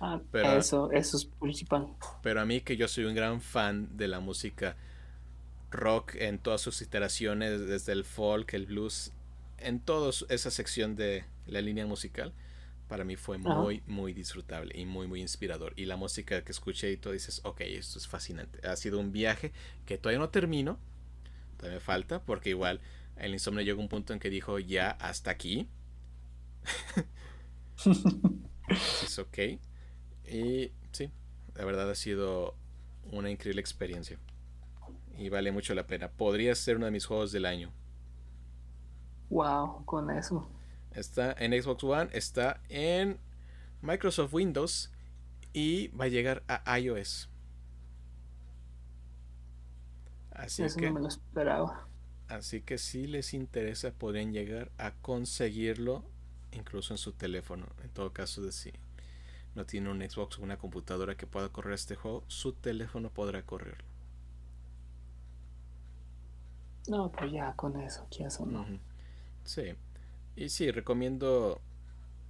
Ah, Pero- eso, eso es principal. Pero a mí que yo soy un gran fan de la música rock en todas sus iteraciones, desde el folk, el blues, en toda esa sección de la línea musical, para mí fue Ajá. muy, muy disfrutable y muy, muy inspirador. Y la música que escuché y tú dices, ok, esto es fascinante. Ha sido un viaje que todavía no termino, todavía me falta, porque igual el insomnio llegó a un punto en que dijo, ya, hasta aquí. es ok. Y sí, la verdad ha sido una increíble experiencia. Y vale mucho la pena. Podría ser uno de mis juegos del año. wow, con eso. Está en Xbox One, está en Microsoft Windows y va a llegar a iOS. Así eso que, no me lo esperaba. así que si les interesa podrían llegar a conseguirlo incluso en su teléfono. En todo caso de si no tiene un Xbox o una computadora que pueda correr este juego, su teléfono podrá correrlo. No, pues ya con eso, ya son. Ujú. Sí. Y sí, recomiendo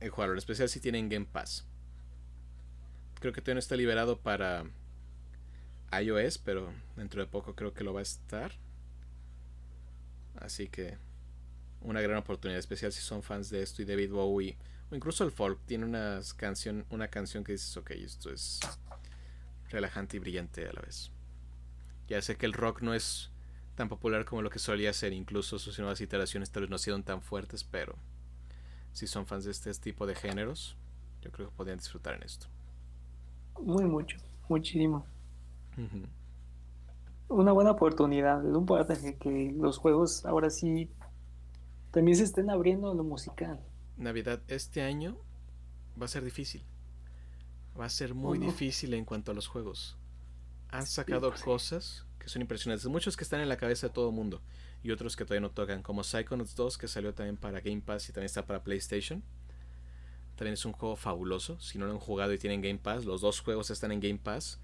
el jugarlo, en especial si tienen Game Pass. Creo que todavía no está liberado para iOS, pero dentro de poco creo que lo va a estar. Así que una gran oportunidad, especial si son fans de esto y David Bowie o incluso el folk tiene unas canción, una canción que dices, ok, esto es relajante y brillante a la vez. Ya sé que el rock no es tan popular como lo que solía ser, incluso sus nuevas iteraciones tal vez no sido tan fuertes, pero si son fans de este tipo de géneros, yo creo que podrían disfrutar en esto. Muy mucho, muchísimo. Una buena oportunidad. Es un que, que los juegos ahora sí también se estén abriendo a lo musical. Navidad este año va a ser difícil. Va a ser muy no? difícil en cuanto a los juegos. Han sacado pues cosas que son impresionantes. Muchos que están en la cabeza de todo el mundo. Y otros que todavía no tocan. Como Psychonauts 2 que salió también para Game Pass y también está para PlayStation. También es un juego fabuloso. Si no lo han jugado y tienen Game Pass. Los dos juegos están en Game Pass.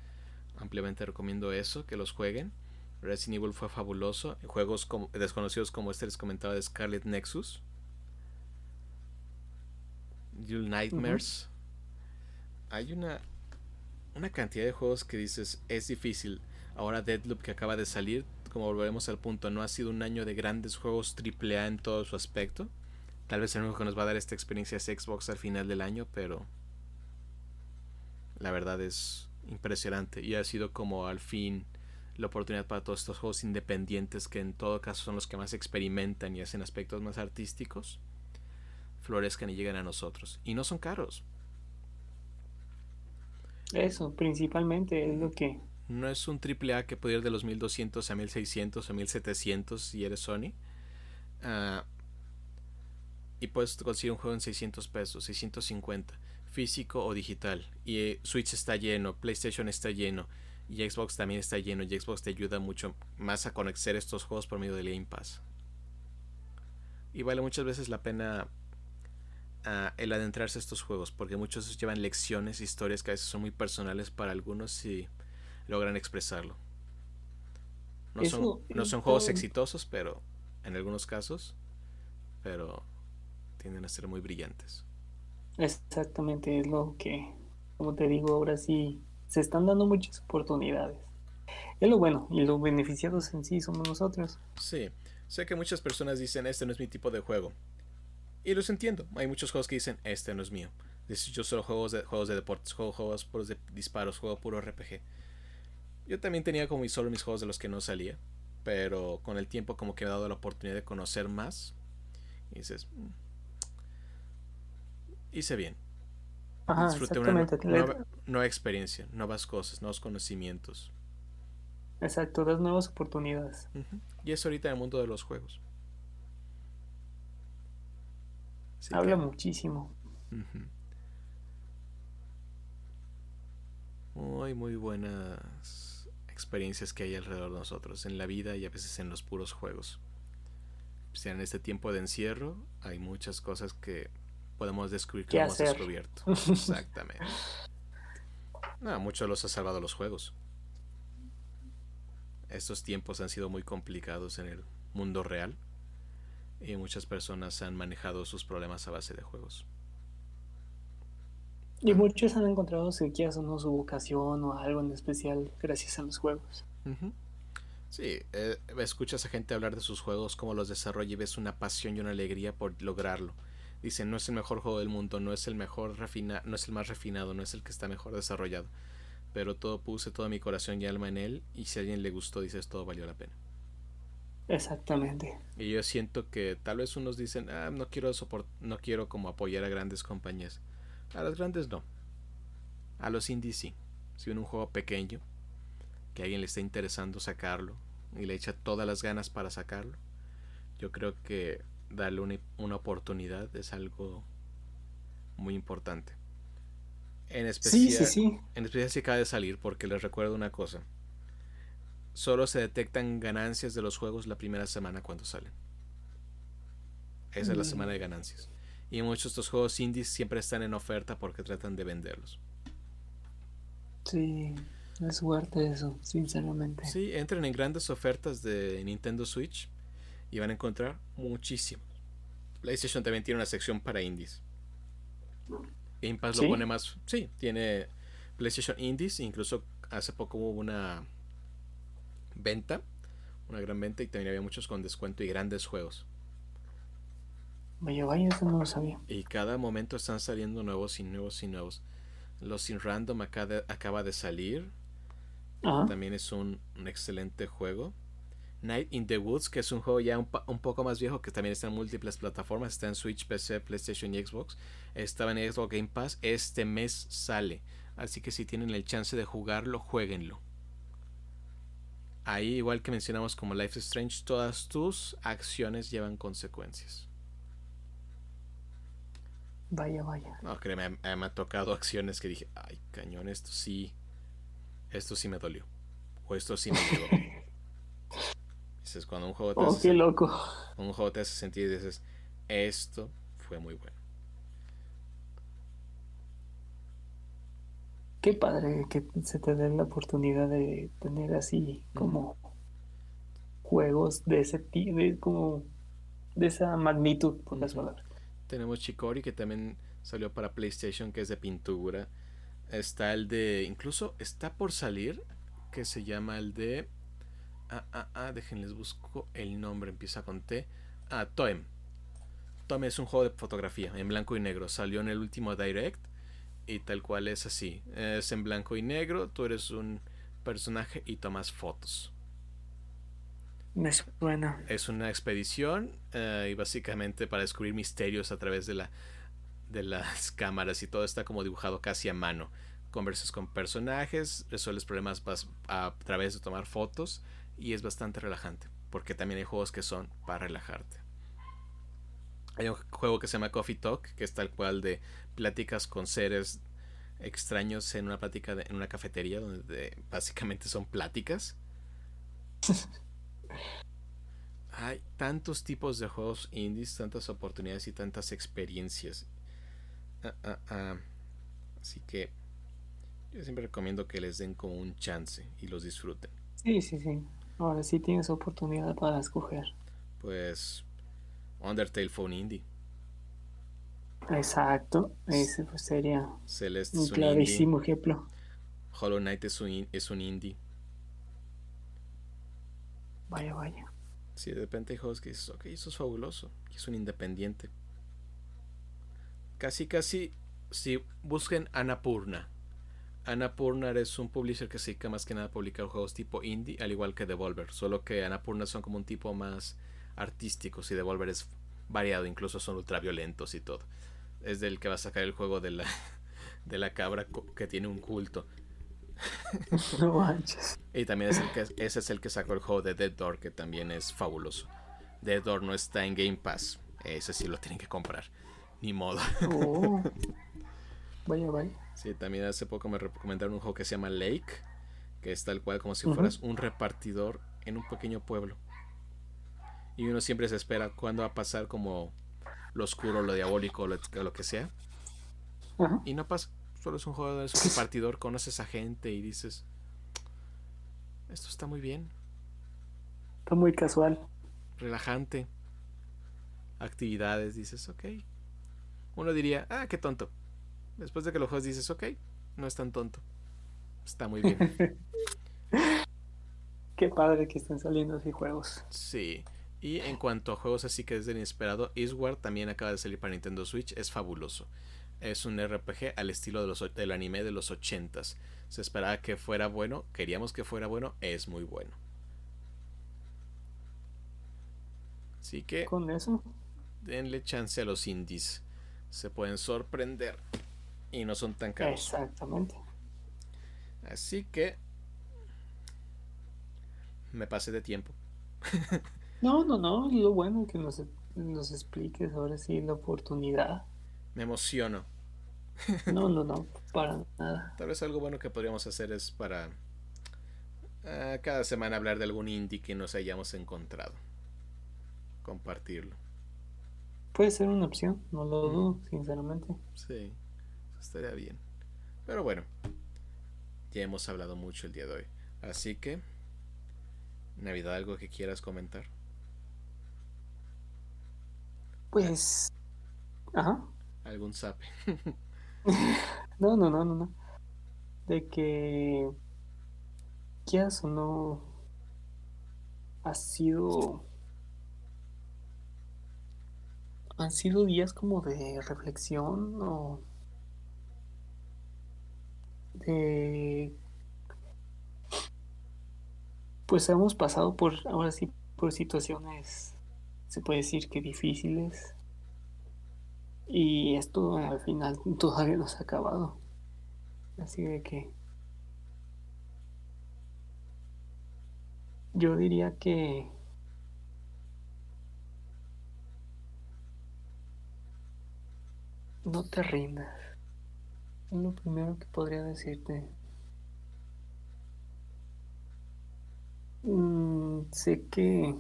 Ampliamente recomiendo eso. Que los jueguen. Resident Evil fue fabuloso. Juegos como, desconocidos como este les comentaba de Scarlet Nexus. Little Nightmares. Hay una, una cantidad de juegos que dices es difícil. Ahora Deadloop que acaba de salir, como volveremos al punto, no ha sido un año de grandes juegos AAA en todo su aspecto. Tal vez el único que nos va a dar esta experiencia es Xbox al final del año, pero la verdad es impresionante y ha sido como al fin la oportunidad para todos estos juegos independientes que en todo caso son los que más experimentan y hacen aspectos más artísticos florezcan y lleguen a nosotros y no son caros Eso, principalmente, es lo que. No es un triple A que puede ir de los 1200 a 1600 a 1700 si eres Sony Ah, y puedes conseguir un juego en 600 pesos 650 físico o digital. Y eh, Switch está lleno PlayStation está lleno y Xbox también está lleno y Xbox te ayuda mucho más a conocer estos juegos por medio del Game Pass. Y vale muchas veces la pena ah, el adentrarse a estos juegos porque muchos llevan lecciones historias que a veces son muy personales para algunos y logran expresarlo no son, Eso, no son juegos exitosos pero en algunos casos pero tienden a ser muy brillantes Exactamente, es lo que, como te digo, ahora sí se están dando muchas oportunidades. Es lo bueno, y los beneficiados en sí somos nosotros. Sí, sé que muchas personas dicen este no es mi tipo de juego. Y los entiendo. Hay muchos juegos que dicen este no es mío. Yo solo juegos de, juegos de deportes, juego juegos puros de disparos, juego puro RPG. Yo también tenía como mis- solo mis juegos de los que no salía. Pero con el tiempo como que me he dado la oportunidad de conocer más. Y dices, "Mm, hice bien. Ajá, Disfruté una nueva, nueva experiencia, nuevas cosas, nuevos conocimientos. Exacto, das nuevas oportunidades. Y es ahorita en el mundo de los juegos. Así Habla que- muchísimo. Ujú. Muy, muy buenas experiencias que hay alrededor de nosotros, en la vida y a veces en los puros juegos. Sea, en este tiempo de encierro hay muchas cosas que podemos descubrir que ¿Qué no hemos hacer? descubierto. Exactamente. No, mucho los ha salvado los juegos. Estos tiempos han sido muy complicados en el mundo real y muchas personas han manejado sus problemas a base de juegos. Y muchos han encontrado, si quieras o no, su vocación o algo en especial gracias a los juegos. Sí, eh, escuchas a gente hablar de sus juegos, cómo los desarrolla y ves una pasión y una alegría por lograrlo. Dicen, no es el mejor juego del mundo, no es el mejor refina no es el más refinado, no es el que está mejor desarrollado. Pero todo puse todo mi corazón y alma en él y si a alguien le gustó, dices, todo valió la pena. Exactamente. Y yo siento que tal vez unos dicen, ah, no quiero no quiero como apoyar a grandes compañías. A los grandes no. A los indies sí. Si un juego pequeño, que a alguien le está interesando sacarlo y le echa todas las ganas para sacarlo, yo creo que darle una, una oportunidad es algo muy importante. En especial, sí, sí. en especial si acaba de salir, porque les recuerdo una cosa. Solo se detectan ganancias de los juegos la primera semana cuando salen. Esa es la Mm. semana de ganancias. Y muchos de estos juegos indies siempre están en oferta porque tratan de venderlos. Sí, es suerte eso, sinceramente. Sí, entren en grandes ofertas de Nintendo Switch y van a encontrar muchísimo. PlayStation también tiene una sección para indies. Game Pass ¿Sí? lo pone más. Sí, tiene PlayStation Indies. Incluso hace poco hubo una venta, una gran venta, y también había muchos con descuento y grandes juegos. Vaya, vaya, eso no lo sabía. Y cada momento están saliendo nuevos y nuevos y nuevos. Los Sin Random acaba de salir. Ajá. También es un, un excelente juego. Night in the Woods, que es un juego ya un, un poco más viejo, que también está en múltiples plataformas. Está en Switch, PC, PlayStation y Xbox. Estaba en Xbox Game Pass. Este mes sale. Así que si tienen el chance de jugarlo, jueguenlo. Ahí, igual que mencionamos como Life is Strange, todas tus acciones llevan consecuencias. Vaya, vaya. No, créeme, me, me ha tocado acciones que dije, ay, cañón, esto sí, esto sí me dolió. O esto sí me llegó. Dices, cuando un juego te Oh, hace, qué loco. un juego te hace sentir y dices, esto fue muy bueno. Qué padre que se te dé la oportunidad de tener así como juegos de ese tipo, de, como de esa magnitud, por las palabras. Tenemos Chicori que también salió para PlayStation, que es de pintura. Está el de, incluso está por salir, que se llama el de... Ah, ah, ah, déjenles busco el nombre, empieza con T. Ah, Toem. Toem es un juego de fotografía en blanco y negro. Salió en el último Direct y tal cual es así. Es en blanco y negro, tú eres un personaje y tomas fotos. Me suena. Es una expedición eh, y básicamente para descubrir misterios a través de la de las cámaras y todo está como dibujado casi a mano. Conversas con personajes, resuelves problemas vas- a través de tomar fotos y es bastante relajante porque también hay juegos que son para relajarte. Hay un juego que se llama Coffee Talk que es tal cual de pláticas con seres extraños en una plática de- en una cafetería donde básicamente son pláticas. Hay tantos tipos de juegos indies, tantas oportunidades y tantas experiencias. Ah, ah, ah. Así que yo siempre recomiendo que les den como un chance y los disfruten. Sí, sí, sí. Ahora sí tienes oportunidad para escoger. Pues Undertale fue un indie. Exacto. Ese pues sería Celeste un indie. clarísimo ejemplo. Hollow Knight es un, es un indie. Vaya, vaya. Si de repente hay juegos que dices, ok, eso es fabuloso. Es un independiente. Casi, casi, si busquen Annapurna. Annapurna es un publisher que se dedica más que nada a publicar juegos tipo indie, al igual que Devolver. Solo que Annapurna son como un tipo más artísticos y Devolver es variado, incluso son ultraviolentos y todo. Es del que va a sacar el juego de la, de la cabra que tiene un culto. No manches. Y también es el que, ese es el que sacó el juego de Dead Door, que también es fabuloso. Dead Door no está en Game Pass. Ese sí lo tienen que comprar. Ni modo. Oh. Vaya, vaya. Sí, también hace poco me recomendaron un juego que se llama Lake, que es tal cual como si fueras un repartidor en un pequeño pueblo. Y uno siempre se espera cuándo va a pasar como lo oscuro, lo diabólico, lo, lo que sea. Y no pasa. Es un juego de un repartidor, conoces a gente y dices, esto está muy bien, Está muy casual. relajante. Actividades, dices, ok. Uno diría, ah, qué tonto. Después de que lo juegas dices, ok, no es tan tonto. Está muy bien. Qué padre que estén saliendo así juegos. Sí. Y en cuanto a juegos así que es del inesperado, Eastward también acaba de salir para Nintendo Switch, es fabuloso. Es un RPG al estilo de los, del anime de los 80s. Se esperaba que fuera bueno, queríamos que fuera bueno, es muy bueno. Así que Con eso, denle chance a los indies. Se pueden sorprender y no son tan caros. exactamente. Así que me pasé de tiempo. No, no, no. Lo bueno que nos, nos expliques ahora sí la oportunidad. Me emociono. No, no, no. Para nada. Tal vez algo bueno que podríamos hacer es para ah, cada semana hablar de algún indie que nos hayamos encontrado. Compartirlo. Puede ser una opción. No lo dudo, sinceramente. Sí, eso estaría bien. Pero bueno, ya hemos hablado mucho el día de hoy. Así que, Navidad, ¿algo que quieras comentar? Pues. Ajá. ¿Algún sape? No, no, no, no, no. De que. Quieras o no. Ha sido. Han sido días como de reflexión o. De. Pues hemos pasado por, ahora sí, por situaciones, se puede decir que difíciles. Y esto al final todavía no se ha acabado. Así de que yo diría que no te rindas. Es lo primero que podría decirte. Mm, sé que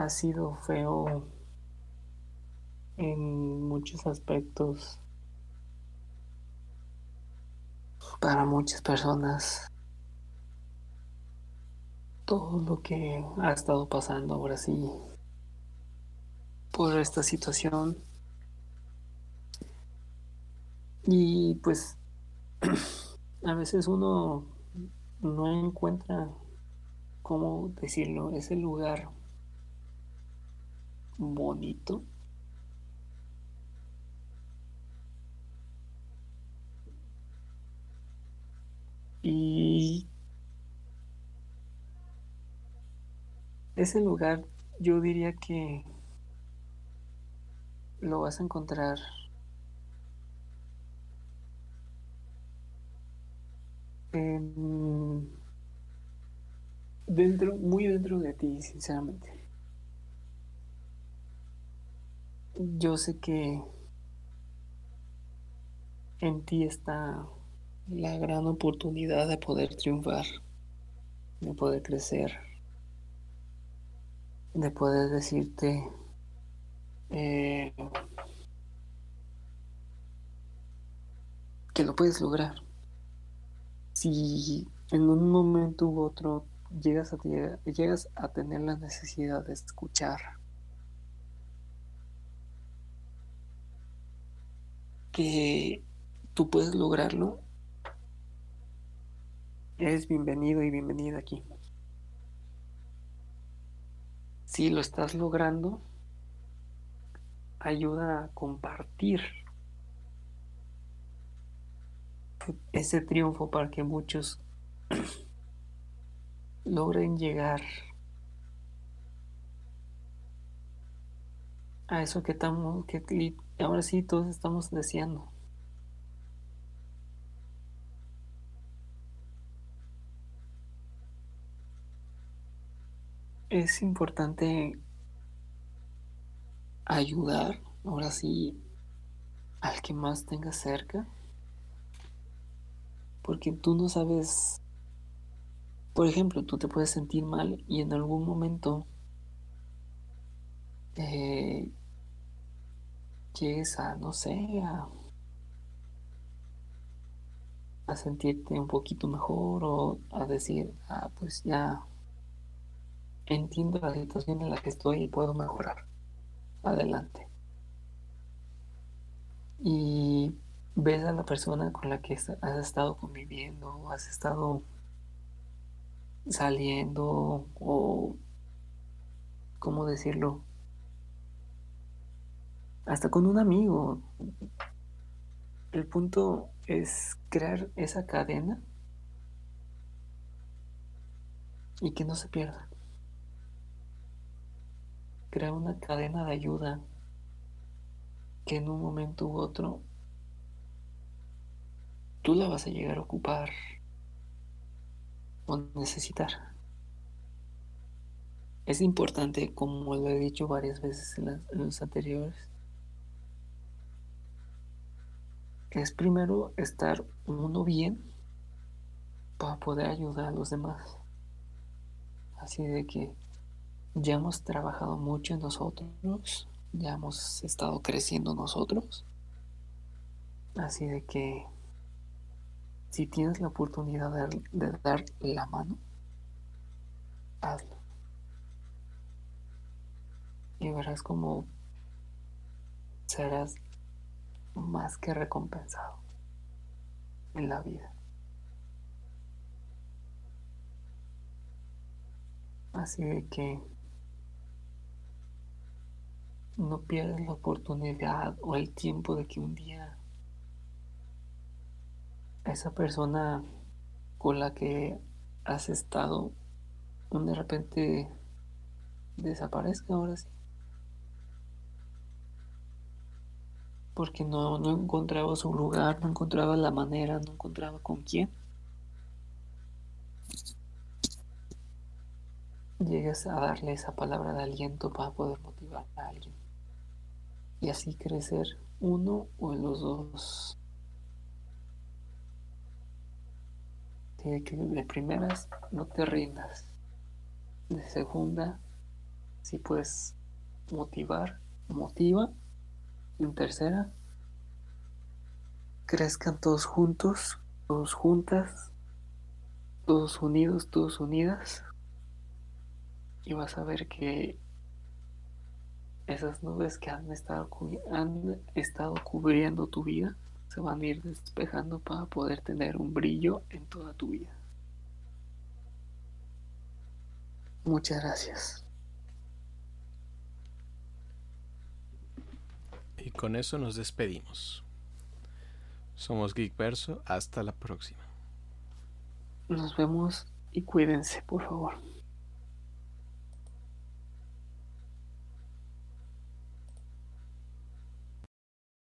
ha sido feo en muchos aspectos para muchas personas. Todo lo que ha estado pasando ahora sí por esta situación. Y pues a veces uno no encuentra cómo decirlo ese lugar bonito. Y ese lugar yo diría que lo vas a encontrar en- dentro muy dentro de ti sinceramente yo sé que en ti está la gran oportunidad de poder triunfar, de poder crecer, de poder decirte eh, que lo puedes lograr. Si en un momento u otro llegas a, llegas a tener la necesidad de escuchar que tú puedes lograrlo, eres bienvenido y bienvenida aquí. Si lo estás logrando, ayuda a compartir ese triunfo para que muchos logren llegar a eso que estamos, que ahora sí todos estamos deseando. Es importante ayudar, ahora sí, al que más tengas cerca, porque tú no sabes, por ejemplo, tú te puedes sentir mal y en algún momento eh, llegues a, no sé, a, a sentirte un poquito mejor o a decir, ah, pues ya entiendo la situación en la que estoy y puedo mejorar. Adelante. Y ves a la persona con la que has estado conviviendo, has estado saliendo o, ¿cómo decirlo? Hasta con un amigo. El punto es crear esa cadena y que no se pierda. Crear una cadena de ayuda que en un momento u otro tú la vas a llegar a ocupar o necesitar. Es importante, como lo he dicho varias veces en, los anteriores, es primero estar uno bien para poder ayudar a los demás. Así de que ya hemos trabajado mucho en nosotros, ya hemos estado creciendo nosotros. Así de que si tienes la oportunidad de, dar la mano, hazlo. Y verás como serás más que recompensado en la vida. Así de que no pierdas la oportunidad o el tiempo de que un día esa persona con la que has estado de repente desaparezca ahora sí. Porque no, no encontraba su lugar, no encontraba la manera, no encontraba con quién. Llegas a darle esa palabra de aliento para poder motivar a alguien. Y así crecer uno o los dos. que de primeras no te rindas. De segunda, si puedes motivar, motiva. En tercera, crezcan todos juntos, todos juntas, todos unidos, todos unidas. Y vas a ver que esas nubes que han estado, han estado cubriendo tu vida se van a ir despejando para poder tener un brillo en toda tu vida. Muchas gracias. Y con eso nos despedimos. Somos Geek Verso. Hasta la próxima. Nos vemos y cuídense, por favor.